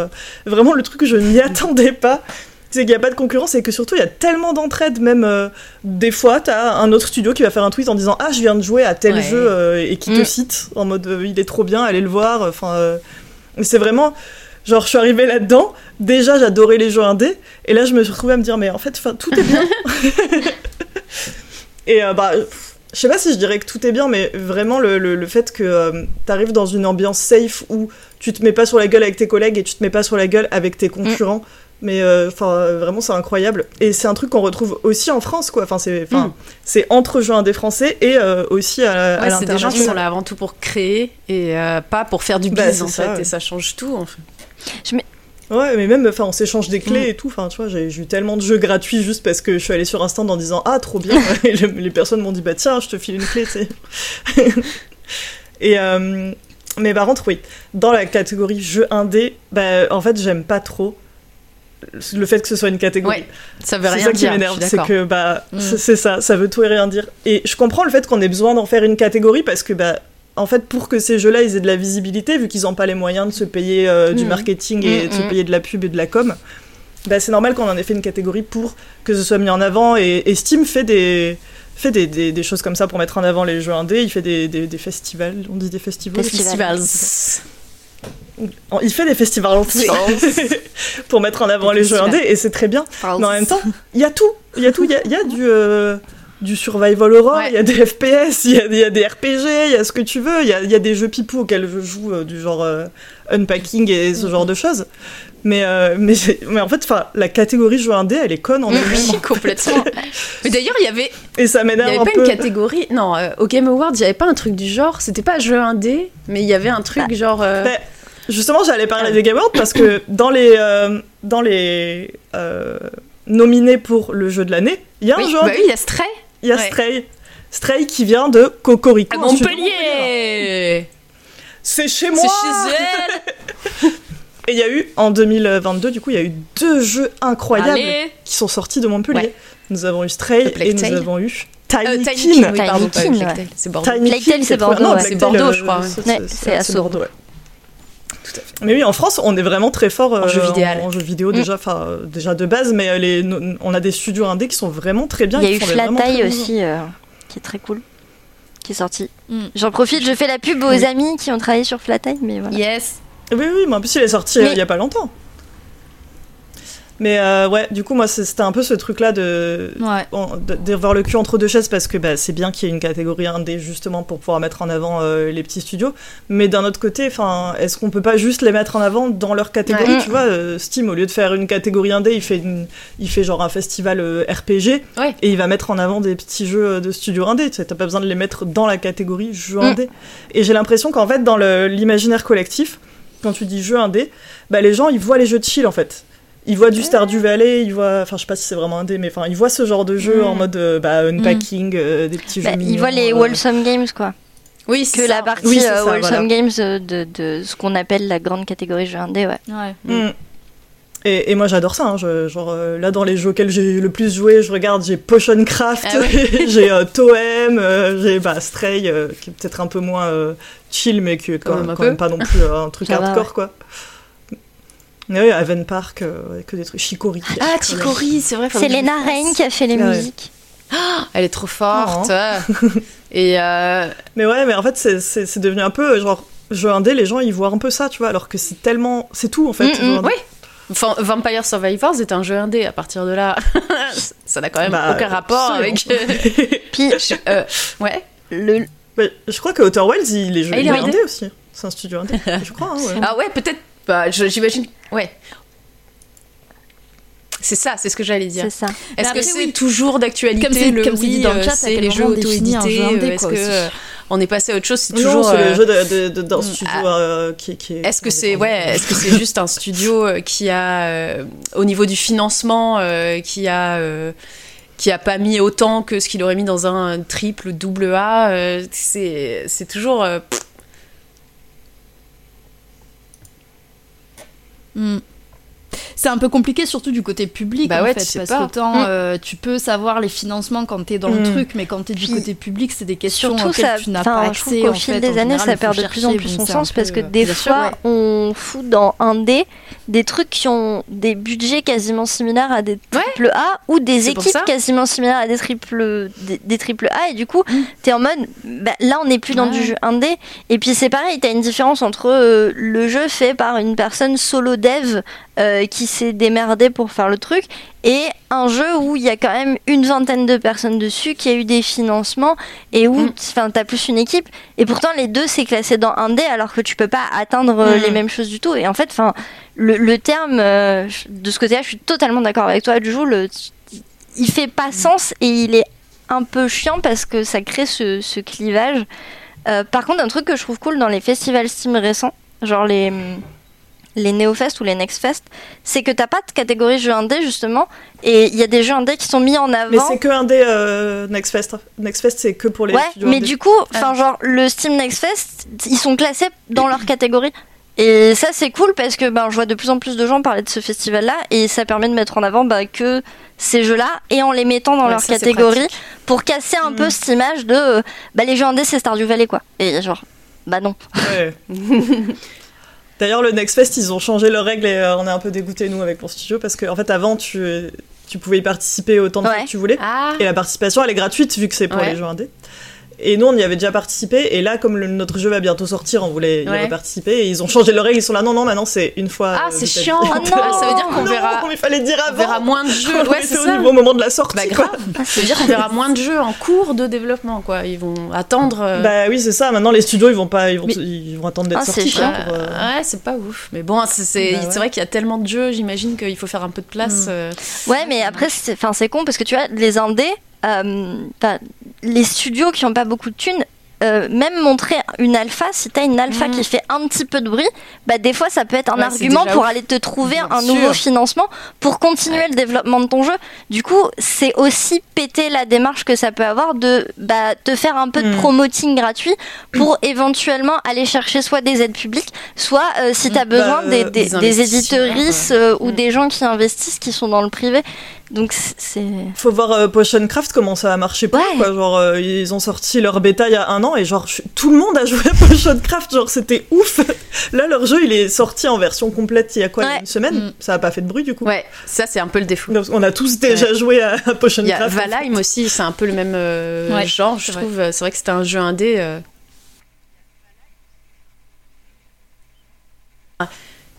vraiment le truc que je n'y attendais pas. c'est qu'il n'y a pas de concurrence et que surtout il y a tellement d'entraide. Même des fois, t'as un autre studio qui va faire un tweet en disant Ah, je viens de jouer à tel Ouais. jeu et qui te Mm. cite en mode Il est trop bien, allez le voir. Enfin, c'est vraiment. Genre, je suis arrivée là-dedans. Déjà, j'adorais les jeux indés. Et là, je me suis retrouvée à me dire Mais en fait, tout est bien. et euh, bah. Je sais pas si je dirais que tout est bien, mais vraiment le, le, le fait que euh, t'arrives dans une ambiance safe où tu te mets pas sur la gueule avec tes collègues et tu te mets pas sur la gueule avec tes concurrents. Mais euh, enfin, euh, vraiment, c'est incroyable. Et c'est un truc qu'on retrouve aussi en France, quoi. Enfin, c'est, enfin, Mm. c'est entre jeux indés français et euh, aussi à, à Ouais, c'est des gens qui sont là avant tout pour créer et euh, pas pour faire du Bah, bise c'est en ça, fait. ouais. Et ça change tout. En fait. Ouais, mais même, enfin, on s'échange des clés Mm. et tout. Enfin, tu vois, j'ai, eu tellement de jeux gratuits juste parce que je suis allée sur un stand en disant ah trop bien. et le- les personnes m'ont dit bah tiens, je te file une clé, tu sais. et euh, mais par contre, oui, dans la catégorie jeux indé, bah en fait, j'aime pas trop le fait que ce soit une catégorie. Ouais, ça veut C'est rien ça qui dire. m'énerve, c'est que bah Mm. c'est c'est ça, ça veut tout et rien dire. Et je comprends le fait qu'on ait besoin d'en faire une catégorie parce que bah en fait pour que ces jeux-là ils aient de la visibilité vu qu'ils n'ont pas les moyens de se payer euh, du Mm. marketing et Mm, de se payer de la pub et de la com, bah c'est normal qu'on en ait fait une catégorie pour que ce soit mis en avant et, et Steam fait des fait des, des, des choses comme ça pour mettre en avant les jeux indés, il fait des, des, des festivals, on dit des festivals Festivals. Festivals. Il fait des festivals pour mettre en avant les jeux indés et c'est très bien. Mais en même temps, il y a tout. Il y a tout. Il y a, il y a du, euh, du survival horror, il Ouais. y a des FPS, il y a, il y a des RPG, il y a ce que tu veux. Il y a, il y a des jeux pipou auxquels je joue, euh, du genre euh, unpacking et ce genre de choses. Mais, euh, mais, mais en fait, la catégorie jeu indé, elle est conne en elle-même. Complètement. Mais d'ailleurs, il y avait, Et ça il y m'énerve avait pas peu. une catégorie. Non, euh, au Game Awards, il y avait pas un truc du genre. C'était pas jeu indé, mais il y avait un truc genre. euh, Bah, Justement, j'allais parler des Game Awards parce que dans les, dans les nominés pour le jeu de l'année, il y a un oui, jeu bah oui, il y a Stray Il y a Ouais. Stray. Stray qui vient de Cocorico. à de Montpellier. C'est chez C'est moi chez elle. Et il y a eu, en 2022, du coup, il y a eu deux jeux incroyables Allez. qui sont sortis de Montpellier. Ouais. Nous avons eu Stray et nous avons eu Euh, Tiny Tiny pardon, pas Tiny Kin, Black ouais. Tail, c'est Bordeaux. Tiny c'est. Bordeaux, Non, ouais. Bordeaux, euh, je crois, c'est- à. Bordeaux, ouais. Tout à fait. Mais oui, en France, on est vraiment très fort euh, En jeu vidéo. en jeu vidéo Mm. déjà, enfin euh, déjà de base, mais euh, les, on a des studios indés qui sont vraiment très bien. Il y a eu font des vraiment Flat très Eye bons jeux. aussi, euh, qui est très cool, qui est sorti. Mm. J'en profite, je fais la pub aux Oui. amis qui ont travaillé sur Flat Eye, mais voilà. Yes. Oui, oui, mais en plus il est sorti euh, Mais- il y a pas longtemps. Mais euh, ouais, du coup, moi, c'était un peu ce truc-là de, Ouais. en- de- d'avoir le cul entre deux chaises parce que bah, c'est bien qu'il y ait une catégorie indé justement pour pouvoir mettre en avant euh, les petits studios. Mais d'un autre côté, est-ce qu'on peut pas juste les mettre en avant dans leur catégorie Ouais. Tu vois, euh, Steam, au lieu de faire une catégorie indé, il fait, une- il fait genre un festival RPG Ouais. et il va mettre en avant des petits jeux de studio indé. Tu t'as pas besoin de les mettre dans la catégorie jeu Mm. indé. Et j'ai l'impression qu'en fait, dans l'imaginaire collectif, quand tu dis jeu indé, bah, les gens ils voient les jeux de chill en fait. Ils voient du Stardew Valley, ils voient, enfin je sais pas si c'est vraiment indé, mais enfin ils voient ce genre de jeu Mm. en mode euh, bah, unpacking, euh, des petits Bah, jeux. ils mignons, voient les euh, Wholesome Games, quoi. Oui, c'est Que ça. la partie Oui, ça, Wholesome voilà. Games de, de ce qu'on appelle la grande catégorie jeu indé, ouais. Ouais. Mm. Et, et moi j'adore ça, hein, je- genre euh, là dans les jeux auxquels j'ai le plus joué, je regarde, j'ai Potion Craft, Ah j'ai euh, Toem, euh, j'ai bah, Stray, euh, qui est peut-être un peu moins euh, chill, mais qui est quand, Quand même quand pas non plus euh, un truc Ça va, hardcore ouais. quoi. Mais oui, Haven Park, euh, que des trucs. Chicory. Ah, Chicory, c'est vrai. C'est Lena. Rain qui a fait les Ah ouais. musiques. Elle est trop forte. Et euh, Mais ouais, mais en fait, c'est- devenu un peu genre jeu indé, les gens ils voient un peu ça, tu vois, alors que c'est tellement. C'est tout en fait. Mm, mm, oui. Enfin, Vampire Survivors est un jeu indé. À partir de là, ça n'a quand même Bah, aucun rapport avec. Puis Euh, ouais. le, je crois que Outer Wells, il est, jeu- Ah, il est indé indé aussi. C'est un studio indé, je crois. hein, ouais. Ah ouais, peut-être. Bah, j'imagine. Ouais. C'est ça, c'est ce que j'allais dire. c'est ça. Est-ce que c'est oui. toujours d'actualité Comme c'est- le comme c'est dit oui, dans le euh, chat, c'est les jeux auto-édités jeu indé, euh, Est-ce que aussi. euh, on est passé à autre chose C'est toujours. c'est euh, le jeu de- de- de- d'un mm, studio ah. euh, qui, qui est. Est-ce que c'est ouais, est-ce que c'est juste un studio euh, qui a euh, au niveau du financement euh, qui a euh, qui a pas mis autant que ce qu'il aurait mis dans un triple ou double A euh, c'est c'est toujours euh, Mm. C'est un peu compliqué, surtout du côté public, Bah en ouais, fait, tu sais parce pas. qu'autant Mm. euh, tu peux savoir les financements quand t'es dans Mm. le truc, mais quand t'es du Puis, côté public, c'est des questions Surtout, auxquelles ça, tu n'as enfin, pas accès. en fil fait. des années, général, ça perd de plus en plus son sens parce que des fois, on fout dans un dé des trucs qui ont des budgets quasiment similaires à des triple A ou des C'est équipes quasiment similaires à des triple des, des triple A et du coup, t'es en mode, bah, là, on n'est plus dans Mm. Ouais. du jeu indé. Et puis c'est pareil, t'as une différence entre euh, le jeu fait par une personne solo dev euh, qui s'est démerdé pour faire le truc et un jeu où il y a quand même une vingtaine de personnes dessus, qui a eu des financements et où Mm. enfin t'as plus une équipe. Et pourtant les deux c'est classé dans un dé alors que tu peux pas atteindre euh, Mm. les mêmes choses du tout. Et en fait, enfin le, le terme euh, de ce côté-là, je suis totalement d'accord avec toi. Du coup, le, il fait pas sens et il est un peu chiant parce que ça crée ce, ce clivage. Euh, par contre, un truc que je trouve cool dans les festivals Steam récents, genre les les NeoFest ou les NextFest, c'est que t'as pas de catégorie jeux indé justement, et il y a des jeux indés qui sont mis en avant. Mais c'est que des euh, Next Fest. Next Fest, c'est que pour les Ouais, studios mais indés. du coup, enfin genre le Steam Next Fest, ils sont classés dans leur catégorie. Et ça c'est cool parce que ben je vois de plus en plus de gens parler de ce festival là et ça permet de mettre en avant bah, que ces jeux là et en les mettant dans Ouais, leur ça, catégorie pour casser un Mhm. peu cette image de bah les jeux indés c'est Stardew Valley quoi. Et genre bah non. Ouais. D'ailleurs, le Next Fest, ils ont changé leurs règles et euh, on est un peu dégoûtés, nous, avec mon studio, parce qu'en en fait, avant, tu, tu pouvais y participer autant de fois que tu voulais. Ah Et la participation, elle est gratuite, vu que c'est pour Ouais. les jeux indés. Et nous, on y avait déjà participé, et là, comme le- notre jeu va bientôt sortir, on voulait y Ouais. participer, et ils ont changé leurs règles, ils sont là, non, non, maintenant, c'est une fois. Ah, euh, c'est chiant. Non. ça veut dire qu'on verra, il fallait dire on avant. verra moins de jeux. On Ouais, était c'est au niveau- au moment de la sortie. Bah quoi. Ça veut dire qu'on verra moins de jeux en cours de développement, quoi. Ils vont attendre. euh, Bah oui, c'est ça. Maintenant, les studios, ils vont pas, ils vont, Mais- ils vont attendre d'être Ah, c'est sortis. chiant. pour, euh, Ouais, c'est pas ouf. Mais bon, c'est c'est Bah ouais. vrai qu'il y a tellement de jeux, j'imagine qu'il faut faire un peu de place. Mm. euh. Ouais, mais après, c'est enfin, c'est con parce que tu vois, les indés, les studios qui ont pas beaucoup de thunes, euh, même montrer une alpha, si t'as une alpha Mhm. qui fait un petit peu de bruit, bah des fois ça peut être un Ouais, argument pour ouf. aller te trouver Bien un sûr. nouveau financement pour continuer Ouais. le développement de ton jeu. Du coup, c'est aussi péter la démarche que ça peut avoir de bah, te faire un peu de Mhm. promoting gratuit pour éventuellement aller chercher soit des aides publiques, soit euh, si t'as Mhm. besoin Bah, des, euh, des, éditeuristes euh, ou des gens qui investissent qui sont dans le privé. Donc c'est- Faut voir euh, Potion Craft comment ça a marché pour Ouais. eux, quoi. Genre, euh, ils ont sorti leur bêta il y a un an et genre, je- tout le monde a joué à Potion Craft. Genre, c'était ouf. Là, leur jeu, il est sorti en version complète il y a quoi, Ouais. une semaine. Mm. Ça a pas fait de bruit du coup. Ouais, ça c'est un peu le défaut. Donc, On a tous déjà Ouais. joué à, à Potion Il y a Craft. Valheim aussi, c'est un peu le même euh, Ouais, genre, je c'est vrai. trouve. C'est vrai que c'était un jeu indé. euh.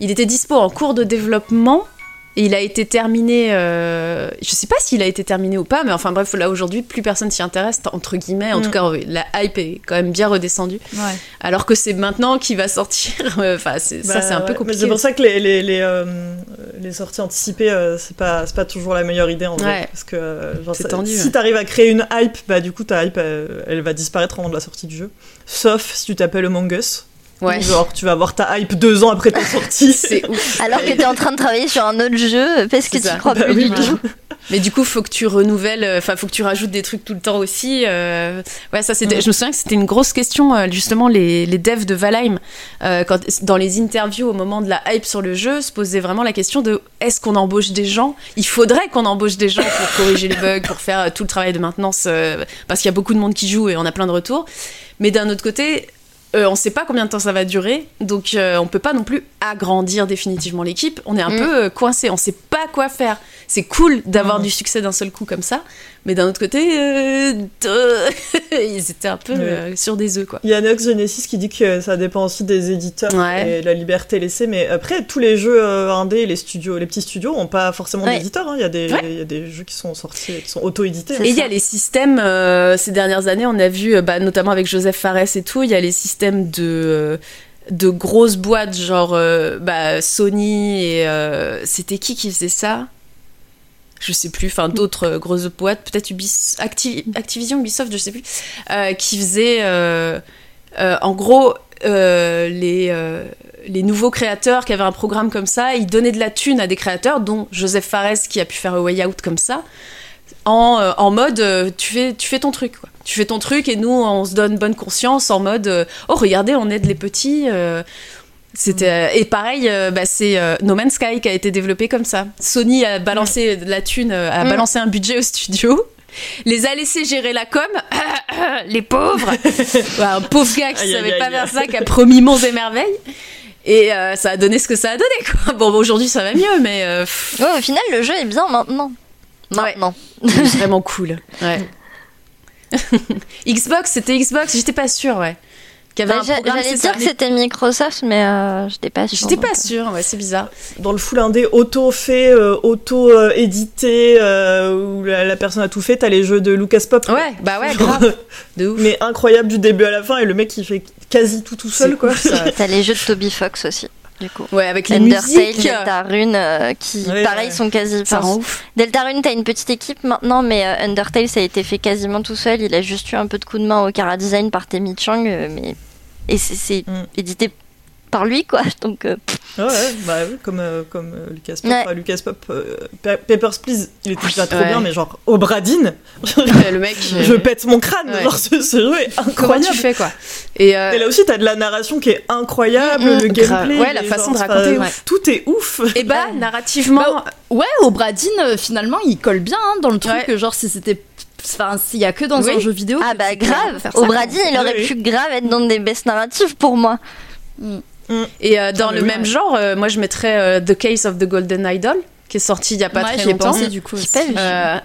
Il était dispo en cours de développement il a été terminé. euh, Je sais pas s'il a été terminé ou pas, mais enfin bref, là aujourd'hui, plus personne s'y intéresse, entre guillemets. En Mm. tout cas, la hype est quand même bien redescendue. Ouais. Alors que c'est maintenant qu'il va sortir. euh, Enfin, c'est- ça Bah, c'est un peu compliqué. C'est pour ça que les, les, les, euh, les sorties anticipées, euh, c'est pas, c'est pas toujours la meilleure idée en vrai. Ouais. Parce que genre, ça- tendu, si t'arrives à créer une hype, bah du coup ta hype elle va disparaître avant de la sortie du jeu. Sauf si tu t'appelles Among Us. Ouais. Genre tu vas avoir ta hype deux ans après ta sortie. C'est ouf. alors que t'es en train de travailler sur un autre jeu parce que ça. tu crois Bah plus oui, du oui. tout. Mais du coup, faut que tu renouvelles, euh, enfin, faut que tu rajoutes des trucs tout le temps aussi. euh. Ouais, ça, c'était. Je me souviens que c'était une grosse question, euh, justement, les, les devs de Valheim, euh, quand, dans les interviews au moment de la hype sur le jeu, se posaient vraiment la question de est-ce qu'on embauche des gens? Il faudrait qu'on embauche des gens pour corriger les bugs, pour faire tout le travail de maintenance, euh, parce qu'il y a beaucoup de monde qui joue et on a plein de retours. Mais d'un autre côté, euh, on sait pas combien de temps ça va durer, donc euh, on peut pas non plus agrandir définitivement l'équipe. On est un Mm. peu euh, coincé, on sait pas quoi faire. C'est cool d'avoir Mm. du succès d'un seul coup comme ça, mais d'un autre côté, euh, euh, ils étaient un peu Ouais. euh, sur des œufs quoi. Il y a Nox Genesis qui dit que ça dépend aussi des éditeurs Ouais. et la liberté laissée, mais après tous les jeux euh, indés, les studios, les petits studios ont pas forcément Ouais. d'éditeurs. hein. Il y a des, Ouais. il y a des jeux qui sont sortis, qui sont auto-édités. Et il y a les systèmes, euh, ces dernières années, on a vu, euh, bah, notamment avec Joseph Fares et tout, il y a les systèmes de, euh, de grosses boîtes, genre euh, bah, Sony et. euh, C'était qui qui faisait ça? Je sais plus, enfin d'autres euh, grosses boîtes, peut-être Ubis, Acti- Activision, Ubisoft, je sais plus, qui faisaient en gros les, les nouveaux créateurs qui avaient un programme comme ça, ils donnaient de la thune à des créateurs, dont Joseph Fares qui a pu faire A Way Out comme ça, en, en mode tu, fais, tu fais ton truc quoi. Tu fais ton truc et nous on se donne bonne conscience en mode euh, oh regardez on aide les petits. euh, C'était euh, et pareil, euh, bah, c'est No Man's Sky qui a été développé comme ça. Sony a balancé de la thune, a Mm. balancé un budget au studio. Les a laissés gérer la com, les pauvres. Ouais, un pauvre gars qui Aïe, savait aïe, pas aïe. faire ça, qui a promis monts et merveilles. Et euh, ça a donné ce que ça a donné. Quoi. Bon, bah, aujourd'hui ça va mieux, mais euh, Ouais, au final, le jeu est bien maintenant. Maintenant. c'est vraiment cool. Ouais. Xbox, c'était Xbox, j'étais pas sûre, ouais. Bah, J'allais dire que c'était Microsoft, mais euh, j'étais pas sûre. J'étais pas euh. sûre, ouais, c'est bizarre. Dans le full indé auto-fait, euh, auto-édité, euh, où la, la personne a tout fait, t'as les jeux de Lucas Pop. Ouais, bah ouais, Genre, grave. De ouf. Mais incroyable du début à la fin, et le mec il fait quasi tout tout seul quoi. T'as les jeux de Toby Fox aussi, du coup. Ouais, avec les Undertale. Deltarune, euh, qui Ouais, pareil ouais. sont quasi. Ça rend ouf. Deltarune, t'as une petite équipe maintenant, mais euh, Undertale, ça a été fait quasiment tout seul. Il a juste eu un peu de coup de main au Cara Design par Temi Chang, euh, mais et c'est c'est Mm. édité par lui, quoi. Donc euh, Ouais, ouais, bah comme, euh, comme euh, Lucas Pop. Ouais. Enfin, Lucas Pop, euh, Pa- Papers, Please, il était déjà trop Ouais. bien, mais genre, au Bradine, Ouais, le mec. je pète mon crâne, Ouais. genre ce, ce jeu est Comment incroyable. tu fais, quoi Et euh, Et là aussi, t'as de la narration qui est incroyable, Mm, mm, le grave. gameplay. Ouais, la façon de raconter. Tout est ouf. et bah, narrativement. Ouais, au Bradine, finalement, il colle bien hein, dans le truc. Que genre, si c'était. Enfin, s'il y a que dans Oui. un jeu vidéo. ah bah grave. Au. Brady, il aurait Oui, pu grave être dans des baisses narratives pour moi. Et euh, dans Ah, le oui, même ouais. genre, euh, moi je mettrais euh, The Case of the Golden Idol, qui est sorti il y a pas Ouais, très longtemps. pensé du coup. Euh,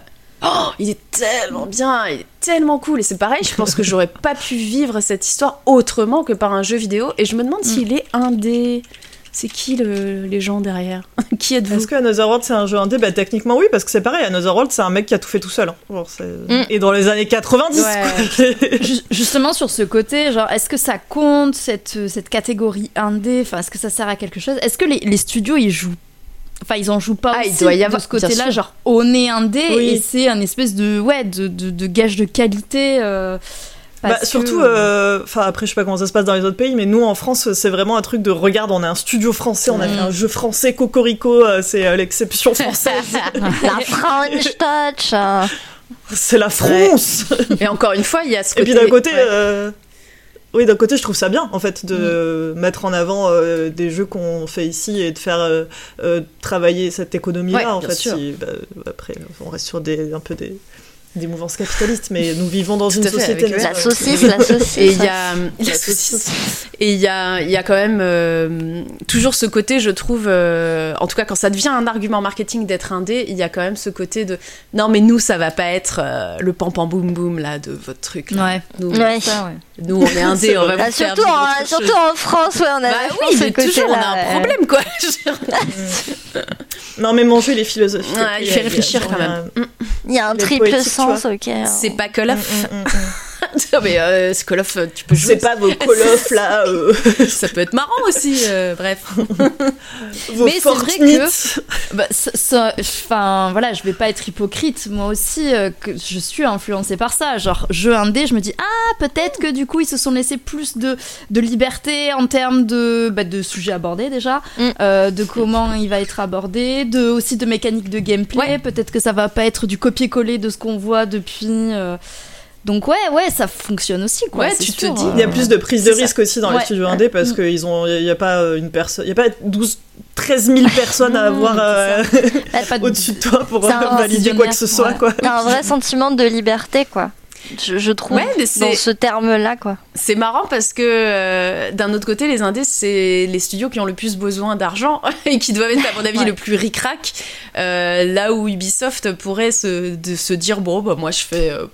oh, il est tellement bien, il est tellement cool. Et c'est pareil, je pense que j'aurais pas pu vivre cette histoire autrement que par un jeu vidéo. Et je me demande s'il est indé. C'est qui le, les gens derrière Qui êtes-vous Est-ce que Another World c'est un jeu indé? Bah techniquement oui, parce que c'est pareil, Another World c'est un mec qui a tout fait tout seul. hein. Genre, Mm. Et dans les années 90 Ouais. quoi. Ju- Justement sur ce côté, genre, est-ce que ça compte cette, cette catégorie indé? Enfin, est-ce que ça sert à quelque chose? Est-ce que les, les studios ils jouent? Enfin, ils en jouent pas Ah, il aussi doit y avoir- de ce côté-là, genre on est indé Oui. et c'est un espèce de ouais de, de, de gage de qualité. euh, Bah, que- surtout, euh, après je sais pas comment ça se passe dans les autres pays, mais nous en France c'est vraiment un truc de regarde, on est un studio français, on a Mm. fait un jeu français Cocorico, euh, c'est euh, l'exception française, La French Touch. c'est la France. Et encore une fois, il y a ce Et côté. puis d'un côté, ouais. euh, oui d'un côté je trouve ça bien en fait de mettre en avant euh, des jeux qu'on fait ici et de faire euh, euh, travailler cette économie là Ouais, en bien fait. sûr. si- bah, après on reste sur des un peu des des mouvances capitalistes, mais nous vivons dans Tout une fait, société. avec, La saucisse, la saucisse. Et il y a La saucisse. saucisse. Et il y a, il y a quand même euh, toujours ce côté, je trouve, euh, en tout cas quand ça devient un argument marketing d'être indé, il y a quand même ce côté de non mais nous ça va pas être euh, le pam pam boum boum là de votre truc. là. Ouais. Nous, Ouais. Ça, ouais. Nous on est indé, on va vrai. vous faire Ah, surtout, en, surtout France, ouais, on a Bah oui, mais toujours on a côté-là, un ouais. problème quoi. Non, mais mon jeu, il est philosophique. Ouais, il fait réfléchir quand même. Il y a un Les triple sens, ok. C'est pas Call of. Non, mais euh, c'est Call of, tu peux jouer. C'est pas vos Call of là, euh, Ça peut être marrant aussi. euh, bref. vos Mais c'est vrai Fortnite. Bah, ça- ça- Enfin, voilà, je vais pas être hypocrite. Moi aussi, euh, que je suis influencée par ça. Genre, jeu indé, je me dis, ah, peut-être que du coup, ils se sont laissés plus de, de liberté en termes de, bah, de sujets abordés déjà, Mm. euh, de comment il va être abordé, de, aussi de mécanique de gameplay. Ouais. Peut-être que ça va pas être du copier-coller de ce qu'on voit depuis. Donc, ouais, ouais, ça fonctionne aussi, quoi. Ouais, tu te dis, euh. Il y a plus de prise de ça. risque aussi dans les studios indés parce Mm. qu'ils ont, il y a pas une personne, il y a pas 12, 13 000 personnes à avoir euh, au-dessus de toi pour euh, valider quoi que ce soit, ouais. quoi. Un vrai sentiment de liberté, quoi. Je, je trouve, Ouais, mais dans ce terme-là, quoi. C'est marrant parce que euh, d'un autre côté, les indés, c'est les studios qui ont le plus besoin d'argent et qui doivent être, à mon avis, Ouais. le plus ric-rac. Euh, là où Ubisoft pourrait se, de se dire bon, bah, moi je fais. euh,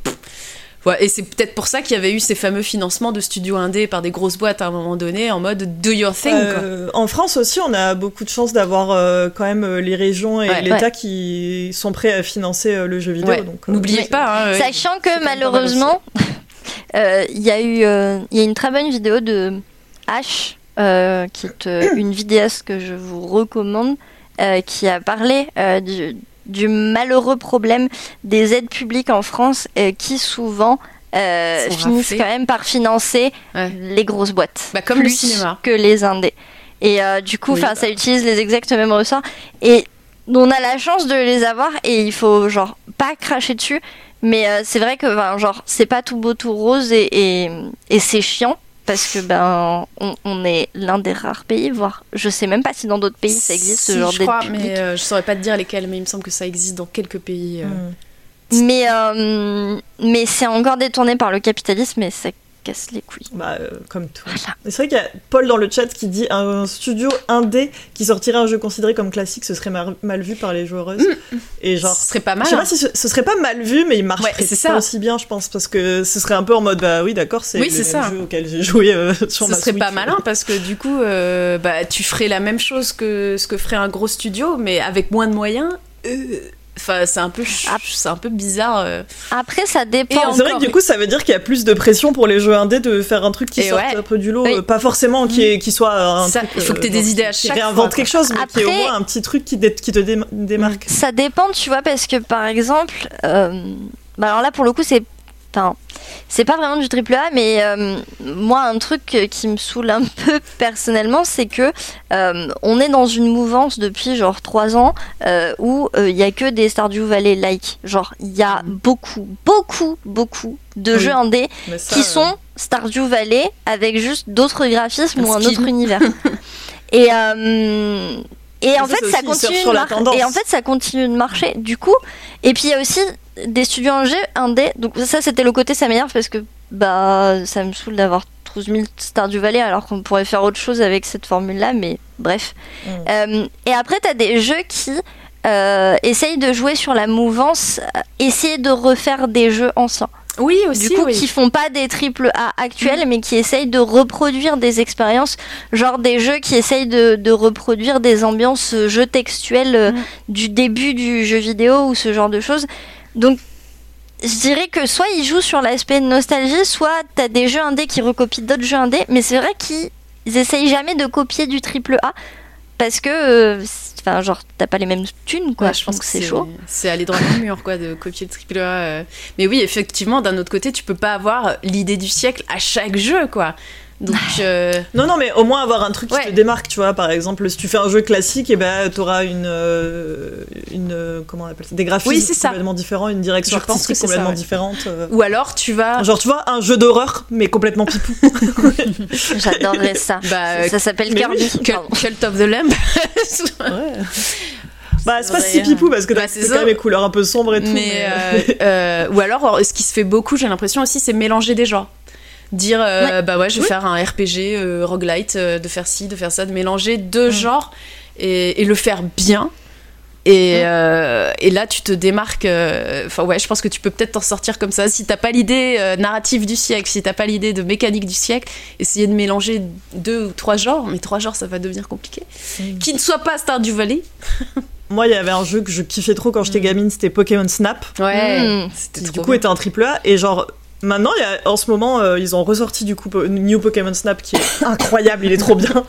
et c'est peut-être pour ça qu'il y avait eu ces fameux financements de studios indés par des grosses boîtes à un moment donné en mode do your thing. quoi. Euh, en France aussi, on a beaucoup de chance d'avoir euh, quand même euh, les régions et Ouais. l'État qui sont prêts à financer euh, le jeu vidéo. Ouais. euh, N'oubliez pas. hein, Sachant que malheureusement, euh, il y a eu euh, il y a une très bonne vidéo de H, euh, qui est euh, une vidéaste que je vous recommande, euh, qui a parlé euh, du, du malheureux problème des aides publiques en France, euh, qui souvent euh, finissent quand même par financer Ouais. les grosses boîtes. Bah, comme le plus cinéma. que les indés. Et euh, du coup, Oui, bah. ça utilise les exacts mêmes ressorts. Et on a la chance de les avoir et il faut genre pas cracher dessus. Mais c'est vrai que genre c'est pas tout beau tout rose et, et, et c'est chiant. Parce que ben on, on est l'un des rares pays, voire je sais même pas si dans d'autres pays ça existe ce Si, genre je crois, mais euh, je saurais pas te dire lesquels, mais il me semble que ça existe dans quelques pays. euh. Mm. Mais, euh, mais c'est encore détourné par le capitalisme et ça casse les couilles. Bah, euh, comme tout. Voilà. C'est vrai qu'il y a Paul dans le chat qui dit un studio indé qui sortirait un jeu considéré comme classique, ce serait mal, mal vu par les joueuses. Et genre, Ce serait pas je mal. sais hein. pas si ce, ce serait pas mal vu, mais il marcherait Ouais, c'est pas ça. aussi bien, je pense, parce que ce serait un peu en mode bah oui, d'accord, c'est Oui, le c'est même ça. jeu auquel j'ai joué euh, sur Ce ma serait Switch. pas malin parce que du coup, euh, bah, tu ferais la même chose que ce que ferait un gros studio, mais avec moins de moyens. Euh, Enfin, c'est un peu, c'est un peu bizarre. euh. Après, ça dépend. C'est vrai que du coup, ça veut dire qu'il y a plus de pression pour les jeux indés de faire un truc qui sorte ouais. un peu du lot, Oui. euh, pas forcément qui, est, qui soit un Ça, truc, il faut que t'aies euh, des genre, idées à chaque réinvente fois, quelque chose, mais qui est au moins un petit truc qui, qui te dé- démarque. Ça dépend, tu vois, parce que par exemple, euh, bah alors là pour le coup c'est, enfin, c'est pas vraiment du triple A, mais euh, moi un truc qui me saoule un peu personnellement, c'est que euh, on est dans une mouvance depuis genre 3 ans euh, où il y a que des Stardew Valley like, genre il y a beaucoup, beaucoup, beaucoup de Oui. jeux indés ça, qui sont Stardew Valley avec juste d'autres graphismes ou un autre univers. et euh, et en fait ça continue de sur la mar- tendance. et en fait ça continue de marcher du coup et puis il y a aussi des studios indés indés donc ça c'était le côté ça m'énerve parce que bah ça me saoule d'avoir 12 000 Stardew Valley alors qu'on pourrait faire autre chose avec cette formule là mais bref Mm. Euh, et après t'as des jeux qui euh, essayent de jouer sur la mouvance euh, essayer de refaire des jeux anciens Oui, aussi. du coup, oui. qui font pas des triple A actuels, mais qui essayent de reproduire des expériences, genre des jeux qui essayent de, de reproduire des ambiances euh, jeux textuels euh, Mm. du début du jeu vidéo ou ce genre de choses. Donc, je dirais que soit ils jouent sur l'aspect nostalgie, soit t'as des jeux indés qui recopient d'autres jeux indés, mais c'est vrai qu'ils essayent jamais de copier du triple A parce que, euh, c'est- enfin, genre, t'as pas les mêmes thunes, quoi. Ouais, je pense que c'est chaud. C'est aller droit dans le mur, quoi, de copier le triple A. euh. Mais oui, effectivement, d'un autre côté, tu peux pas avoir l'idée du siècle à chaque jeu, quoi. Donc, euh, Non, non, mais au moins avoir un truc qui Ouais. te démarque, tu vois. Par exemple, si tu fais un jeu classique, et ben, t'auras une, euh, une, euh, comment on appelle ça, des graphismes Oui, ça. complètement différents, une direction Je pense que ça, complètement ouais. différente. euh. ou alors tu vas. Genre, tu vois, un jeu d'horreur, mais complètement pipou. J'adorerais ça. Bah, ça s'appelle mais Kirby. Cult, of the Lamb. Bah, c'est pas si pipou parce que bah, t'as c'est ça. quand même les couleurs un peu sombres et tout. mais euh, euh, ou alors, ce qui se fait beaucoup, j'ai l'impression aussi, c'est mélanger des genres. Dire, euh, bah ouais, je vais faire un RPG euh, roguelite, euh, de faire ci, de faire ça, de mélanger deux genres et, et le faire bien. Et, euh, et là, tu te démarques. euh, Enfin, ouais, je pense que tu peux peut-être t'en sortir comme ça. Si t'as pas l'idée euh, narrative du siècle, si t'as pas l'idée de mécanique du siècle, essayer de mélanger deux ou trois genres. Mais trois genres, ça va devenir compliqué. Mm. Qui ne soit pas Stardew Valley. Moi, il y avait un jeu que je kiffais trop quand j'étais gamine, c'était Pokémon Snap. Ouais. Mm. C'était qui du coup bien. était un triple A et genre maintenant il y a, en ce moment euh, ils ont ressorti du coup Po- New Pokémon Snap qui est incroyable il est trop bien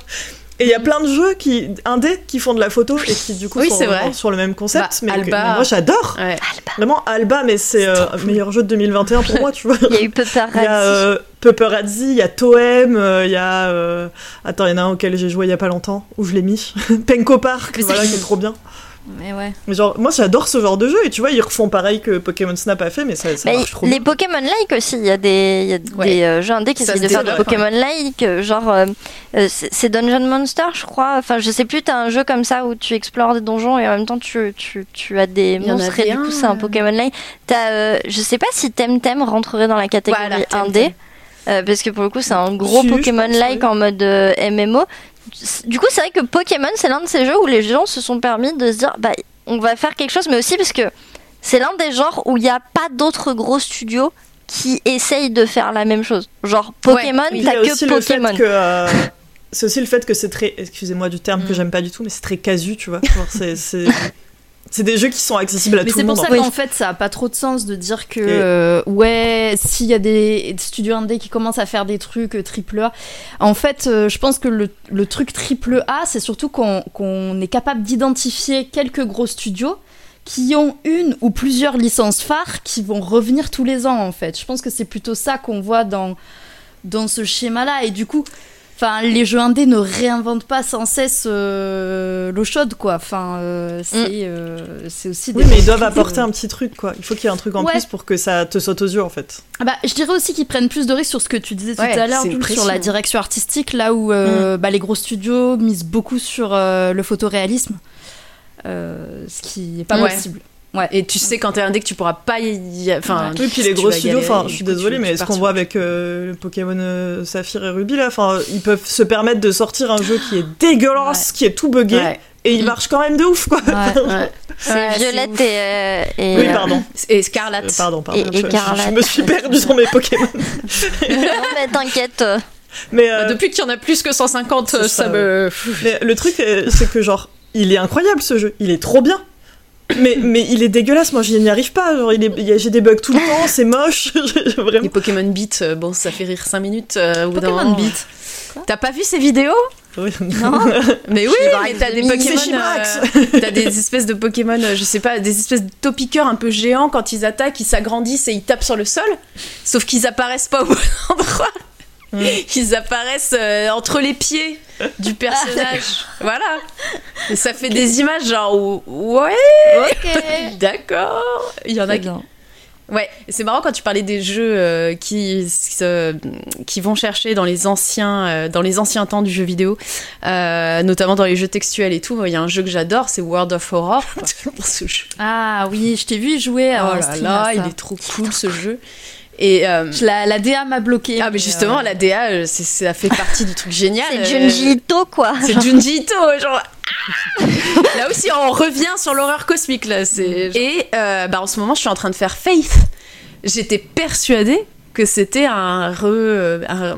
et il y a plein de jeux qui indés qui font de la photo et qui du coup Oui, sont vrai. sur le même concept Bah, mais, que- Alba. mais moi j'adore Ouais. vraiment Alba mais c'est euh, meilleur jeu de 2021 pour moi tu vois Il y a eu Pepper il y a euh, Pupperazzi, il y a Toem, euh, il y a. euh, Attends, il y en a un auquel j'ai joué il y a pas longtemps, où je l'ai mis. Penko Park, voilà, qui est trop bien. Mais ouais. Mais genre, moi j'adore ce genre de jeu, et tu vois, ils refont pareil que Pokémon Snap a fait, mais ça, ça marche trop les. Pokémon-like aussi, il y a des, il y a Ouais. des euh, jeux indés qui essayent de faire développe, Pokémon-like, euh, genre euh, c'est Dungeon Monster, je crois. Enfin, je sais plus, t'as un jeu comme ça où tu explores des donjons et en même temps tu, tu, tu as des monstres et du coup un, c'est un. Pokémon-like. T'as, euh, je sais pas si Temtem rentrerait dans la catégorie Voilà, indé. euh, parce que pour le coup, c'est un gros Pokémon-like en mode euh, MMO. Du coup, c'est vrai que Pokémon, c'est l'un de ces jeux où les gens se sont permis de se dire, bah, on va faire quelque chose, mais aussi parce que c'est l'un des genres où il n'y a pas d'autres gros studios qui essayent de faire la même chose. Genre Pokémon, t'as que le fait Pokémon. euh, C'est aussi le fait que c'est très. Excusez-moi du terme que Mm. j'aime pas du tout, mais c'est très casu, tu vois. Genre, c'est- c'est. C'est des jeux qui sont accessibles à Mais tout c'est le pour monde. ça en fait. qu'en fait, ça a pas trop de sens de dire que, euh, ouais, s'il y a des studios indés qui commencent à faire des trucs euh, triple A, en fait, euh, je pense que le, le truc triple A, c'est surtout qu'on qu'on est capable d'identifier quelques gros studios qui ont une ou plusieurs licences phares qui vont revenir tous les ans, en fait. Je pense que c'est plutôt ça qu'on voit dans, dans ce schéma-là. Et du coup, Enfin, les jeux indés ne réinventent pas sans cesse euh, l'eau chaude, quoi. Enfin, euh, c'est euh, c'est aussi des. Oui, mais ils doivent apporter un petit truc, quoi. Il faut qu'il y ait un truc en Ouais. plus pour que ça te saute aux yeux, en fait. Ah Bah, je dirais aussi qu'ils prennent plus de risques sur ce que tu disais tout à l'heure, sur la direction artistique, là où euh, bah, les gros studios misent beaucoup sur euh, le photoréalisme, euh, ce qui est pas Ouais. possible. Et tu sais quand t'es indé que tu pourras pas y... Enfin, Oui, puis les gros studios, enfin, je suis désolée, mais ce qu'on voit avec euh, le Pokémon euh, Saphir et Ruby, là, enfin, ils peuvent se permettre de sortir un jeu qui est dégueulasse, qui est tout buggé, Ouais. et il marche quand même de ouf, quoi. Ouais. Ouais. C'est Ouais, Violette et, euh, et, Oui, euh, pardon. Et Scarlett. Euh, pardon, pardon. Et- et je, je- Carla. je me suis perdue dans mes Pokémon. non, mais t'inquiète. Mais, euh, Bah, depuis qu'il y en a plus que 150, C'est ça, ça, me. mais le truc, c'est que, genre, il est incroyable ce jeu, il est trop bien. Mais, mais il est dégueulasse, moi j'y n'y arrive pas. Genre, il est- j'ai des bugs tout le temps, c'est moche. Vraiment. Les Pokémon Beat, euh, bon, ça fait rire 5 minutes. euh, au bout d'un Pokémon. Beat. T'as pas vu ces vidéos Oui. Mais oui, mais t'as des de Pokémon. Euh, t'as des espèces de Pokémon, euh, je sais pas, des espèces de topiqueurs un peu géants quand ils attaquent, ils s'agrandissent et ils tapent sur le sol. Sauf qu'ils apparaissent pas au bon endroit. Ils apparaissent euh, entre les pieds du personnage. voilà. Et ça fait des images genre ouais, Ok. d'accord. Il y en a qui. Ouais, c'est marrant quand tu parlais des jeux euh, qui, qui vont chercher dans les anciens, euh, dans les anciens temps du jeu vidéo, notamment dans les jeux textuels et tout. Il y a un jeu que j'adore, c'est World of Horror. Ah oui, je t'ai vu jouer à Oh là là, il est trop cool ce jeu. Et euh, Je- La, la DA m'a bloqué. ah mais justement euh, la DA, euh, ça fait partie du truc génial. C'est euh, Junji Ito, quoi. C'est Junji Ito, genre. ah là aussi, on revient sur l'horreur cosmique là. C'est et euh, bah, en ce moment, je suis en train de faire Faith. J'étais persuadée que c'était un, re- un,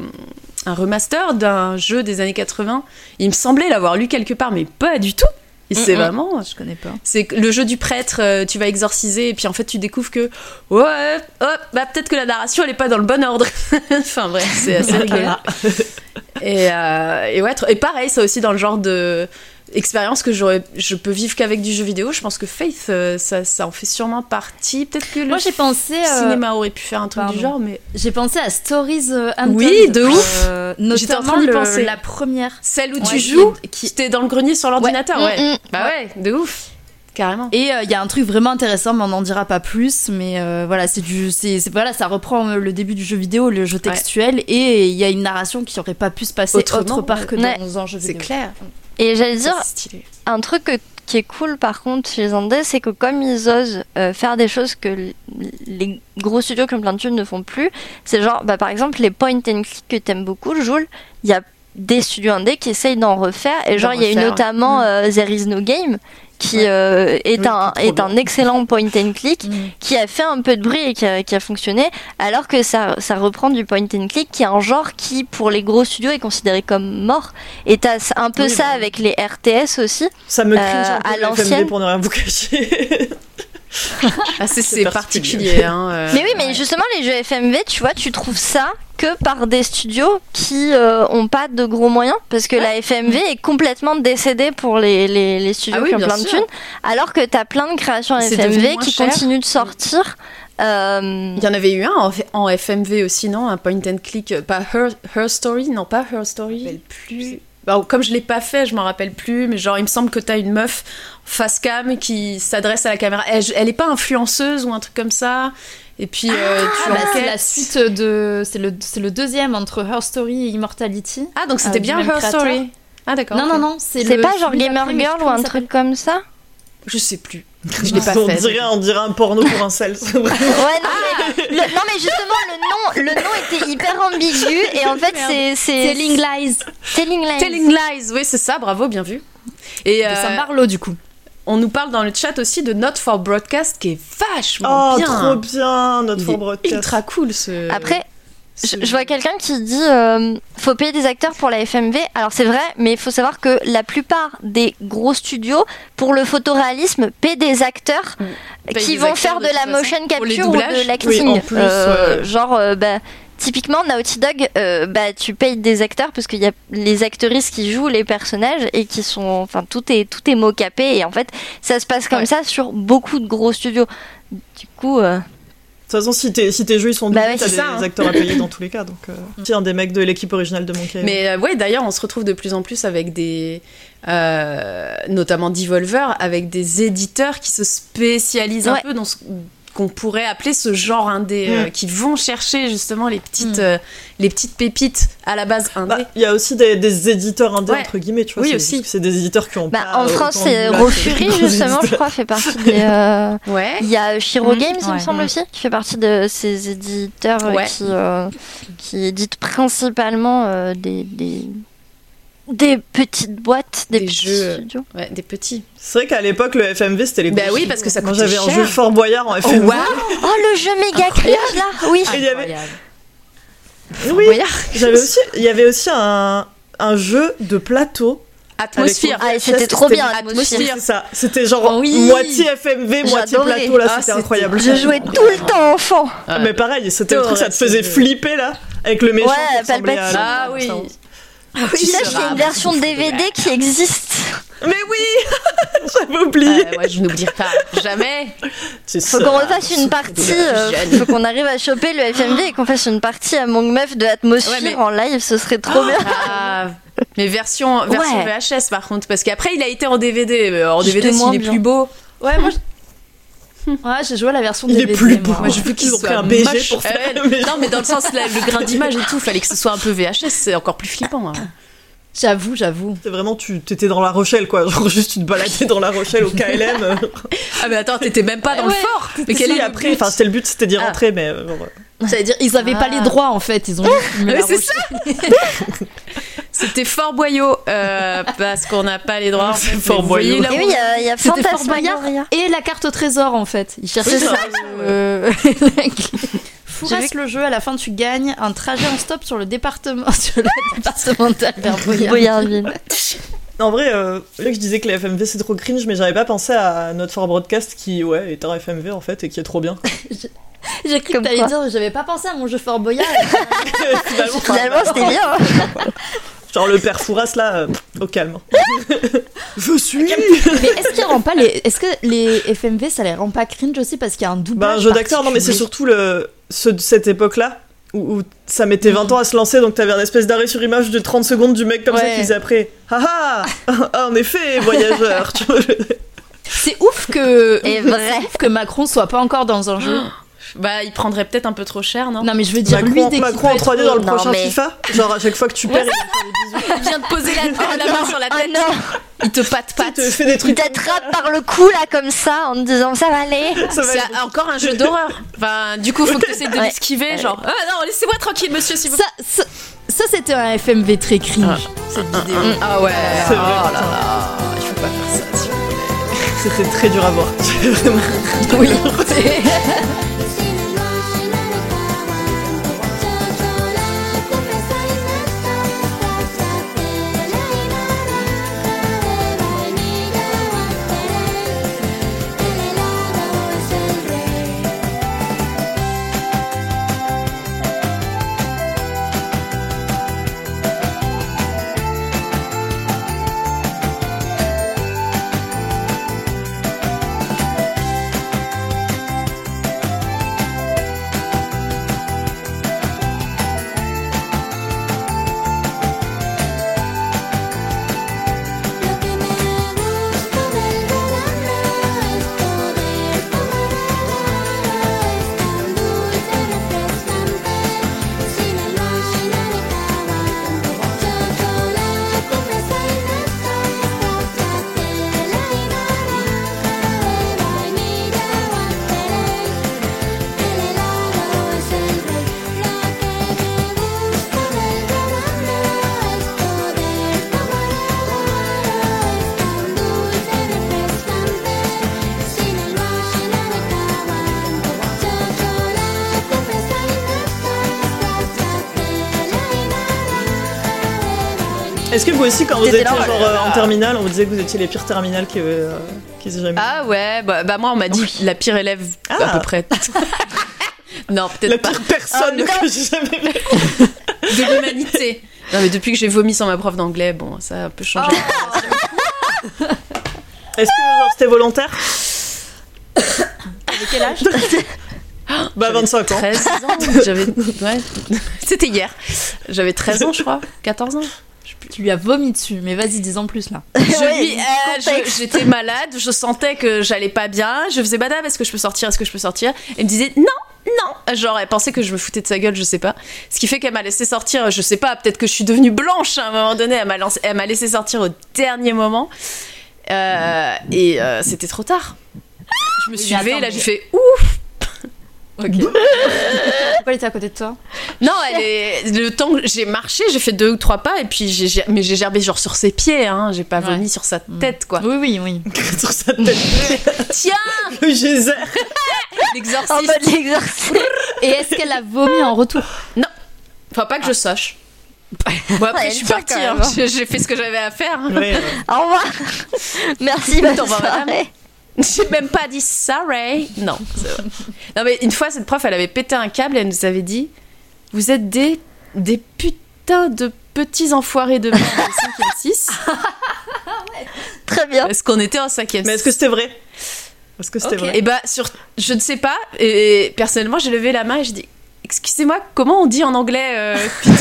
un remaster d'un jeu des années 80. Il me semblait l'avoir lu quelque part, mais pas du tout. C'est Mm-mm. vraiment. Je connais pas. C'est le jeu du prêtre, euh, tu vas exorciser, et puis en fait, tu découvres que. Ouais, hop, bah peut-être que la narration, elle est pas dans le bon ordre. enfin bref, c'est assez rigolo. Et, euh, et ouais, et pareil, ça aussi dans le genre de expérience que j'aurais, je peux vivre qu'avec du jeu vidéo. Je pense que Faith, euh, ça, ça en fait sûrement partie. Peut-être que le Moi j'ai pensé. euh, cinéma aurait pu faire un truc pardon. du genre, mais J'ai pensé à Stories euh, Untold. Oui, de ouf. Euh, J'étais en notamment le- penser. la première. celle où Ouais, tu joues, qui- t'es dans le grenier sur l'ordinateur, ouais. Mm, mm. Bah ouais, de ouf, carrément. Et euh, il y a un truc vraiment intéressant, mais on n'en dira pas plus. Mais euh, voilà, c'est du, c'est, c'est- voilà, ça reprend euh, le début du jeu vidéo, le jeu textuel, et il y a une narration qui aurait pas pu se passer Autrement, autre part que dans un jeu C'est clair. Et j'allais dire, un truc que- qui est cool par contre chez les Indés, c'est que comme ils osent euh, faire des choses que les gros studios comme plein de ne font plus, c'est genre, bah, par exemple, les point and click que t'aimes beaucoup, Joule, il y a des studios indés qui essayent d'en refaire, et genre, il y a eu notamment euh, There is no game qui Ouais. euh, est, Oui, un, est un excellent point and click Mm. qui a fait un peu de bruit et qui a, qui a fonctionné, alors que ça, ça reprend du point and click qui est un genre qui, pour les gros studios, est considéré comme mort. Et t'as un peu Oui, ça bah. avec les RTS aussi. Ça me cringe Euh, un peu à l'ancienne. FMV pour ne rien vous cacher. Ah, c'est, particulier. particulier. hein, euh, Mais oui, mais ouais. justement, les jeux FMV, tu vois, tu trouves ça que par des studios qui euh, ont pas de gros moyens, parce que la FMV est complètement décédée pour les, les, les studios Ah oui, qui ont plein de thunes, alors que t'as plein de créations FMV qui cher. continuent de sortir. Euh, Il y en avait eu un en, en FMV aussi, non? Un point and click, euh, pas Her, Her Story, non pas Her Story. plus. Bah, comme je l'ai pas fait, je m'en rappelle plus, mais genre il me semble que t'as une meuf face cam qui s'adresse à la caméra. Elle, elle est pas influenceuse ou un truc comme ça. Et puis euh, tu Ah, bah, c'est la suite de. C'est le, c'est le deuxième entre Her Story et Immortality. Ah donc c'était euh, bien Her créateur. Story. Ah d'accord. Non, non, non, c'est c'est le- pas genre Gamer Girl ou un truc comme ça Je sais plus. Je l'ai pas on, fait. dirait, on dirait un porno pour un sel. Ouais, non, mais, le- non, mais justement, le nom, le nom était hyper ambigu et en fait, c'est. c'est Telling Lies. Telling Lies. Telling Lies, oui c'est ça, bravo, bien vu. Et De euh, Sam Barlow, du coup. On nous parle dans le chat aussi de Not for Broadcast qui est vachement Oh, bien. trop bien, Il for broadcast. ultra cool ce. Après, je, ce- je vois quelqu'un qui dit euh, faut payer des acteurs pour la FMV. Alors c'est vrai, mais il faut savoir que la plupart des gros studios, pour le photoréalisme, paient des acteurs Payent qui des vont acteurs faire de la motion capture ou de l'acting. Oui, Euh, ouais. Genre, euh, bah, typiquement Naughty Dog, euh, bah, tu payes des acteurs parce qu'il y a les actrices qui jouent les personnages et qui sont, enfin tout est tout est mocapé et en fait ça se passe comme Ouais. ça sur beaucoup de gros studios. Du coup. euh, toute façon, si tes, si tes jeux ils sont Bah ouais, t'as c'est des ça, hein. acteurs à payer dans tous les cas. Donc, euh, c'est un des mecs de l'équipe originale de Monkey. Mais euh, ouais, d'ailleurs, on se retrouve de plus en plus avec des. euh, notamment Devolver, avec des éditeurs qui se spécialisent un peu dans ce qu'on pourrait appeler ce genre indé, euh, Mm. qui vont chercher justement les petites, Mm. euh, les petites pépites à la base indé. Bah, il y a aussi des, des éditeurs indés Ouais. entre guillemets, tu vois. Oui, aussi. C'est des éditeurs qui ont Bah, pas en France, c'est Rofuri, justement, je crois, fait partie des. euh, ouais. Il y a Shiro Mhm, Games, il me semble aussi, qui fait partie de ces éditeurs Ouais. qui, euh, qui éditent principalement euh, des, des, des petites boîtes, des, Des petits jeux. studios. Ouais, des petits. C'est vrai qu'à l'époque, le FMV c'était les Bah oui, parce que ça coûtait j'avais un jeu Fort Boyard en FMV. Oh, le jeu méga cringe là Oui Et il y avait, oui, j'avais aussi, il y avait aussi un, un jeu de plateau. Atmosphère. Ah, c'était trop bien, Atmosphère. Ça. C'était genre Oui. moitié FMV, moitié plateau. Là, Ah, c'était incroyable. Je jouais tout le temps enfant Ah. Mais pareil, c'était le truc, ça te faisait flipper là, avec le méchant. Ouais, qui ressemblait à Palpatine. la- Ah oui. Tu sais qu'il y a une version DVD qui existe Mais oui J'avais oublié. Euh, ouais, je n'oublierai pas. Jamais. Tu Faut qu'on refasse une partie, euh, faut qu'on arrive à choper le FMV et qu'on fasse une partie à Monk Meuf de Atmosphère Ouais, mais- en live, ce serait trop bien. Ah, mais version, version Ouais. VHS par contre, parce qu'après il a été en DVD. mais En DVD, s'il est bien. plus beau. Ouais, moi. je- Ouais, j'ai joué à la version Il est DVD. plus beau. moi. Je veux Ils ont pris un BG moche. pour faire Euh. Non, mais dans le sens, là, le grain d'image et tout, fallait que ce soit un peu VHS, c'est encore plus flippant. hein. J'avoue, j'avoue. C'est vraiment, tu t'étais dans la Rochelle quoi. Genre juste tu te baladais dans la Rochelle au KLM. Ah, mais attends, t'étais même pas dans le Ouais. fort. Mais quel Si, est le après, but enfin c'était le but, c'était d'y Ah. rentrer, mais euh, genre, J'allais dire, ils avaient pas Ah. les droits en fait, ils ont Ouais, la c'est Rochelle. C'était Fort Boyau, euh, parce qu'on n'a pas les droits. en C'est fait, Fort voyez Boyau. Et où- oui, il y a, a Fort Fantasmagoria. Et la carte au trésor en fait. Ils cherchaient ça. Euh, vu le jeu, à la fin tu gagnes un trajet en stop sur le département, sur la départementale vers Boyard. Boyardville. En vrai, euh, là que je disais que les FMV c'est trop cringe, mais j'avais pas pensé à notre Fort Broadcast qui, ouais, est un FMV en fait et qui est trop bien. J'ai cru que t'allais dire, j'avais pas pensé à mon jeu Fort Boyard. Finalement, Finalement, c'était bien. hein. Genre le père Fouras là, euh, au calme. je suis Mais est-ce qu'il rend pas les. Est-ce que les FMV ça les rend pas cringe aussi parce qu'il y a un doublage Bah, un jeu d'acteur, non, mais c'est surtout le, ceux de cette époque-là où, où ça mettait 20 ans à se lancer, donc t'avais un espèce d'arrêt sur image de 30 secondes du mec comme ça Ouais. qui disait après Ah ah En effet, voyageur tu vois, je- C'est ouf que. Et vrai. ouf que Macron soit pas encore dans un jeu. Bah, il prendrait peut-être un peu trop cher, non? Non, mais je veux dire, lui, Macron, dès qu'il Macron en 3D être- dans le Non, prochain mais- FIFA? Genre à chaque fois que tu perds, il te fait Il vient de poser la, la main sur la Oh tête. non, Il te patte des- il patte. te fait des il trucs. t'attrape par le cou là comme ça en te disant ça va aller. C'est être- encore un jeu d'horreur. Enfin, du coup, faut que tu essaies de Ouais. l'esquiver. Genre, ah non, laissez-moi tranquille, monsieur, s'il vous Ça, ça, ça, c'était un FMV très cringe. Cette vidéo. Ah ouais. Oh là là. Il faut pas faire ça. C'était très dur à voir. Oui. vous aussi, quand vous étiez là, genre là euh, là. en terminale, on vous disait que vous étiez les pires terminales qui, euh, qui aient jamais Ah ouais, bah, bah moi, on m'a dit la pire élève à Ah. peu près. non, La peut-être pas. pire personne Ah, que j'ai jamais vue. De l'humanité. Non, mais depuis que j'ai vomi sans ma prof d'anglais, bon, ça a un peu changé. Est-ce que genre, c'était volontaire Avec quel âge Bah, 25 ans. 13 ans. J'avais. Ouais. C'était hier. J'avais 13 ans, je crois. 14 ans. Tu lui as vomi dessus, mais vas-y, dis en plus là. Euh, J'étais malade, je sentais que j'allais pas bien. Je faisais madame, est-ce que je peux sortir Est-ce que je peux sortir? Elle me disait non, non. Genre, elle pensait que je me foutais de sa gueule, je sais pas. Ce qui fait qu'elle m'a laissé sortir, je sais pas, peut-être que je suis devenue blanche à un moment donné. Elle m'a lancé- elle m'a laissé sortir au dernier moment. Euh, et euh, c'était trop tard. Je me suis levée, là, j'ai fait ouf. Ok. Pourquoi elle était à côté de toi Non, elle est... le temps que j'ai marché, j'ai fait deux ou trois pas et puis j'ai mais j'ai gerbé genre sur ses pieds, hein. J'ai pas Ouais. vomi sur sa tête quoi. Oui, oui, oui. Sur sa tête. Tiens, Le geyser. En l'exorciste. mode l'exorcisme. Et est-ce qu'elle a vomi en retour? Enfin pas que je sache. Bon après Ouais, je suis partie, hein. j'ai fait ce que j'avais à faire. hein. Ouais, ouais. Au revoir. Merci, bonne soirée. J'ai même pas dit sorry. Non. c'est vrai. Non mais une fois cette prof elle avait pété un câble et elle nous avait dit vous êtes des des putains de petits enfoirés de merde de 5 6 Très bien. parce qu'on était en 5 Mais est-ce que c'était vrai? Est-ce que c'était vrai? Et bah sur je ne sais pas et personnellement j'ai levé la main et j'ai dit excusez-moi comment on dit en anglais euh,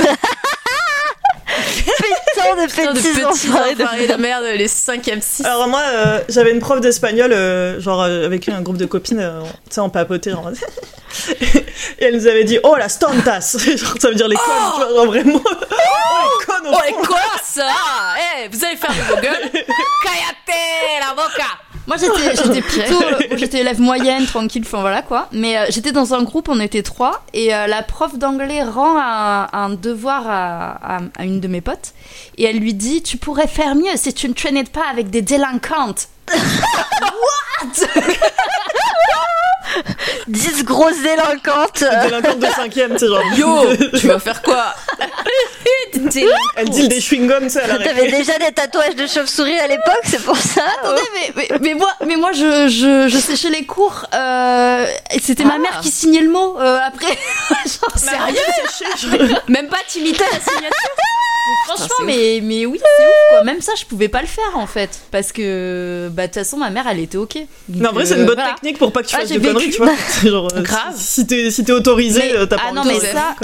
putain Tant de de petits petits enfoirés de enfoirés. de merde les 5e 6 Alors moi, euh, j'avais une prof d'espagnol, euh, genre euh, avec un groupe de copines, euh, tu sais, on papotait, genre. et elle nous avait dit, oh la stontas Genre, ça veut dire les connes, tu vois, genre vraiment. oh les connes Oh et quoi ça? Eh, vous allez faire de vos gueules Callate la boca Moi j'étais j'étais plutôt moi, j'étais élève moyenne tranquille enfin voilà quoi. Mais euh, j'étais dans un groupe on était trois et euh, la prof d'anglais rend un, un devoir à, à- à une de mes potes et elle lui dit tu pourrais faire mieux si tu ne traînais pas avec des délinquantes 10 grosses délinquantes. Délinquante de cinquième, tu sais, genre. Yo, tu vas faire quoi? Elle dit des chewing-gums, la T'avais déjà des tatouages de chauve-souris à l'époque, c'est pour ça? Attendez, mais, mais, mais moi, mais moi je, je, je séchais les cours euh, c'était ma Ah. mère qui signait le mot euh, après. Genre, Sérieux? Même pas t'imiter la signature franchement, c'est mais, mais oui, c'est ouf quoi. Même ça, je pouvais pas le faire en fait. Parce que, bah, de toute façon, ma mère elle était ok. Donc, Non, en vrai, c'est euh, une bonne voilà. technique pour pas que tu Ah, fasses de conneries. Tu vois. Genre, euh, Grave. Si, si t'es si t'es autorisé, euh, t'as pas ah non, envie mais de- ça-.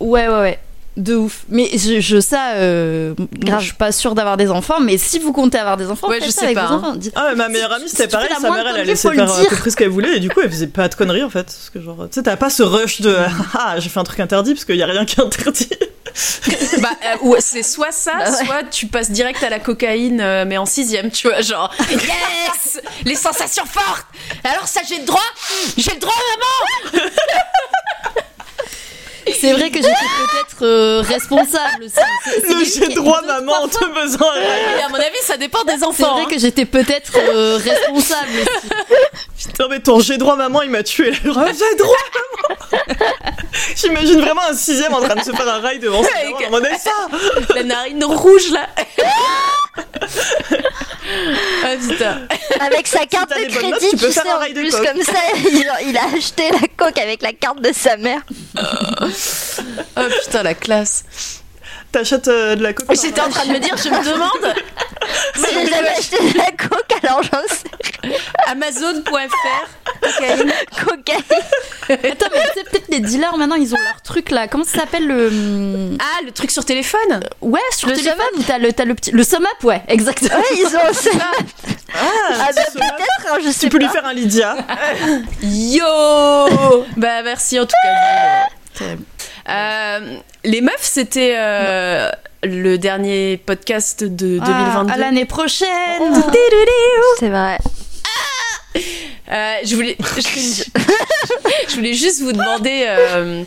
Ouais, ouais, ouais. De ouf. Mais je, je ça, euh, Grave. je suis pas sûre d'avoir des enfants, mais si vous comptez avoir des enfants, Ouais, je ça sais avec pas, vos hein. enfants. Ah ouais, ma meilleure amie Si c'était fais pareil, sa mère elle a connerie, laissé faut le faire à dire. peu près ce qu'elle voulait et du coup elle faisait pas de conneries en fait. Parce que genre, tu sais, t'as pas ce rush de ah j'ai fait un truc interdit parce qu'il y a rien qui est interdit. Bah, euh, c'est soit ça, Bah ouais. soit tu passes direct à la cocaïne, euh, mais en sixième, tu vois, genre yes, les sensations fortes. Alors ça, j'ai le droit, j'ai le droit, maman. C'est vrai que j'étais peut-être euh, responsable aussi. C'est- c'est Le j'ai droit maman, fois. te besoin. Et à mon avis, ça dépend des C'est enfants. vrai hein. que j'étais peut-être euh, responsable aussi. Putain mais ton j'ai droit maman il m'a tué. Ah, j'ai droit maman. J'imagine vraiment un sixième en train de se faire un rail devant sa Ouais, maman en ça. La narine rouge là. ah putain. Avec sa carte de notes, crédit, tu peux tu faire sais, un en rail de plus coke. comme ça, il, il a acheté la coque avec la carte de sa mère. Oh putain, la classe. T'achètes euh, de la coke. J'étais en train de me dire, je me demande, J'ai jamais acheté de la coque, alors j'en sais Amazon.fr, cocaïne. cocaïne. Attends, mais tu sais, peut-être les dealers maintenant ils ont leur truc là. Comment ça s'appelle le. hum, Ah, le truc sur téléphone. Ouais, sur Le téléphone où t'as le, t'as le petit. Le sum up, ouais, exactement. Ouais, ils ont ça. Ah, Ah bah tu, peut-être, hein, je sais tu peux pas. lui faire un Lydia. Yo Bah merci en tout cas. Terrible. Euh, les meufs, c'était euh, le dernier podcast de 2022. Ah, à l'année prochaine. C'est vrai. Euh, je, voulais, je, je voulais juste vous demander, euh,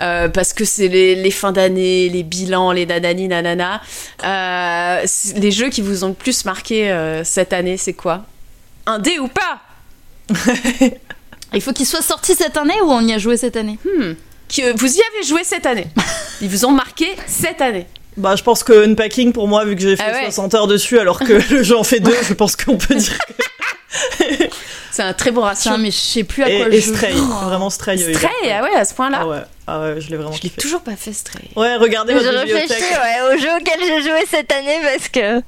euh, parce que c'est les, les fins d'année, les bilans, les nanani, nanana, euh, les jeux qui vous ont le plus marqué euh, cette année, c'est quoi? Un dé ou pas? Il faut qu'il soit sorti cette année ou on y a joué cette année? Que vous y avez joué cette année Ils vous ont marqué cette année Bah je pense que Unpacking pour moi vu que j'ai fait Ah ouais. 60 heures dessus alors que le jeu en fait deux, je pense qu'on peut dire. que- C'est un très bon ratio. Mais je sais plus à quoi Et, le et. Stray, joue, moi. vraiment Stray. Stray, ah ouais, à ce point-là. Ah ouais, ah ouais, je l'ai vraiment Je l'ai kiffé. toujours pas fait, Stray. Ouais, regardez Je votre réfléchis bibliothèque. ouais, au jeu auquel j'ai joué cette année parce que.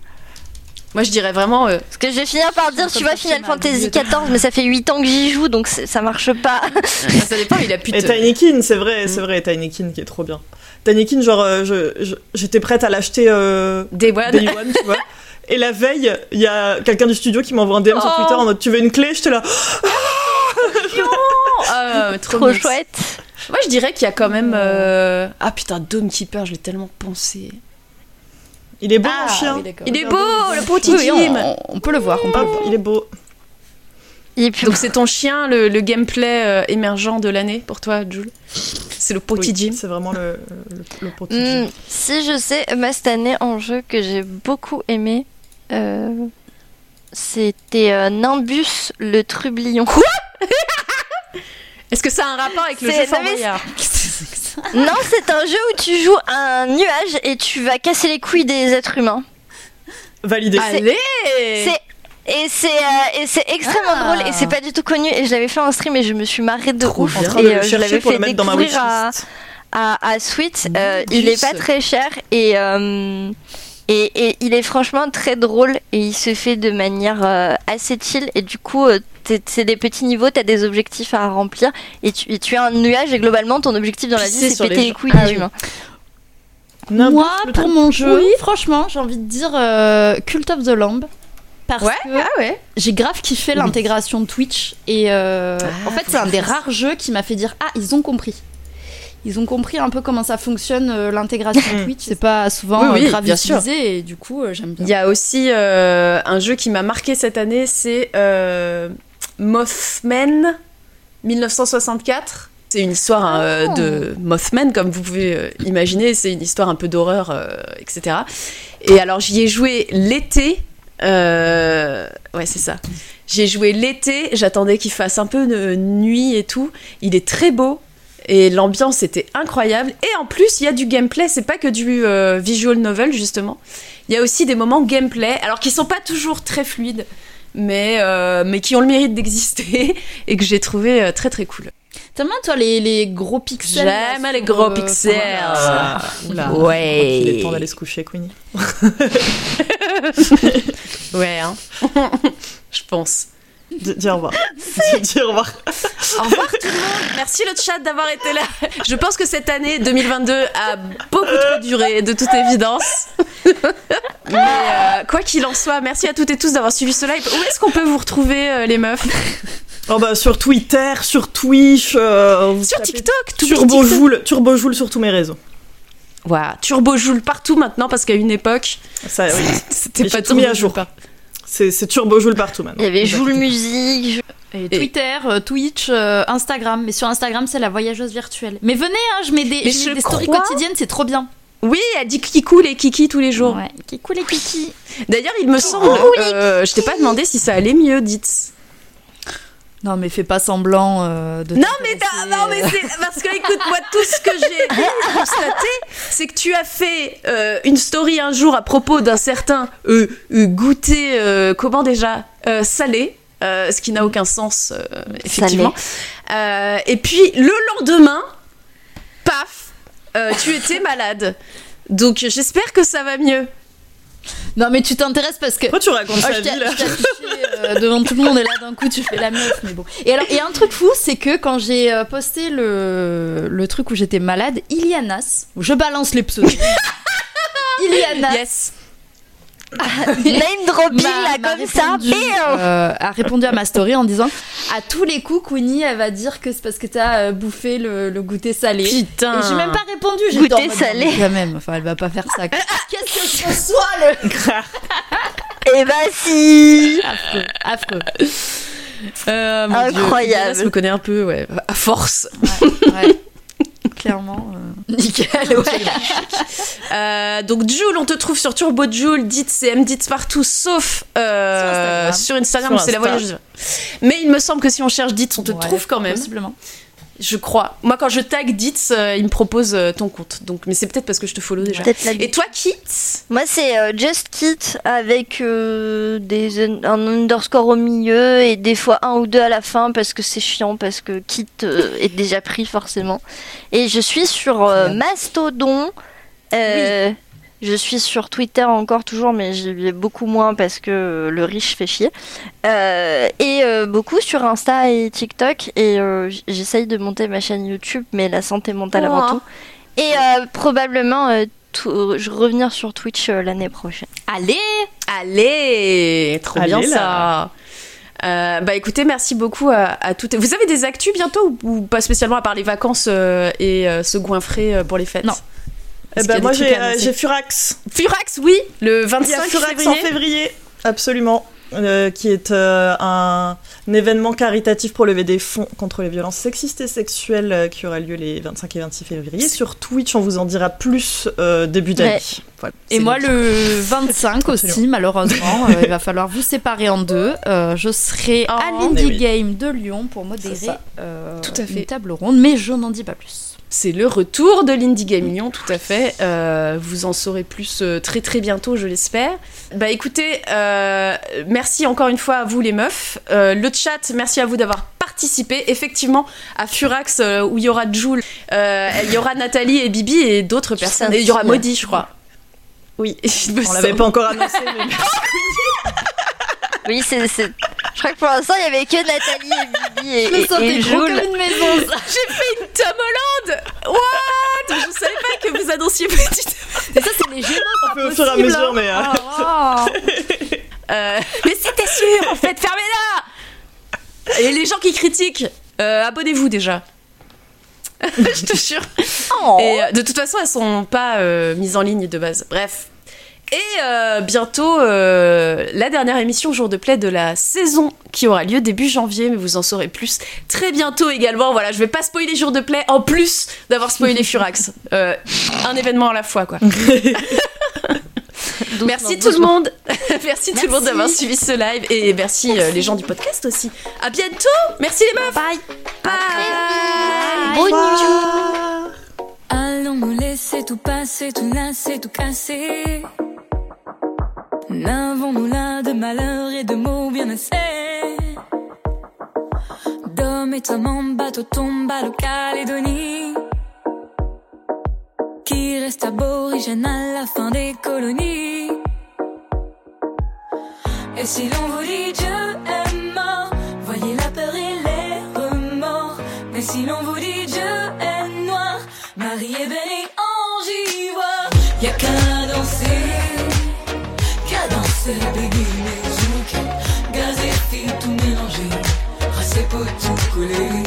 Moi, je dirais vraiment. euh, Parce que je vais finir par dire, tu vois, Final Fantasy. XIV, mais ça fait 8 ans que j'y joue, donc ça marche pas. enfin, ça dépend, il a plus de. Et Tinykin, c'est vrai, c'est vrai, Tinykin qui est trop bien. Tinykin, genre, euh, je- je- j'étais prête à l'acheter euh, Day One. Day One, tu vois. Et la veille, il y a quelqu'un du studio qui m'envoie un DM sur Oh. Twitter en mode Tu veux une clé? J'étais là. Ah, trop, Trop mignon. chouette. Moi, je dirais qu'il y a quand même. euh, Ah putain, Dome Keeper, je l'ai tellement pensé. Il est beau, Ah, mon chien. oui. Il est beau, le petit Oui, on, on peut le voir, on peut le voir. il est beau. Donc, c'est ton chien, le, le gameplay euh, émergent de l'année pour toi, Jules? C'est le petit Oui, Jim. C'est vraiment le, le, le petit Jim. si je sais, moi cette année en jeu que j'ai beaucoup aimé, euh, c'était euh, Nimbus le trublion. Est-ce que ça a un rapport avec le jeu Fort non, c'est un jeu où tu joues un nuage et tu vas casser les couilles des êtres humains. Validé. Allez C'est et c'est euh, et c'est extrêmement Ah. drôle et c'est pas du tout connu et je l'avais fait en stream et je me suis marrée de Trop ouf et euh, je l'avais pour fait le mettre dans ma découvrir à, à, à Sweet. Euh, il est pas très cher et, euh, et, et il est franchement très drôle et il se fait de manière euh, assez chill et du coup euh, c'est des petits niveaux, t'as des objectifs à remplir et tu, et tu es un nuage et globalement ton objectif dans la vie c'est péter les les, couilles Ah des oui. humains. Moi, pour mon jeu, Oui. franchement, j'ai envie de dire euh, Cult of the Lamb. Parce Ouais, que ah ouais. j'ai grave kiffé l'intégration de Twitch. Et euh, Ah, en fait, c'est un des rares jeux qui m'a fait dire Ah, ils ont compris. Ils ont compris un peu comment ça fonctionne euh, l'intégration Mm. Twitch. C'est pas souvent Oui, oui, euh, grave bien sûr. utilisé et du coup, euh, j'aime bien. Il y a aussi euh, un jeu qui m'a marqué cette année, c'est euh, Mothman 1964. C'est une histoire hein, de Mothman, comme vous pouvez euh, imaginer. C'est une histoire un peu d'horreur, euh, etc. Et alors j'y ai joué l'été. euh, Ouais, c'est ça. J'ai joué l'été. J'attendais qu'il fasse un peu de nuit et tout. Il est très beau. Et l'ambiance était incroyable. Et en plus, il y a du gameplay. C'est pas que du euh, visual novel, justement. Il y a aussi des moments gameplay, alors qui sont pas toujours très fluides, mais, euh, mais qui ont le mérite d'exister et que j'ai trouvé euh, très très cool. T'aimes bien, toi, les, les gros pixels J'aime les gros euh, pixels. Ah, oula. Ouais. Il est temps d'aller se coucher, Queenie. Ouais, hein. je pense. Dis au revoir. Dis au revoir. Au revoir tout le monde. Merci le chat d'avoir été là. Je pense que cette année 2022 a beaucoup trop duré, de toute évidence. Mais euh, quoi qu'il en soit, merci à toutes et tous d'avoir suivi ce live. Où est-ce qu'on peut vous retrouver, euh, les meufs? Oh bah sur Twitter, sur Twitch, euh, Sur TikTok, tout Turbo Joule, Turbo Joule sur tous mes réseaux. Voilà, Turbo Joule partout maintenant parce qu'à une époque, Ça, oui. c'était pas tout mis à jour. Par- C'est Turbo Joule partout maintenant. Il y avait Joule Musique. Et Twitter, euh, Twitch, euh, Instagram. Mais sur Instagram, c'est la voyageuse virtuelle. Mais venez, hein, je mets des, je mets des stories quotidiennes, c'est trop bien. Oui, elle dit qui coule et kiki tous les jours. Ouais. Qui cool les kiki. D'ailleurs, il me semble, euh, je t'ai pas demandé si ça allait mieux, dites. Non, mais fais pas semblant euh, de. Non, mais, non, mais c'est parce que écoute, moi, tout ce que j'ai constaté, c'est que tu as fait euh, une story un jour à propos d'un certain euh, euh, goûter, euh, comment déjà, Euh, salé. euh, ce qui n'a aucun sens, euh, effectivement. Euh, et puis le lendemain, paf, euh, tu étais malade. Donc j'espère que ça va mieux. Non, mais tu t'intéresses parce que. Pourquoi tu racontes Oh, vie là je t'ai affiché, euh, devant tout le monde et là d'un coup tu fais la meuf mais bon. Et alors et un truc fou c'est que quand j'ai euh, posté le, le truc où j'étais malade, Ilianas, je balance les pseudos. Ilianas Yes. Name dropping là m'a comme ça. répondu, euh, a répondu à ma story en disant à tous les coups Queenie elle va dire que c'est parce que t'as euh, bouffé le, le goûter salé. Putain. Et j'ai même pas répondu, j'ai Goûter salé. quand même, enfin elle va pas faire ça. Qu'est-ce que ce soit le Eh bah si affreux, affreux. Euh, Dieu. Incroyable. Ilias me connaît un peu, ouais, à force. Ouais. Clairement. euh, Nickel, ouais. Euh, donc Jules, on te trouve sur Turbo Jules, dites CM, dites partout, sauf euh, Sur Instagram. sur Instagram, Sur c'est la voyageuse. Mais il me semble que si on cherche dites, on te ouais, trouve quand même. Possiblement. Je crois. Moi, quand je tag dites, euh, il me propose euh, ton compte. Donc, mais c'est peut-être parce que je te follow déjà. Et toi, Kit? Moi, c'est euh, Just Kit avec euh, des, un underscore au milieu et des fois un ou deux à la fin parce que c'est chiant, parce que Kit est déjà pris forcément. Et je suis sur Mastodon. Je suis sur Twitter encore toujours, mais j'y vais beaucoup moins parce que le riche fait chier. Euh, et euh, beaucoup sur Insta et TikTok. Et euh, j'essaye de monter ma chaîne YouTube, mais la santé mentale avant tout. Et euh, probablement euh, je revenir sur Twitch euh, l'année prochaine. Allez Allez, trop Allez, bien là. ça. Euh, bah écoutez, merci beaucoup à, à toutes. Vous avez des actus bientôt ou, ou pas spécialement à part les vacances euh, et euh, se goinfrer euh, pour les fêtes? Non. Eh ben, moi j'ai à euh, j'ai Furax. Furax, oui, le Il y a 25 Furax février. en février, absolument. euh, qui est euh, un, un événement caritatif pour lever des fonds contre les violences sexistes et sexuelles qui aura lieu les 25 et 26 février. Sur Twitch, on vous en dira plus début d'année. Ouais. Voilà. Et moi, le- le 25 aussi, Absolument. malheureusement, il va falloir vous séparer en deux. Je serai à Oh. l'Indie oui. Game de Lyon pour modérer Tout à fait. une table ronde, mais je n'en dis pas plus. C'est le retour de l'Indie Game Lyon, tout à fait. Euh, vous en saurez plus euh, très très bientôt, je l'espère. Bah écoutez, euh, merci encore une fois à vous les meufs. Euh, le chat, merci à vous d'avoir participé. Effectivement, à Furax, euh, où il y aura Jules, euh, il y aura Nathalie et Bibi et d'autres personnes. Et il y aura. Maudit, je crois. Oui, Il me on l'avait pas encore annoncé, mais Oui, c'est. Je crois que pour l'instant, il y avait que Nathalie et Bibi et, Je me et- sentais et gros Jules. comme une maison. ça. J'ai fait une Tom Holland What? Je savais pas que vous annonciez petite. Et ça, c'est les Gémeaux, un peu au fur et à mesure, mais. euh, Ah, Euh, mais c'était sûr, en fait, fermez-la Et les gens qui critiquent, euh, abonnez-vous déjà. Je te jure. Oh. Et euh, de toute façon, elles sont pas euh, mises en ligne de base. Bref. Et euh, bientôt, euh, la dernière émission Jour de Play de la saison qui aura lieu début janvier, mais vous en saurez plus très bientôt également. Voilà, je vais pas spoiler Jour de Play en plus d'avoir spoilé Furax. Euh, un événement à la fois, quoi. merci tout le monde. merci, tout le monde d'avoir suivi ce live et merci, euh, les gens du podcast aussi. À bientôt. Merci les meufs. Bye. Bye. Bonne Revoir. Allons nous laisser tout passer, tout lasser, tout casser. N'avons-nous là de malheur et de mots bien assez? D'hommes et hommes en bateau tombe à Calédonie. Qui reste aborigène à la fin des colonies. Et si l'on vous dit Dieu est mort Voyez la peur et les remords. Mais si l'on vous dit tout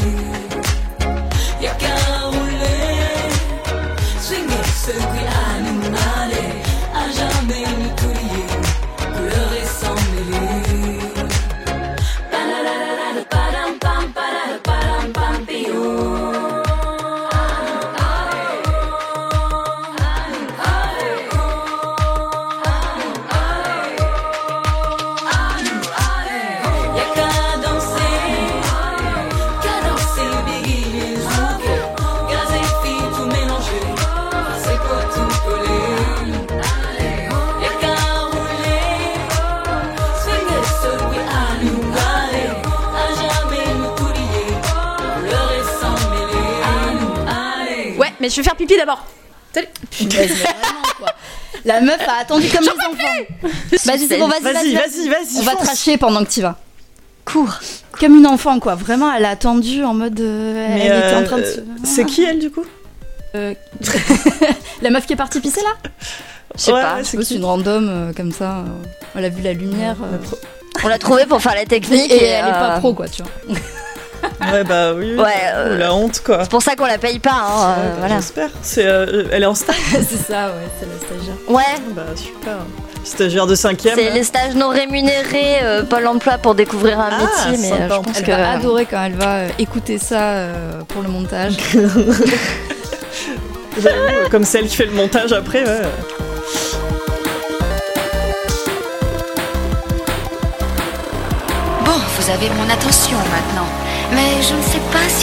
mais je vais faire pipi d'abord. Salut. Mais vraiment, quoi. La meuf a attendu comme les enfants. Vas-y, c'est bon, vas-y, Vas-y, vas-y. vas-y, vas-y. On va tracher pendant que tu vas. Cours. Comme une enfant, quoi. Vraiment, elle a attendu en mode. euh, elle était en euh, train de se. C'est qui elle du coup? Euh, La meuf qui est partie pisser là? Je sais Ouais, pas. C'est une random euh, comme ça. euh, Elle a vu la lumière. euh, On l'a trouvé pour faire la technique et et, elle est pas euh, pro, quoi, tu vois. Ouais, bah oui. oui. Ouais, euh, La honte quoi. C'est pour ça qu'on la paye pas. Hein, euh, Ouais, bah, voilà. J'espère. C'est, euh, elle est en stage. c'est ça, ouais, c'est la stagiaire. Ouais. Bah super. Stagiaire de cinquième. C'est les stages non rémunérés euh, Pôle emploi pour découvrir un Ah, métier, mais euh, sympa. je pense Elle que. va adorer quand elle va euh, écouter ça euh, pour le montage. J'avoue, comme celle qui fait le montage après. Ouais. Bon, vous avez mon attention maintenant. Mais je ne sais pas si